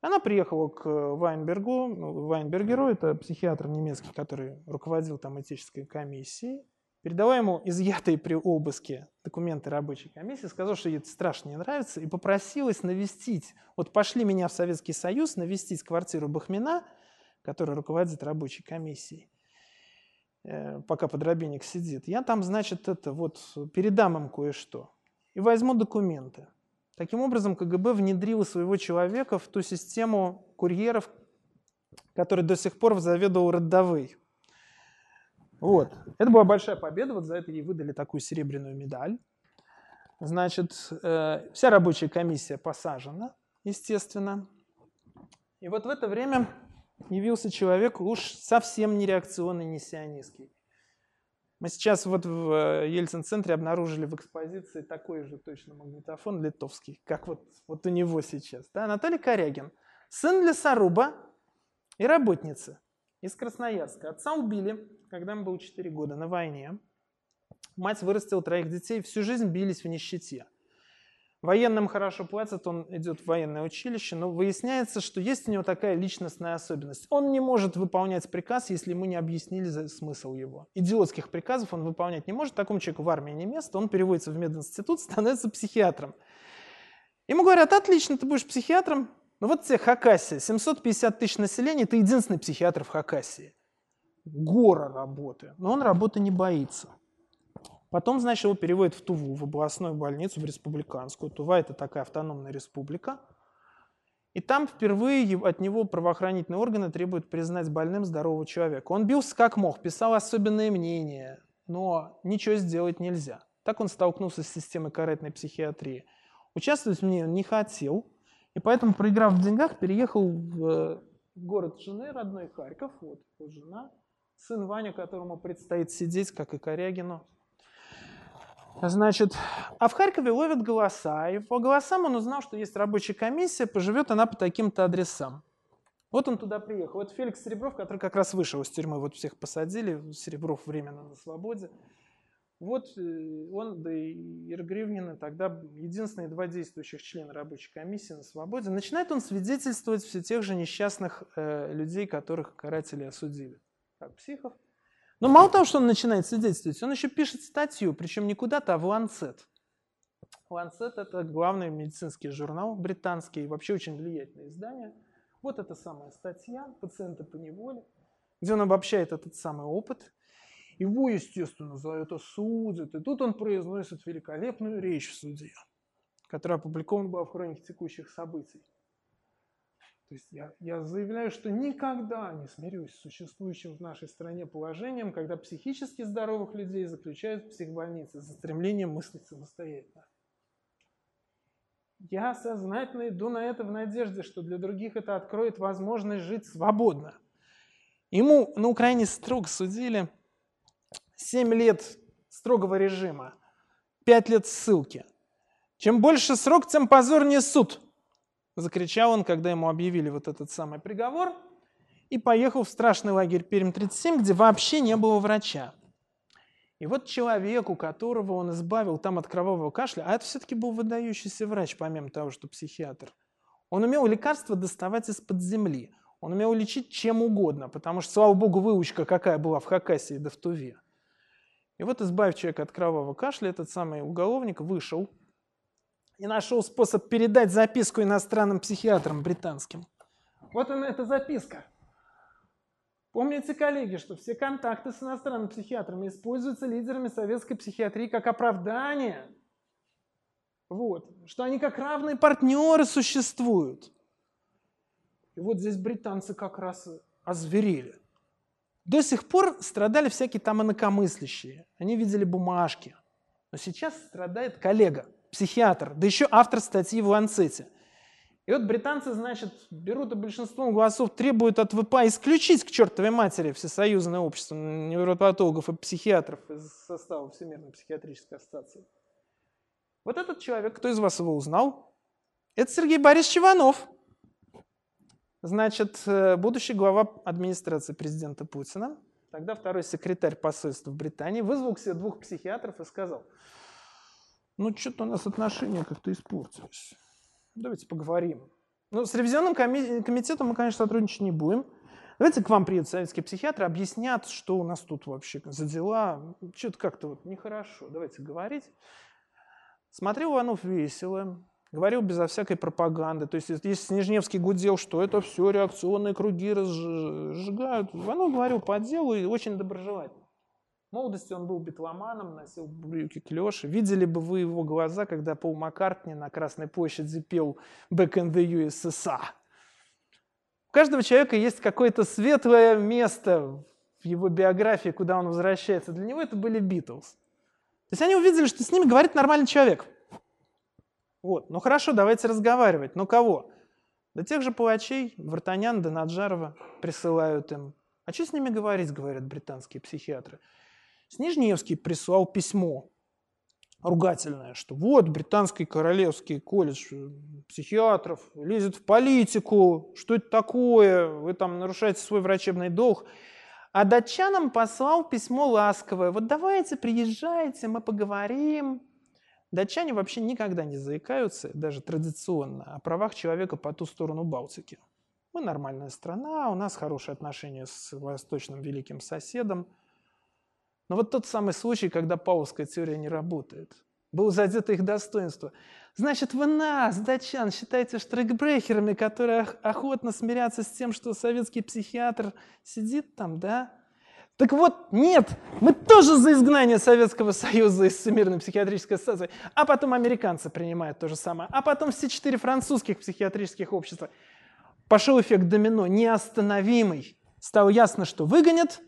Она приехала к Вайнбергу, ну, Вайнбергеру, это психиатр немецкий, который руководил там этической комиссией, передала ему изъятые при обыске документы рабочей комиссии, сказала, что ей это страшно не нравится, и попросилась навестить, вот пошли меня в Советский Союз навестить квартиру Бахмина, который руководит рабочей комиссией. Э, пока подробинник сидит, я там, значит, это вот передам им кое-что и возьму документы. Таким образом, КГБ внедрил своего человека в ту систему курьеров, который до сих пор заведовал родовой. Вот. Это была большая победа, вот за это ей выдали такую серебряную медаль. Значит, э, вся рабочая комиссия посажена, естественно. И вот в это время явился человек уж совсем не реакционный, не сионистский. Мы сейчас вот в э, Ельцин-центре обнаружили в экспозиции такой же точно магнитофон литовский, как вот, вот у него сейчас. Да? Анатолий Корягин, сын лесоруба и работницы из Красноярска. Отца убили, когда ему было 4 года, на войне. Мать вырастила троих детей, всю жизнь бились в нищете. Военным хорошо платят, он идет в военное училище, но выясняется, что есть у него такая личностная особенность. Он не может выполнять приказ, если ему не объяснили смысл его. Идиотских приказов он выполнять не может, такому человеку в армии не место, он переводится в мединститут, становится психиатром. Ему говорят, отлично, ты будешь психиатром, но вот тебе Хакасия, 750 тысяч населения, ты единственный психиатр в Хакасии. Гора работы, но он работы не боится. Потом, значит, его переводят в Туву, в областную больницу, в республиканскую. Тува – это такая автономная республика. И там впервые от него правоохранительные органы требуют признать больным здорового человека. Он бился как мог, писал особенные мнения, но ничего сделать нельзя. Так он столкнулся с системой карательной психиатрии. Участвовать в ней он не хотел, и поэтому, проиграв в деньгах, переехал в город жены, родной Харьков, вот его жена, сын Ваня, которому предстоит сидеть, как и Корягину, Значит, а в Харькове ловят голоса, и по голосам он узнал, что есть рабочая комиссия, поживет она по таким-то адресам. Вот он туда приехал. Это Феликс Серебров, который как раз вышел из тюрьмы, вот всех посадили, Серебров временно на свободе. Вот э, он, да и Ира Гривнина, тогда единственные два действующих члена рабочей комиссии на свободе. Начинает он свидетельствовать все тех же несчастных э, людей, которых каратели осудили. Как психов, но мало того, что он начинает свидетельствовать, он еще пишет статью, причем не куда-то, а в Lancet. Lancet – это главный медицинский журнал британский, вообще очень влиятельное издание. Вот эта самая статья «Пациенты по неволе», где он обобщает этот самый опыт. Его, естественно, за это судят. И тут он произносит великолепную речь в суде, которая опубликована была в хронике текущих событий. То есть я, я заявляю, что никогда не смирюсь с существующим в нашей стране положением, когда психически здоровых людей заключают в психбольнице за стремлением мыслить самостоятельно. Я сознательно иду на это в надежде, что для других это откроет возможность жить свободно. Ему на Украине строго судили 7 лет строгого режима, 5 лет ссылки. Чем больше срок, тем позорнее суд, закричал он, когда ему объявили вот этот самый приговор, и поехал в страшный лагерь Пермь-37, где вообще не было врача. И вот человек, у которого он избавил там от кровавого кашля, а это все-таки был выдающийся врач, помимо того, что психиатр, он умел лекарства доставать из-под земли. Он умел лечить чем угодно, потому что, слава богу, выучка какая была в Хакасии да в Туве. И вот, избавив человека от кровавого кашля, этот самый уголовник вышел и нашел способ передать записку иностранным психиатрам британским. Вот она, эта записка. Помните, коллеги, что все контакты с иностранными психиатрами используются лидерами советской психиатрии как оправдание. Вот. Что они как равные партнеры существуют. И вот здесь британцы как раз озверели. До сих пор страдали всякие там инакомыслящие. Они видели бумажки. Но сейчас страдает коллега, психиатр, да еще автор статьи в Ланцете. И вот британцы, значит, берут и большинством голосов требуют от ВПА исключить к чертовой матери Всесоюзное общество невропатологов и психиатров из состава Всемирной психиатрической ассоциации. Вот этот человек, кто из вас его узнал? Это Сергей Борисович Иванов – Значит, э, будущий глава администрации президента Путина, тогда второй секретарь посольства в Британии, вызвал к себе двух психиатров и сказал, ну, что-то у нас отношения как-то испортились. Давайте поговорим. Ну, с ревизионным комитетом мы, конечно, сотрудничать не будем. Давайте к вам приедут советские психиатры, объяснят, что у нас тут вообще за дела. Что-то как-то вот нехорошо. Давайте говорить. Смотрел Иванов весело, Говорил безо всякой пропаганды. То есть, если Снежневский гудел, что это все реакционные круги разжигают, Иванов говорил по делу и очень доброжелательно. В молодости он был битломаном, носил брюки клеши. Видели бы вы его глаза, когда Пол Маккартни на Красной площади пел «Back in the USSR». У каждого человека есть какое-то светлое место в его биографии, куда он возвращается. Для него это были Битлз. То есть они увидели, что с ними говорит нормальный человек – вот. Ну хорошо, давайте разговаривать. Но кого? Да тех же палачей, Вартанян да Наджарова присылают им. А что с ними говорить, говорят британские психиатры. Снежневский прислал письмо ругательное, что вот британский королевский колледж психиатров лезет в политику, что это такое, вы там нарушаете свой врачебный долг. А датчанам послал письмо ласковое, вот давайте приезжайте, мы поговорим, Датчане вообще никогда не заикаются, даже традиционно, о правах человека по ту сторону Балтики. Мы нормальная страна, у нас хорошие отношения с восточным великим соседом. Но вот тот самый случай, когда паулская теория не работает, было задето их достоинство. Значит, вы нас, датчан, считаете штрейкбрехерами, которые охотно смирятся с тем, что советский психиатр сидит там, да? Так вот, нет, мы тоже за изгнание Советского Союза из Всемирной психиатрической ассоциации, а потом американцы принимают то же самое, а потом все четыре французских психиатрических общества. Пошел эффект домино, неостановимый. Стало ясно, что выгонят,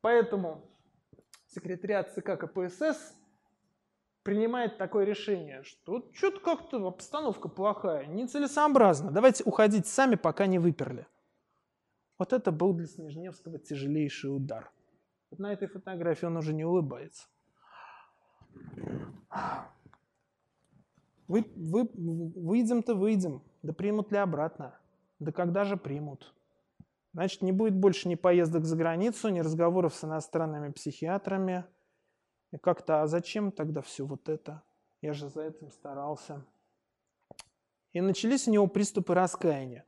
поэтому секретариат ЦК КПСС принимает такое решение, что что-то как-то обстановка плохая, нецелесообразно, давайте уходить сами, пока не выперли. Вот это был для Снежневского тяжелейший удар. Вот на этой фотографии он уже не улыбается. Вы, вы, выйдем-то выйдем, да примут ли обратно? Да когда же примут? Значит, не будет больше ни поездок за границу, ни разговоров с иностранными психиатрами. И как-то, а зачем тогда все вот это? Я же за этим старался. И начались у него приступы раскаяния.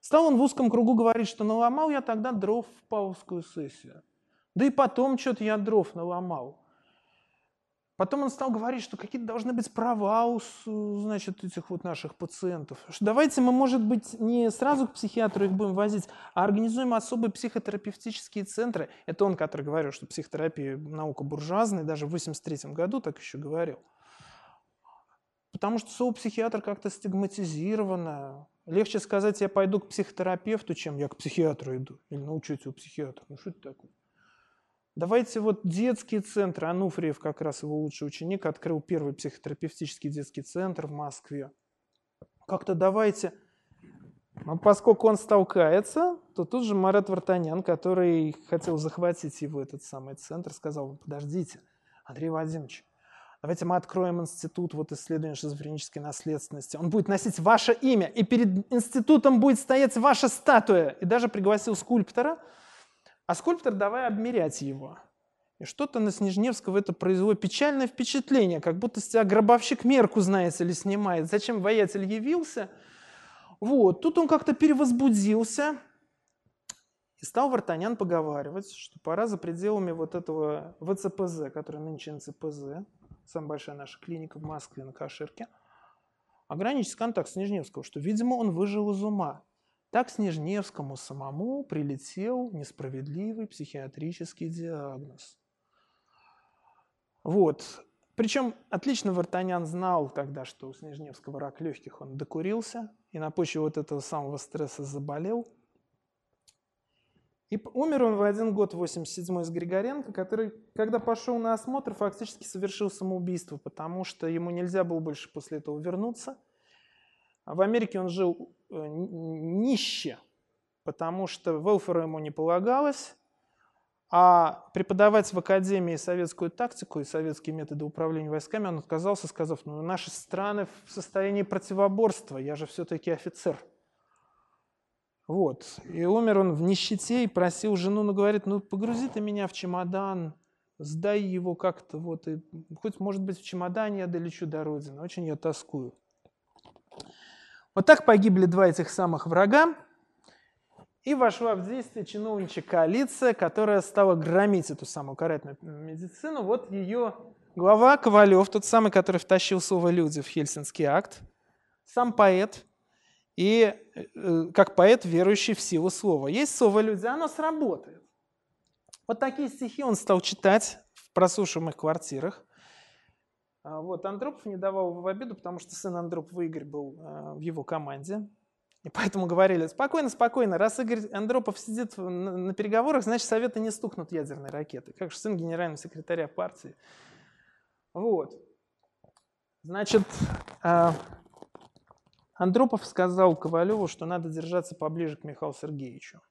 Стал он в узком кругу говорить, что наломал я тогда дров в павловскую сессию. Да и потом что-то я дров наломал. Потом он стал говорить, что какие-то должны быть права у значит, этих вот наших пациентов. Что давайте мы, может быть, не сразу к психиатру их будем возить, а организуем особые психотерапевтические центры. Это он, который говорил, что психотерапия наука буржуазная, даже в 83 году так еще говорил. Потому что слово психиатр как-то стигматизировано. Легче сказать, я пойду к психотерапевту, чем я к психиатру иду. Или научусь у психиатра. Ну что это такое? Давайте вот детские центры. Ануфриев, как раз его лучший ученик, открыл первый психотерапевтический детский центр в Москве. Как-то давайте Но поскольку он столкается, то тут же Марат Вартанян, который хотел захватить его этот самый центр, сказал, подождите, Андрей Владимирович, давайте мы откроем институт вот исследования шизофренической наследственности. Он будет носить ваше имя, и перед институтом будет стоять ваша статуя. И даже пригласил скульптора, а скульптор давай обмерять его. И что-то на Снежневского это произвело печальное впечатление, как будто с тебя гробовщик мерку, знаете ли, снимает. Зачем воятель явился? Вот, тут он как-то перевозбудился и стал Вартанян поговаривать, что пора за пределами вот этого ВЦПЗ, который нынче НЦПЗ, самая большая наша клиника в Москве на Каширке, ограничить контакт Снежневского, что, видимо, он выжил из ума. Так Снежневскому самому прилетел несправедливый психиатрический диагноз. Вот. Причем отлично Вартанян знал тогда, что у Снежневского рак легких, он докурился и на почве вот этого самого стресса заболел. И умер он в один год, 87-й, с Григоренко, который, когда пошел на осмотр, фактически совершил самоубийство, потому что ему нельзя было больше после этого вернуться. В Америке он жил нище, потому что велфера ему не полагалось, а преподавать в академии советскую тактику и советские методы управления войсками он отказался, сказав, ну наши страны в состоянии противоборства, я же все-таки офицер. Вот. И умер он в нищете и просил жену, ну говорит, ну погрузи ты меня в чемодан, сдай его как-то, вот, и хоть, может быть, в чемодане я долечу до родины, очень я тоскую. Вот так погибли два этих самых врага, и вошла в действие чиновничья коалиция, которая стала громить эту самую карательную медицину. Вот ее глава Ковалев, тот самый, который втащил слово «люди» в Хельсинский акт, сам поэт, и э, как поэт, верующий в силу слова. Есть слово «люди», оно сработает. Вот такие стихи он стал читать в просушиваемых квартирах. А вот Андропов не давал его в обиду, потому что сын Андропова Игорь был э, в его команде. И поэтому говорили, спокойно, спокойно, раз Игорь Андропов сидит на, переговорах, значит, Советы не стукнут ядерной ракеты, как же сын генерального секретаря партии. Вот. Значит, э, Андропов сказал Ковалеву, что надо держаться поближе к Михаилу Сергеевичу.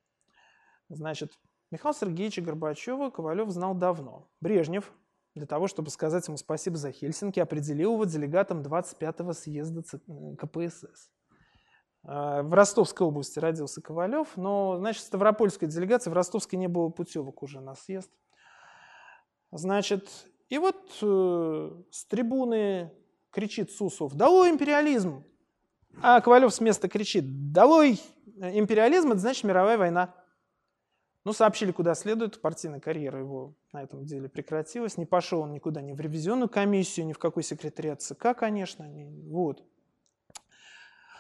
Значит, Михаила Сергеевича Горбачева Ковалев знал давно. Брежнев, для того, чтобы сказать ему спасибо за Хельсинки, определил его делегатом 25-го съезда КПСС. А, в Ростовской области родился Ковалев, но, значит, Ставропольская делегация, в Ростовской не было путевок уже на съезд. Значит, и вот э, с трибуны кричит Сусов, долой империализм! А Ковалев с места кричит, долой империализм, это значит мировая война. Ну, сообщили, куда следует, партийная карьера его на этом деле прекратилась, не пошел он никуда, ни в ревизионную комиссию, ни в какой секретариат ЦК, конечно, вот.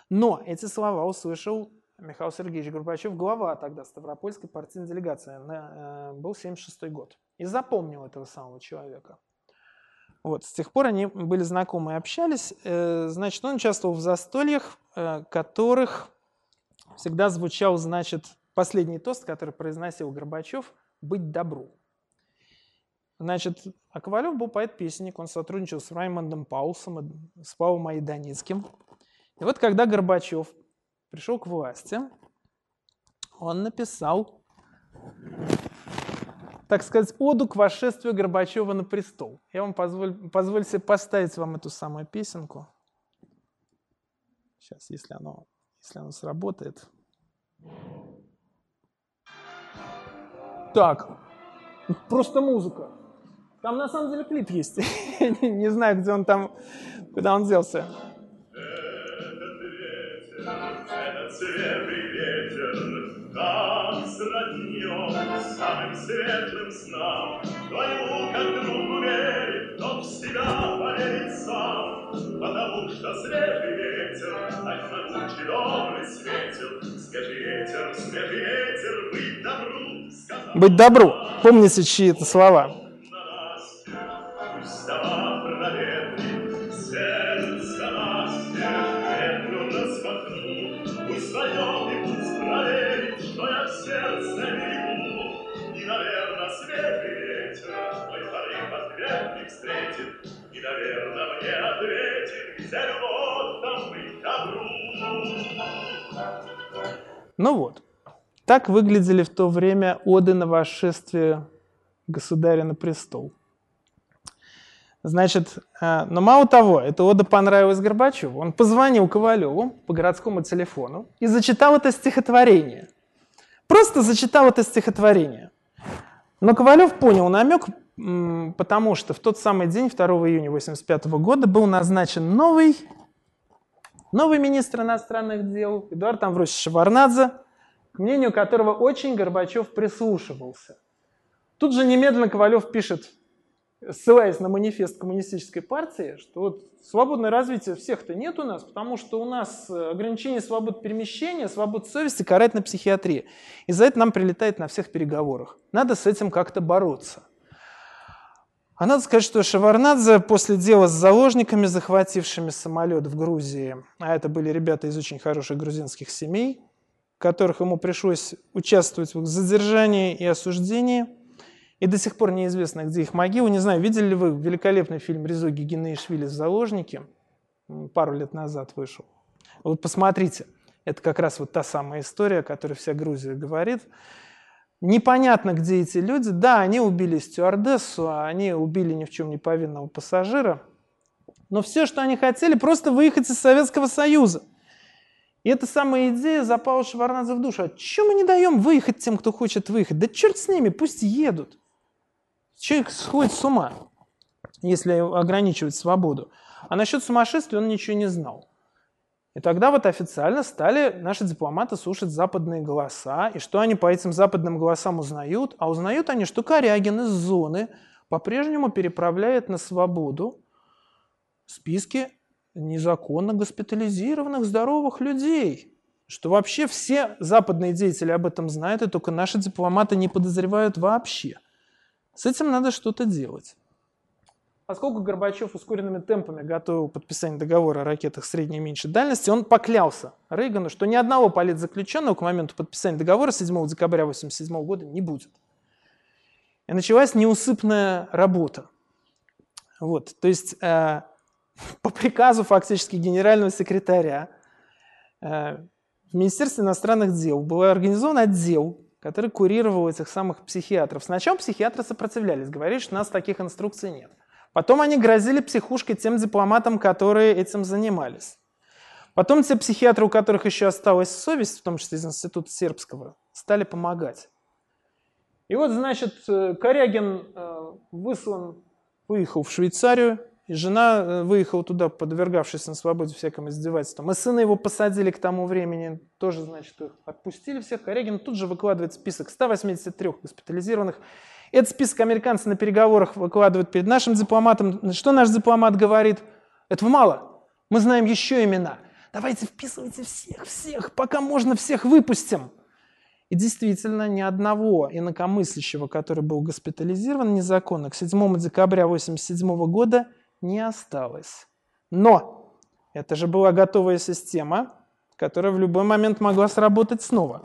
Но эти слова услышал Михаил Сергеевич Горбачев, глава тогда Ставропольской партийной делегации. Э, был 76 год. И запомнил этого самого человека. Вот, с тех пор они были знакомы и общались. Э, значит, он участвовал в застольях, э, которых всегда звучал, значит, последний тост, который произносил Горбачев «Быть добру». Значит, а Ковалев был поэт-песенник, он сотрудничал с Раймондом Паулсом, с Павлом Айданицким. И вот когда Горбачев пришел к власти, он написал, так сказать, оду к восшествию Горбачева на престол. Я вам позволю себе поставить вам эту самую песенку. Сейчас, если оно, если оно сработает. Так, просто музыка. Там на самом деле клип есть. Не знаю, где он там, куда он делся. свежий ветер, как что свежий ветер, так могучий добрый светил. Скажи ветер, свежий ветер, быть добру, сказал. Быть добру. Помните, чьи это слова? Ну вот, так выглядели в то время оды на восшествие государя на престол. Значит, э, но мало того, эта ода понравилась Горбачеву. Он позвонил Ковалеву по городскому телефону и зачитал это стихотворение. Просто зачитал это стихотворение. Но Ковалев понял намек, потому что в тот самый день, 2 июня 1985 года, был назначен новый, новый министр иностранных дел Эдуард Амвросович Шеварнадзе, к мнению которого очень Горбачев прислушивался. Тут же немедленно Ковалев пишет, ссылаясь на манифест коммунистической партии, что вот свободное развитие всех-то нет у нас, потому что у нас э, ограничение свобод перемещения, свобод совести карает на психиатрии. И за это нам прилетает на всех переговорах. Надо с этим как-то бороться. А надо сказать, что Шеварнадзе после дела с заложниками, захватившими самолет в Грузии, а это были ребята из очень хороших грузинских семей, которых ему пришлось участвовать в задержании и осуждении, и до сих пор неизвестно, где их могилы. Не знаю, видели ли вы великолепный фильм Резо Гигинеишвили «Заложники»? Пару лет назад вышел. Вот посмотрите, это как раз вот та самая история, о которой вся Грузия говорит. Непонятно, где эти люди. Да, они убили стюардессу, а они убили ни в чем не повинного пассажира. Но все, что они хотели, просто выехать из Советского Союза. И эта самая идея запала Шеварнадзе в душу. А чем мы не даем выехать тем, кто хочет выехать? Да черт с ними, пусть едут. Человек сходит с ума, если ограничивать свободу. А насчет сумасшествия он ничего не знал. И тогда вот официально стали наши дипломаты слушать западные голоса. И что они по этим западным голосам узнают? А узнают они, что Корягин из зоны по-прежнему переправляет на свободу списки незаконно госпитализированных здоровых людей. Что вообще все западные деятели об этом знают, и только наши дипломаты не подозревают вообще. С этим надо что-то делать. Поскольку Горбачев ускоренными темпами готовил подписание договора о ракетах средней и меньшей дальности, он поклялся Рейгану, что ни одного политзаключенного к моменту подписания договора 7 декабря 1987 года не будет. И началась неусыпная работа. Вот, то есть э, по приказу фактически генерального секретаря э, в Министерстве иностранных дел был организован отдел, который курировал этих самых психиатров. Сначала психиатры сопротивлялись, говорили, что у нас таких инструкций нет. Потом они грозили психушкой тем дипломатам, которые этим занимались. Потом те психиатры, у которых еще осталась совесть, в том числе из Института Сербского, стали помогать. И вот, значит, э, Корягин э, выслан, выехал в Швейцарию, и жена э, выехала туда, подвергавшись на свободе всяким издевательствам. И сына его посадили к тому времени, тоже, значит, их отпустили всех. Корягин тут же выкладывает список 183 госпитализированных этот список американцы на переговорах выкладывают перед нашим дипломатом. Что наш дипломат говорит? Этого мало. Мы знаем еще имена. Давайте вписывайте всех, всех, пока можно всех выпустим. И действительно, ни одного инакомыслящего, который был госпитализирован незаконно, к 7 декабря 1987 года не осталось. Но это же была готовая система, которая в любой момент могла сработать снова.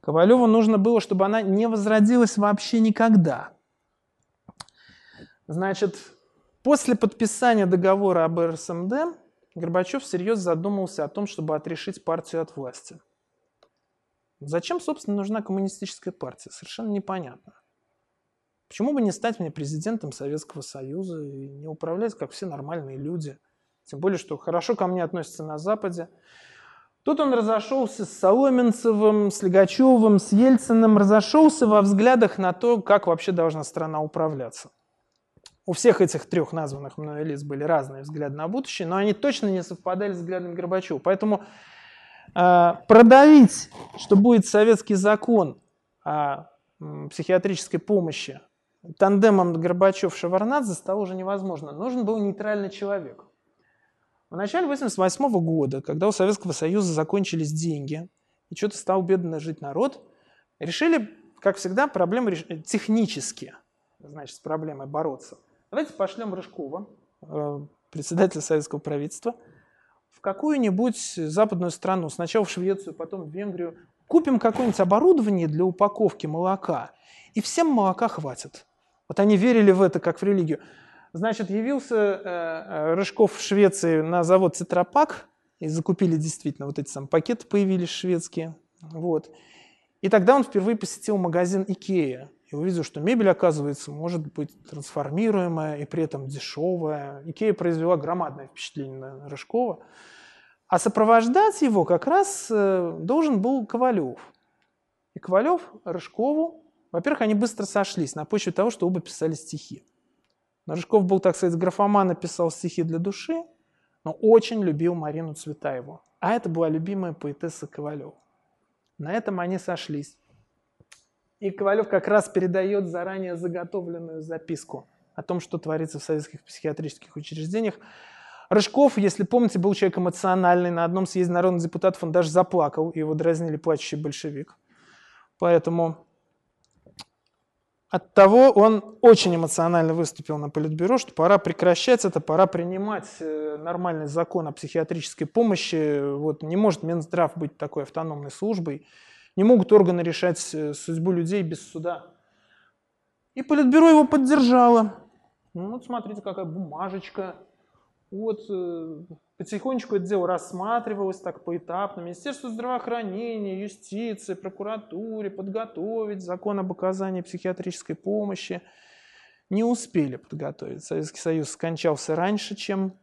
Ковалеву нужно было, чтобы она не возродилась вообще никогда. Значит, после подписания договора об РСМД Горбачев всерьез задумался о том, чтобы отрешить партию от власти. Зачем, собственно, нужна коммунистическая партия? Совершенно непонятно. Почему бы не стать мне президентом Советского Союза и не управлять, как все нормальные люди? Тем более, что хорошо ко мне относятся на Западе. Тут он разошелся с Соломенцевым, с Легачевым, с Ельциным, разошелся во взглядах на то, как вообще должна страна управляться. У всех этих трех названных мной лиц были разные взгляды на будущее, но они точно не совпадали с взглядами Горбачева. Поэтому э, продавить, что будет советский закон о психиатрической помощи тандемом Горбачев-Шеварнадзе стало уже невозможно. Нужен был нейтральный человек. В начале 1988 года, когда у Советского Союза закончились деньги, и что-то стал бедно жить народ, решили, как всегда, проблемы реш... технически, значит, с проблемой бороться. Давайте пошлем Рыжкова, э, председателя советского правительства, в какую-нибудь западную страну, сначала в Швецию, потом в Венгрию, купим какое-нибудь оборудование для упаковки молока, и всем молока хватит. Вот они верили в это как в религию. Значит, явился э, э, Рыжков в Швеции на завод Цитрапак, и закупили действительно вот эти самые пакеты появились шведские, Вот. И тогда он впервые посетил магазин Икея и увидел, что мебель, оказывается, может быть трансформируемая и при этом дешевая. Икея произвела громадное впечатление на Рыжкова. А сопровождать его как раз э, должен был Ковалев. И Ковалев Рыжкову, во-первых, они быстро сошлись на почве того, что оба писали стихи. Но Рыжков был, так сказать, графоман, написал стихи для души, но очень любил Марину Цветаеву. А это была любимая поэтесса Ковалева. На этом они сошлись. И Ковалев как раз передает заранее заготовленную записку о том, что творится в советских психиатрических учреждениях. Рыжков, если помните, был человек эмоциональный. На одном съезде народных депутатов он даже заплакал, его дразнили плачущий большевик. Поэтому от того он очень эмоционально выступил на Политбюро, что пора прекращать это, пора принимать э, нормальный закон о психиатрической помощи. Вот, не может Минздрав быть такой автономной службой. Не могут органы решать э, судьбу людей без суда. И Политбюро его поддержало. Ну, вот смотрите, какая бумажечка. Вот э, потихонечку это дело рассматривалось так поэтапно. Министерство здравоохранения, юстиции, прокуратуре подготовить закон об оказании психиатрической помощи. Не успели подготовить. Советский Союз скончался раньше, чем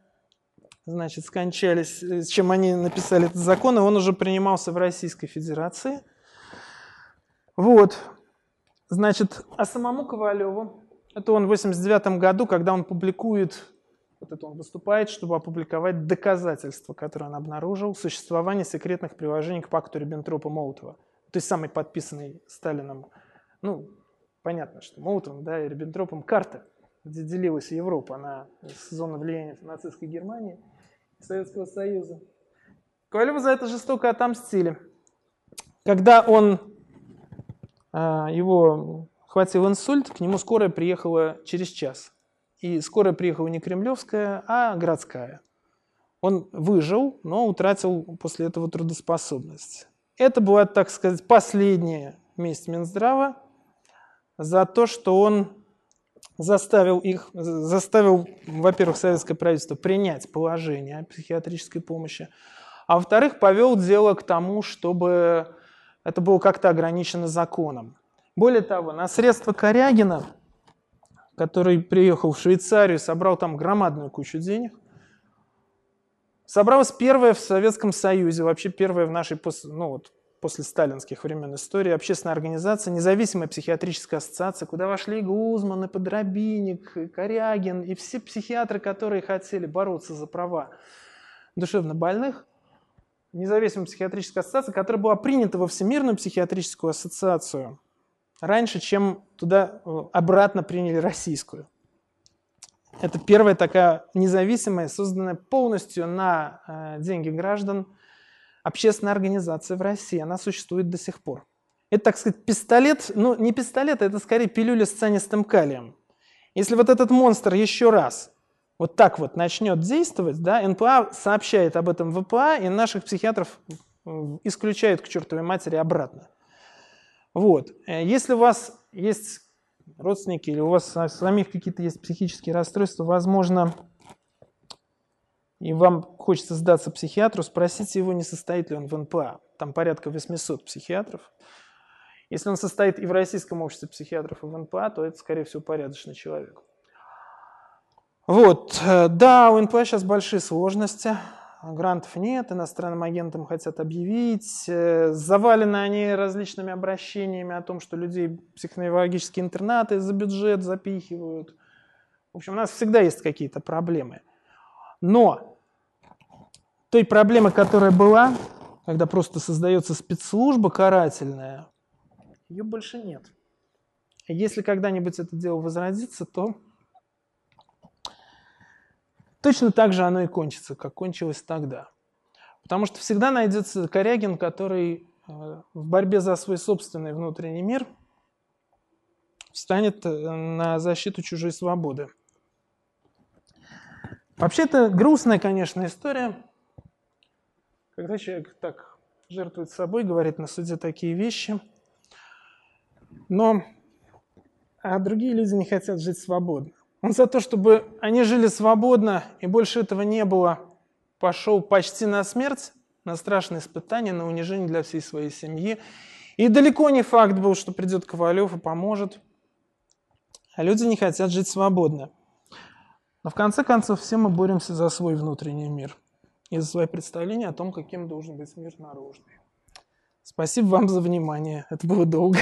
значит, скончались, э, чем они написали этот закон, и он уже принимался в Российской Федерации. Вот. Значит, а самому Ковалеву, это он в 89 году, когда он публикует вот это он выступает, чтобы опубликовать доказательства, которые он обнаружил, существования секретных приложений к пакту Риббентропа-Молотова. То есть самый подписанный Сталином, ну, понятно, что Молотовым да, и Риббентропом карта, где делилась Европа на зону влияния нацистской Германии и Советского Союза. Ковалеву за это жестоко отомстили. Когда он, а, его хватил инсульт, к нему скорая приехала через час – и скорая приехала не кремлевская, а городская. Он выжил, но утратил после этого трудоспособность. Это была, так сказать, последняя месть Минздрава за то, что он заставил их, заставил, во-первых, советское правительство принять положение о психиатрической помощи, а во-вторых, повел дело к тому, чтобы это было как-то ограничено законом. Более того, на средства Корягина – который приехал в Швейцарию, собрал там громадную кучу денег. Собралась первая в Советском Союзе, вообще первая в нашей ну вот, после сталинских времен истории общественная организация, независимая психиатрическая ассоциация, куда вошли и Гузман, и Подробинник, и Корягин, и все психиатры, которые хотели бороться за права душевно больных. Независимая психиатрическая ассоциация, которая была принята во Всемирную психиатрическую ассоциацию – раньше, чем туда э, обратно приняли российскую. Это первая такая независимая, созданная полностью на э, деньги граждан общественная организация в России. Она существует до сих пор. Это, так сказать, пистолет, ну не пистолет, это скорее пилюля с цианистым калием. Если вот этот монстр еще раз вот так вот начнет действовать, да, НПА сообщает об этом ВПА, и наших психиатров исключают к чертовой матери обратно. Вот. Э, если у вас есть родственники или у вас самих какие-то есть психические расстройства, возможно, и вам хочется сдаться психиатру, спросите его, не состоит ли он в НПА. Там порядка 800 психиатров. Если он состоит и в Российском обществе психиатров, и в НПА, то это, скорее всего, порядочный человек. Вот, э, да, у НПА сейчас большие сложности грантов нет, иностранным агентам хотят объявить. Э, завалены они различными обращениями о том, что людей психоневрологические интернаты за бюджет запихивают. В общем, у нас всегда есть какие-то проблемы. Но той проблемы, которая была, когда просто создается спецслужба карательная, ее больше нет. Если когда-нибудь это дело возродится, то Точно так же оно и кончится, как кончилось тогда. Потому что всегда найдется Корягин, который э, в борьбе за свой собственный внутренний мир встанет э, на защиту чужой свободы. Вообще это грустная, конечно, история, когда человек так жертвует собой, говорит на суде такие вещи, но а другие люди не хотят жить свободно. Он за то, чтобы они жили свободно и больше этого не было, пошел почти на смерть, на страшные испытания, на унижение для всей своей семьи. И далеко не факт был, что придет Ковалев и поможет. А люди не хотят жить свободно. Но в конце концов все мы боремся за свой внутренний мир и за свои представления о том, каким должен быть мир наружный. Спасибо вам за внимание. Это было долго.